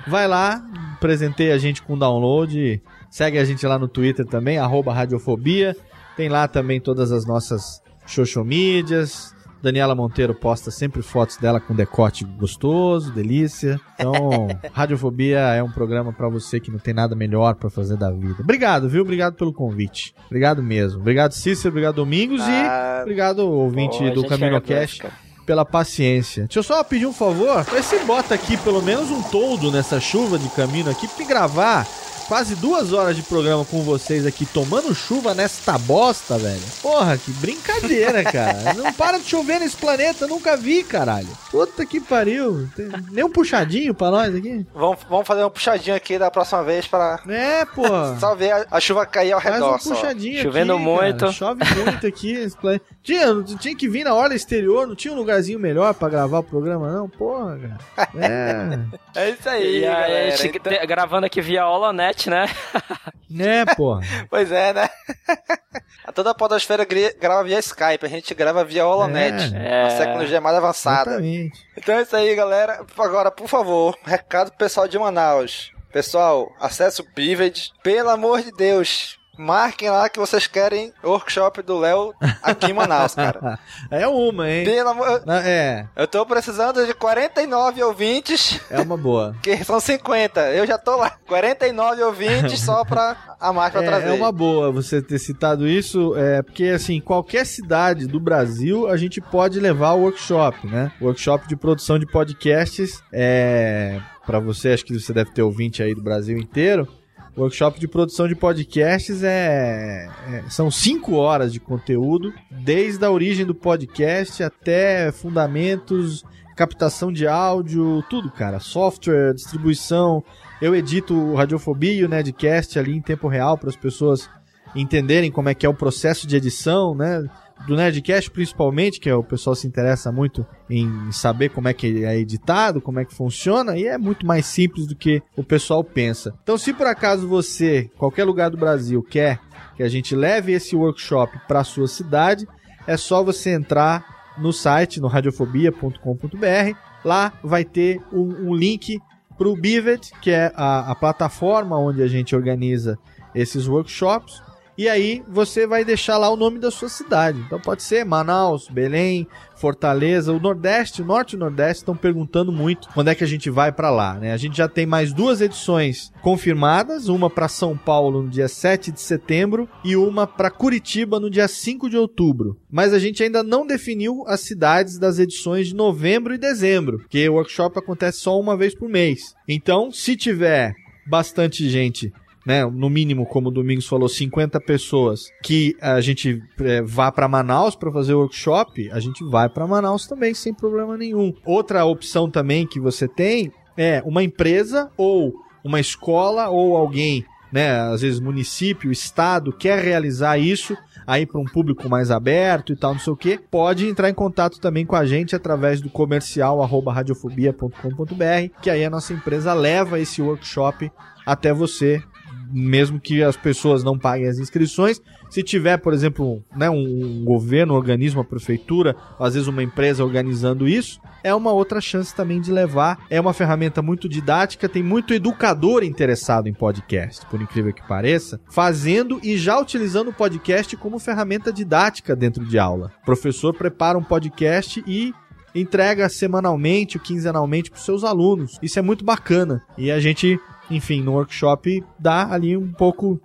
vai lá, presentei a gente com download, segue a gente lá no Twitter também, arroba Radiofobia. Tem lá também todas as nossas social mídias. Daniela Monteiro posta sempre fotos dela com decote gostoso, delícia. Então, Radiofobia é um programa para você que não tem nada melhor para fazer da vida. Obrigado, viu? Obrigado pelo convite. Obrigado mesmo. Obrigado, Cícero. Obrigado, Domingos. Ah, e obrigado, ouvinte do Camino Cash pela paciência. Deixa eu só pedir um favor. Vê se bota aqui pelo menos um toldo nessa chuva de caminho aqui pra gravar quase duas horas de programa com vocês aqui tomando chuva nesta bosta, velho. Porra, que brincadeira, cara. Não para de chover nesse planeta, nunca vi, caralho. Puta que pariu. Tem nem um puxadinho pra nós aqui. Vamos, vamos fazer um puxadinho aqui da próxima vez pra. É, pô. só ver a, a, chuva cair ao Faz redor. um puxadinho só. Chovendo aqui, muito. Cara. Chove muito aqui nesse planeta. Tinha, tinha que vir na hora exterior, não tinha um lugarzinho melhor pra gravar o programa, não? Porra, cara. É. é isso aí, e galera. A gente então... gravando aqui via Holonet, né? Né, porra. pois é, né? A toda a podosfera grava via Skype, a gente grava via Holonet. É. A tecnologia mais avançada. Exatamente. Então é isso aí, galera. Agora, por favor, recado pro pessoal de Manaus. Pessoal, acesse o Pivot. Pelo amor de Deus, Marquem lá que vocês querem workshop do Léo aqui em Manaus, cara. É uma, hein? Pelo amor... É. Eu tô precisando de 49 ouvintes. É uma boa. que são 50. Eu já tô lá. 49 ouvintes só pra a marca é, trazer. É uma boa você ter citado isso, é, porque assim, qualquer cidade do Brasil a gente pode levar o workshop, né? Workshop de produção de podcasts é... Pra você, acho que você deve ter ouvinte aí do Brasil inteiro. Workshop de produção de podcasts é, é, são cinco horas de conteúdo, desde a origem do podcast até fundamentos, captação de áudio, tudo, cara. Software, distribuição. Eu edito o Radiofobia e o Nedcast ali em tempo real para as pessoas entenderem como é que é o processo de edição, né? Do Nerdcast, principalmente, que é o pessoal se interessa muito em saber como é que é editado, como é que funciona, e é muito mais simples do que o pessoal pensa. Então, se por acaso você, qualquer lugar do Brasil, quer que a gente leve esse workshop para sua cidade, é só você entrar no site, no radiofobia.com.br. Lá vai ter um, um link para o Bivet, que é a, a plataforma onde a gente organiza esses workshops E aí você vai deixar lá o nome da sua cidade. Então pode ser Manaus, Belém, Fortaleza, o Nordeste, o Norte e o Nordeste estão perguntando muito quando é que a gente vai para lá, né? A gente já tem mais duas edições confirmadas, uma para São Paulo no dia 7 de setembro e uma para Curitiba no dia 5 de outubro. Mas a gente ainda não definiu as cidades das edições de novembro e dezembro, porque o workshop acontece só uma vez por mês. Então, se tiver bastante gente né, no mínimo, como o Domingos falou, 50 pessoas, que a gente é, vá para Manaus para fazer o workshop, a gente vai para Manaus também, sem problema nenhum. Outra opção também que você tem é uma empresa ou uma escola ou alguém, né, às vezes município, estado, quer realizar isso aí para um público mais aberto e tal, não sei o que, pode entrar em contato também com a gente através do comercial arroba radiofobia.com.br, que aí a nossa empresa leva esse workshop até você mesmo que as pessoas não paguem as inscrições. Se tiver, por exemplo, né, um governo, um organismo, uma prefeitura, às vezes uma empresa organizando isso, é uma outra chance também de levar. É uma ferramenta muito didática, tem muito educador interessado em podcast, por incrível que pareça, fazendo e já utilizando o podcast como ferramenta didática dentro de aula. O professor prepara um podcast e entrega semanalmente ou quinzenalmente para os seus alunos. Isso é muito bacana. E a gente enfim, no workshop dá ali um pouco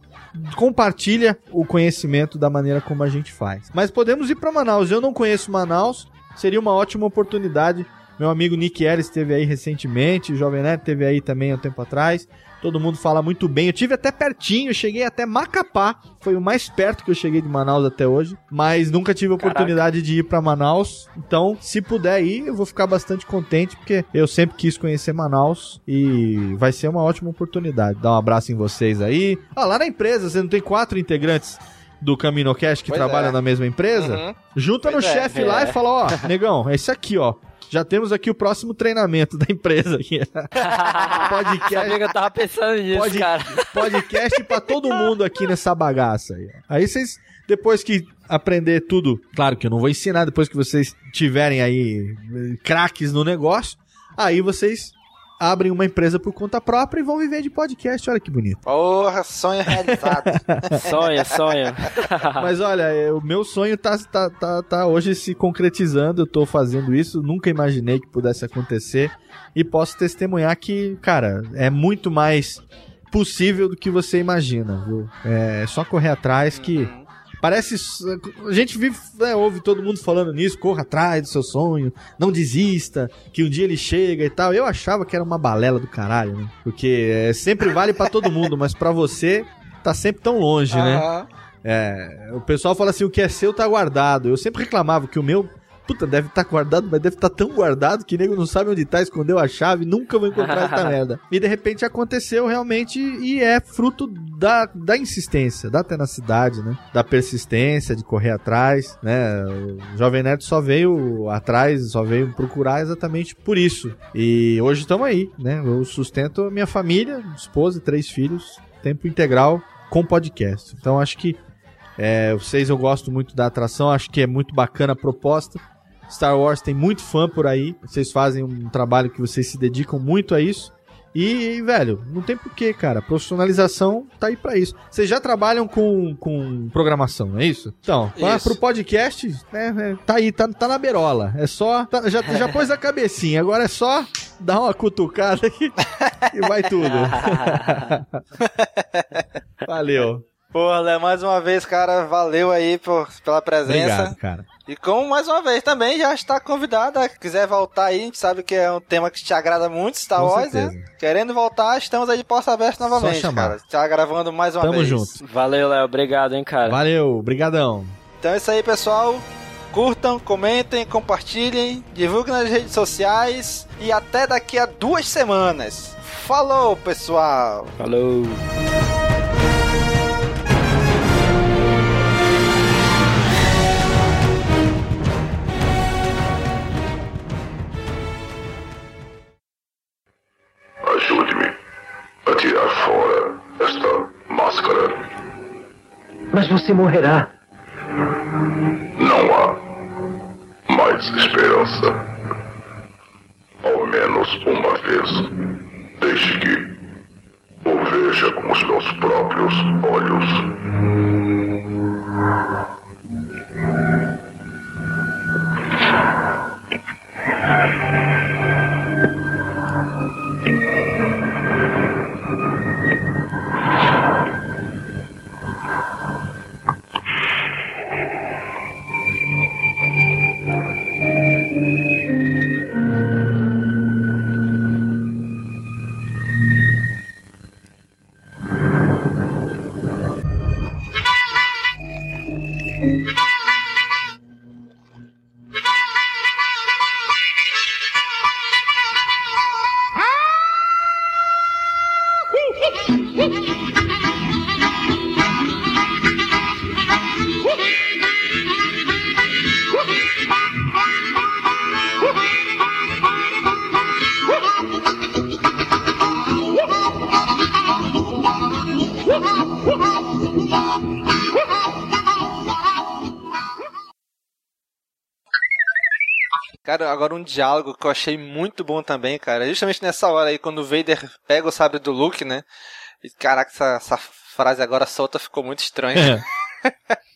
compartilha o conhecimento da maneira como a gente faz. Mas podemos ir para Manaus. Eu não conheço Manaus, seria uma ótima oportunidade. Meu amigo Nick Ellis esteve aí recentemente, o Jovem Neto esteve aí também há um tempo atrás. Todo mundo fala muito bem. Eu tive até pertinho, cheguei até Macapá. Foi o mais perto que eu cheguei de Manaus até hoje. Mas nunca tive a oportunidade Caraca. de ir para Manaus. Então, se puder ir, eu vou ficar bastante contente, porque eu sempre quis conhecer Manaus e vai ser uma ótima oportunidade. Dar um abraço em vocês aí. Ah, lá na empresa, você não tem quatro integrantes do CaminoCast que pois trabalham é. na mesma empresa? Uhum. Junta pois no é. chefe é. lá e fala, ó, negão, é esse aqui, ó já temos aqui o próximo treinamento da empresa aqui. podcast. Sabia que eu tava pensando nisso, pod, cara. Podcast pra todo mundo aqui nessa bagaça aí. Aí vocês, depois que aprender tudo, claro que eu não vou ensinar, depois que vocês tiverem aí eh, craques no negócio, aí vocês abrem uma empresa por conta própria e vão viver de podcast. Olha que bonito. Porra, sonho realizado. sonha, sonha. Mas olha, é, o meu sonho tá, tá, tá, tá hoje se concretizando. Eu tô fazendo isso. Nunca imaginei que pudesse acontecer. E posso testemunhar que, cara, é muito mais possível do que você imagina, viu? É só correr atrás que uhum. Parece. A gente vive, né, ouve todo mundo falando nisso, corra atrás do seu sonho, não desista, que um dia ele chega e tal. Eu achava que era uma balela do caralho, né? Porque é, sempre vale para todo mundo, mas para você tá sempre tão longe, né? É, o pessoal fala assim: o que é seu tá guardado. Eu sempre reclamava que o meu puta, deve estar tá guardado, mas deve estar tá tão guardado que nego não sabe onde tá, escondeu a chave, nunca vou encontrar essa merda. E de repente aconteceu realmente e é fruto da, da insistência, da tenacidade, né? Da persistência, de correr atrás, né? O Jovem Nerd só veio atrás, só veio procurar exatamente por isso. E hoje estamos aí, né? Eu sustento a minha família, esposa, três filhos, tempo integral com podcast. Então acho que é, vocês eu gosto muito da atração, acho que é muito bacana a proposta. Star Wars tem muito fã por aí. Vocês fazem um trabalho que vocês se dedicam muito a isso. E, velho, não tem porquê, cara. Profissionalização tá aí pra isso. Vocês já trabalham com, com programação, não é isso? Então, isso. pro podcast, né, é, tá aí, tá, tá na berola. É só. Tá, já, já pôs a cabecinha, agora é só dar uma cutucada aqui e vai tudo. Valeu. Porra, Léo, mais uma vez, cara, valeu aí por, pela presença. Obrigado, cara. E como mais uma vez também já está convidada, quiser voltar aí, a gente sabe que é um tema que te agrada muito, Star Wars, né? Querendo voltar, estamos aí de porta aberta novamente, cara. Tá gravando mais uma Tamo vez. Tamo junto. Valeu, Léo, obrigado, hein, cara. Valeu, brigadão. Então é isso aí, pessoal. Curtam, comentem, compartilhem, divulguem nas redes sociais e até daqui a duas semanas. Falou, pessoal! Falou! Ajude-me a tirar fora esta máscara. Mas você morrerá. Não há mais esperança. Ao menos uma vez. Deixe que o veja com os meus próprios olhos. Thank diálogo que eu achei muito bom também, cara. Justamente nessa hora aí, quando o Vader pega o sabre do Luke, né? E caraca, essa, essa frase agora solta ficou muito estranha.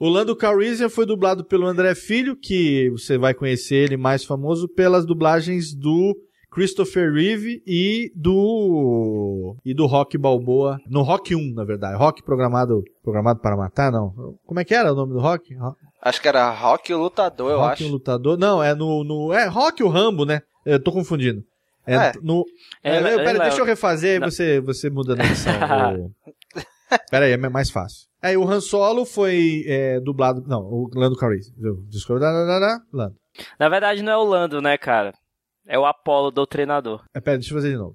O Lando Calrissian foi dublado pelo André Filho, que você vai conhecer ele mais famoso pelas dublagens do Christopher Reeve e do e do Rock Balboa, no Rock 1, na verdade. Rock programado programado para matar, não. Como é que era o nome do Rock? Ro- Acho que era Rock o Lutador, eu Rock acho. o Lutador. Não, é no, no é Rock o Rambo, né? Eu tô confundindo. É, É. no É, é, é, pera, é, deixa eu refazer aí você você muda na edição. Pera aí, é mais fácil. Aí o Han Solo foi é, dublado, não, o Lando Calrissian. Desculpa, Lando. Na verdade, não é o Lando, né, cara? É o Apollo, doutrinador. É, pera, deixa eu fazer de novo.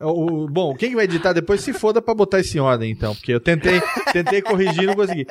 O, o- bom, quem que vai editar depois se foda pra botar isso em ordem, então, porque eu tentei, tentei corrigir e não consegui.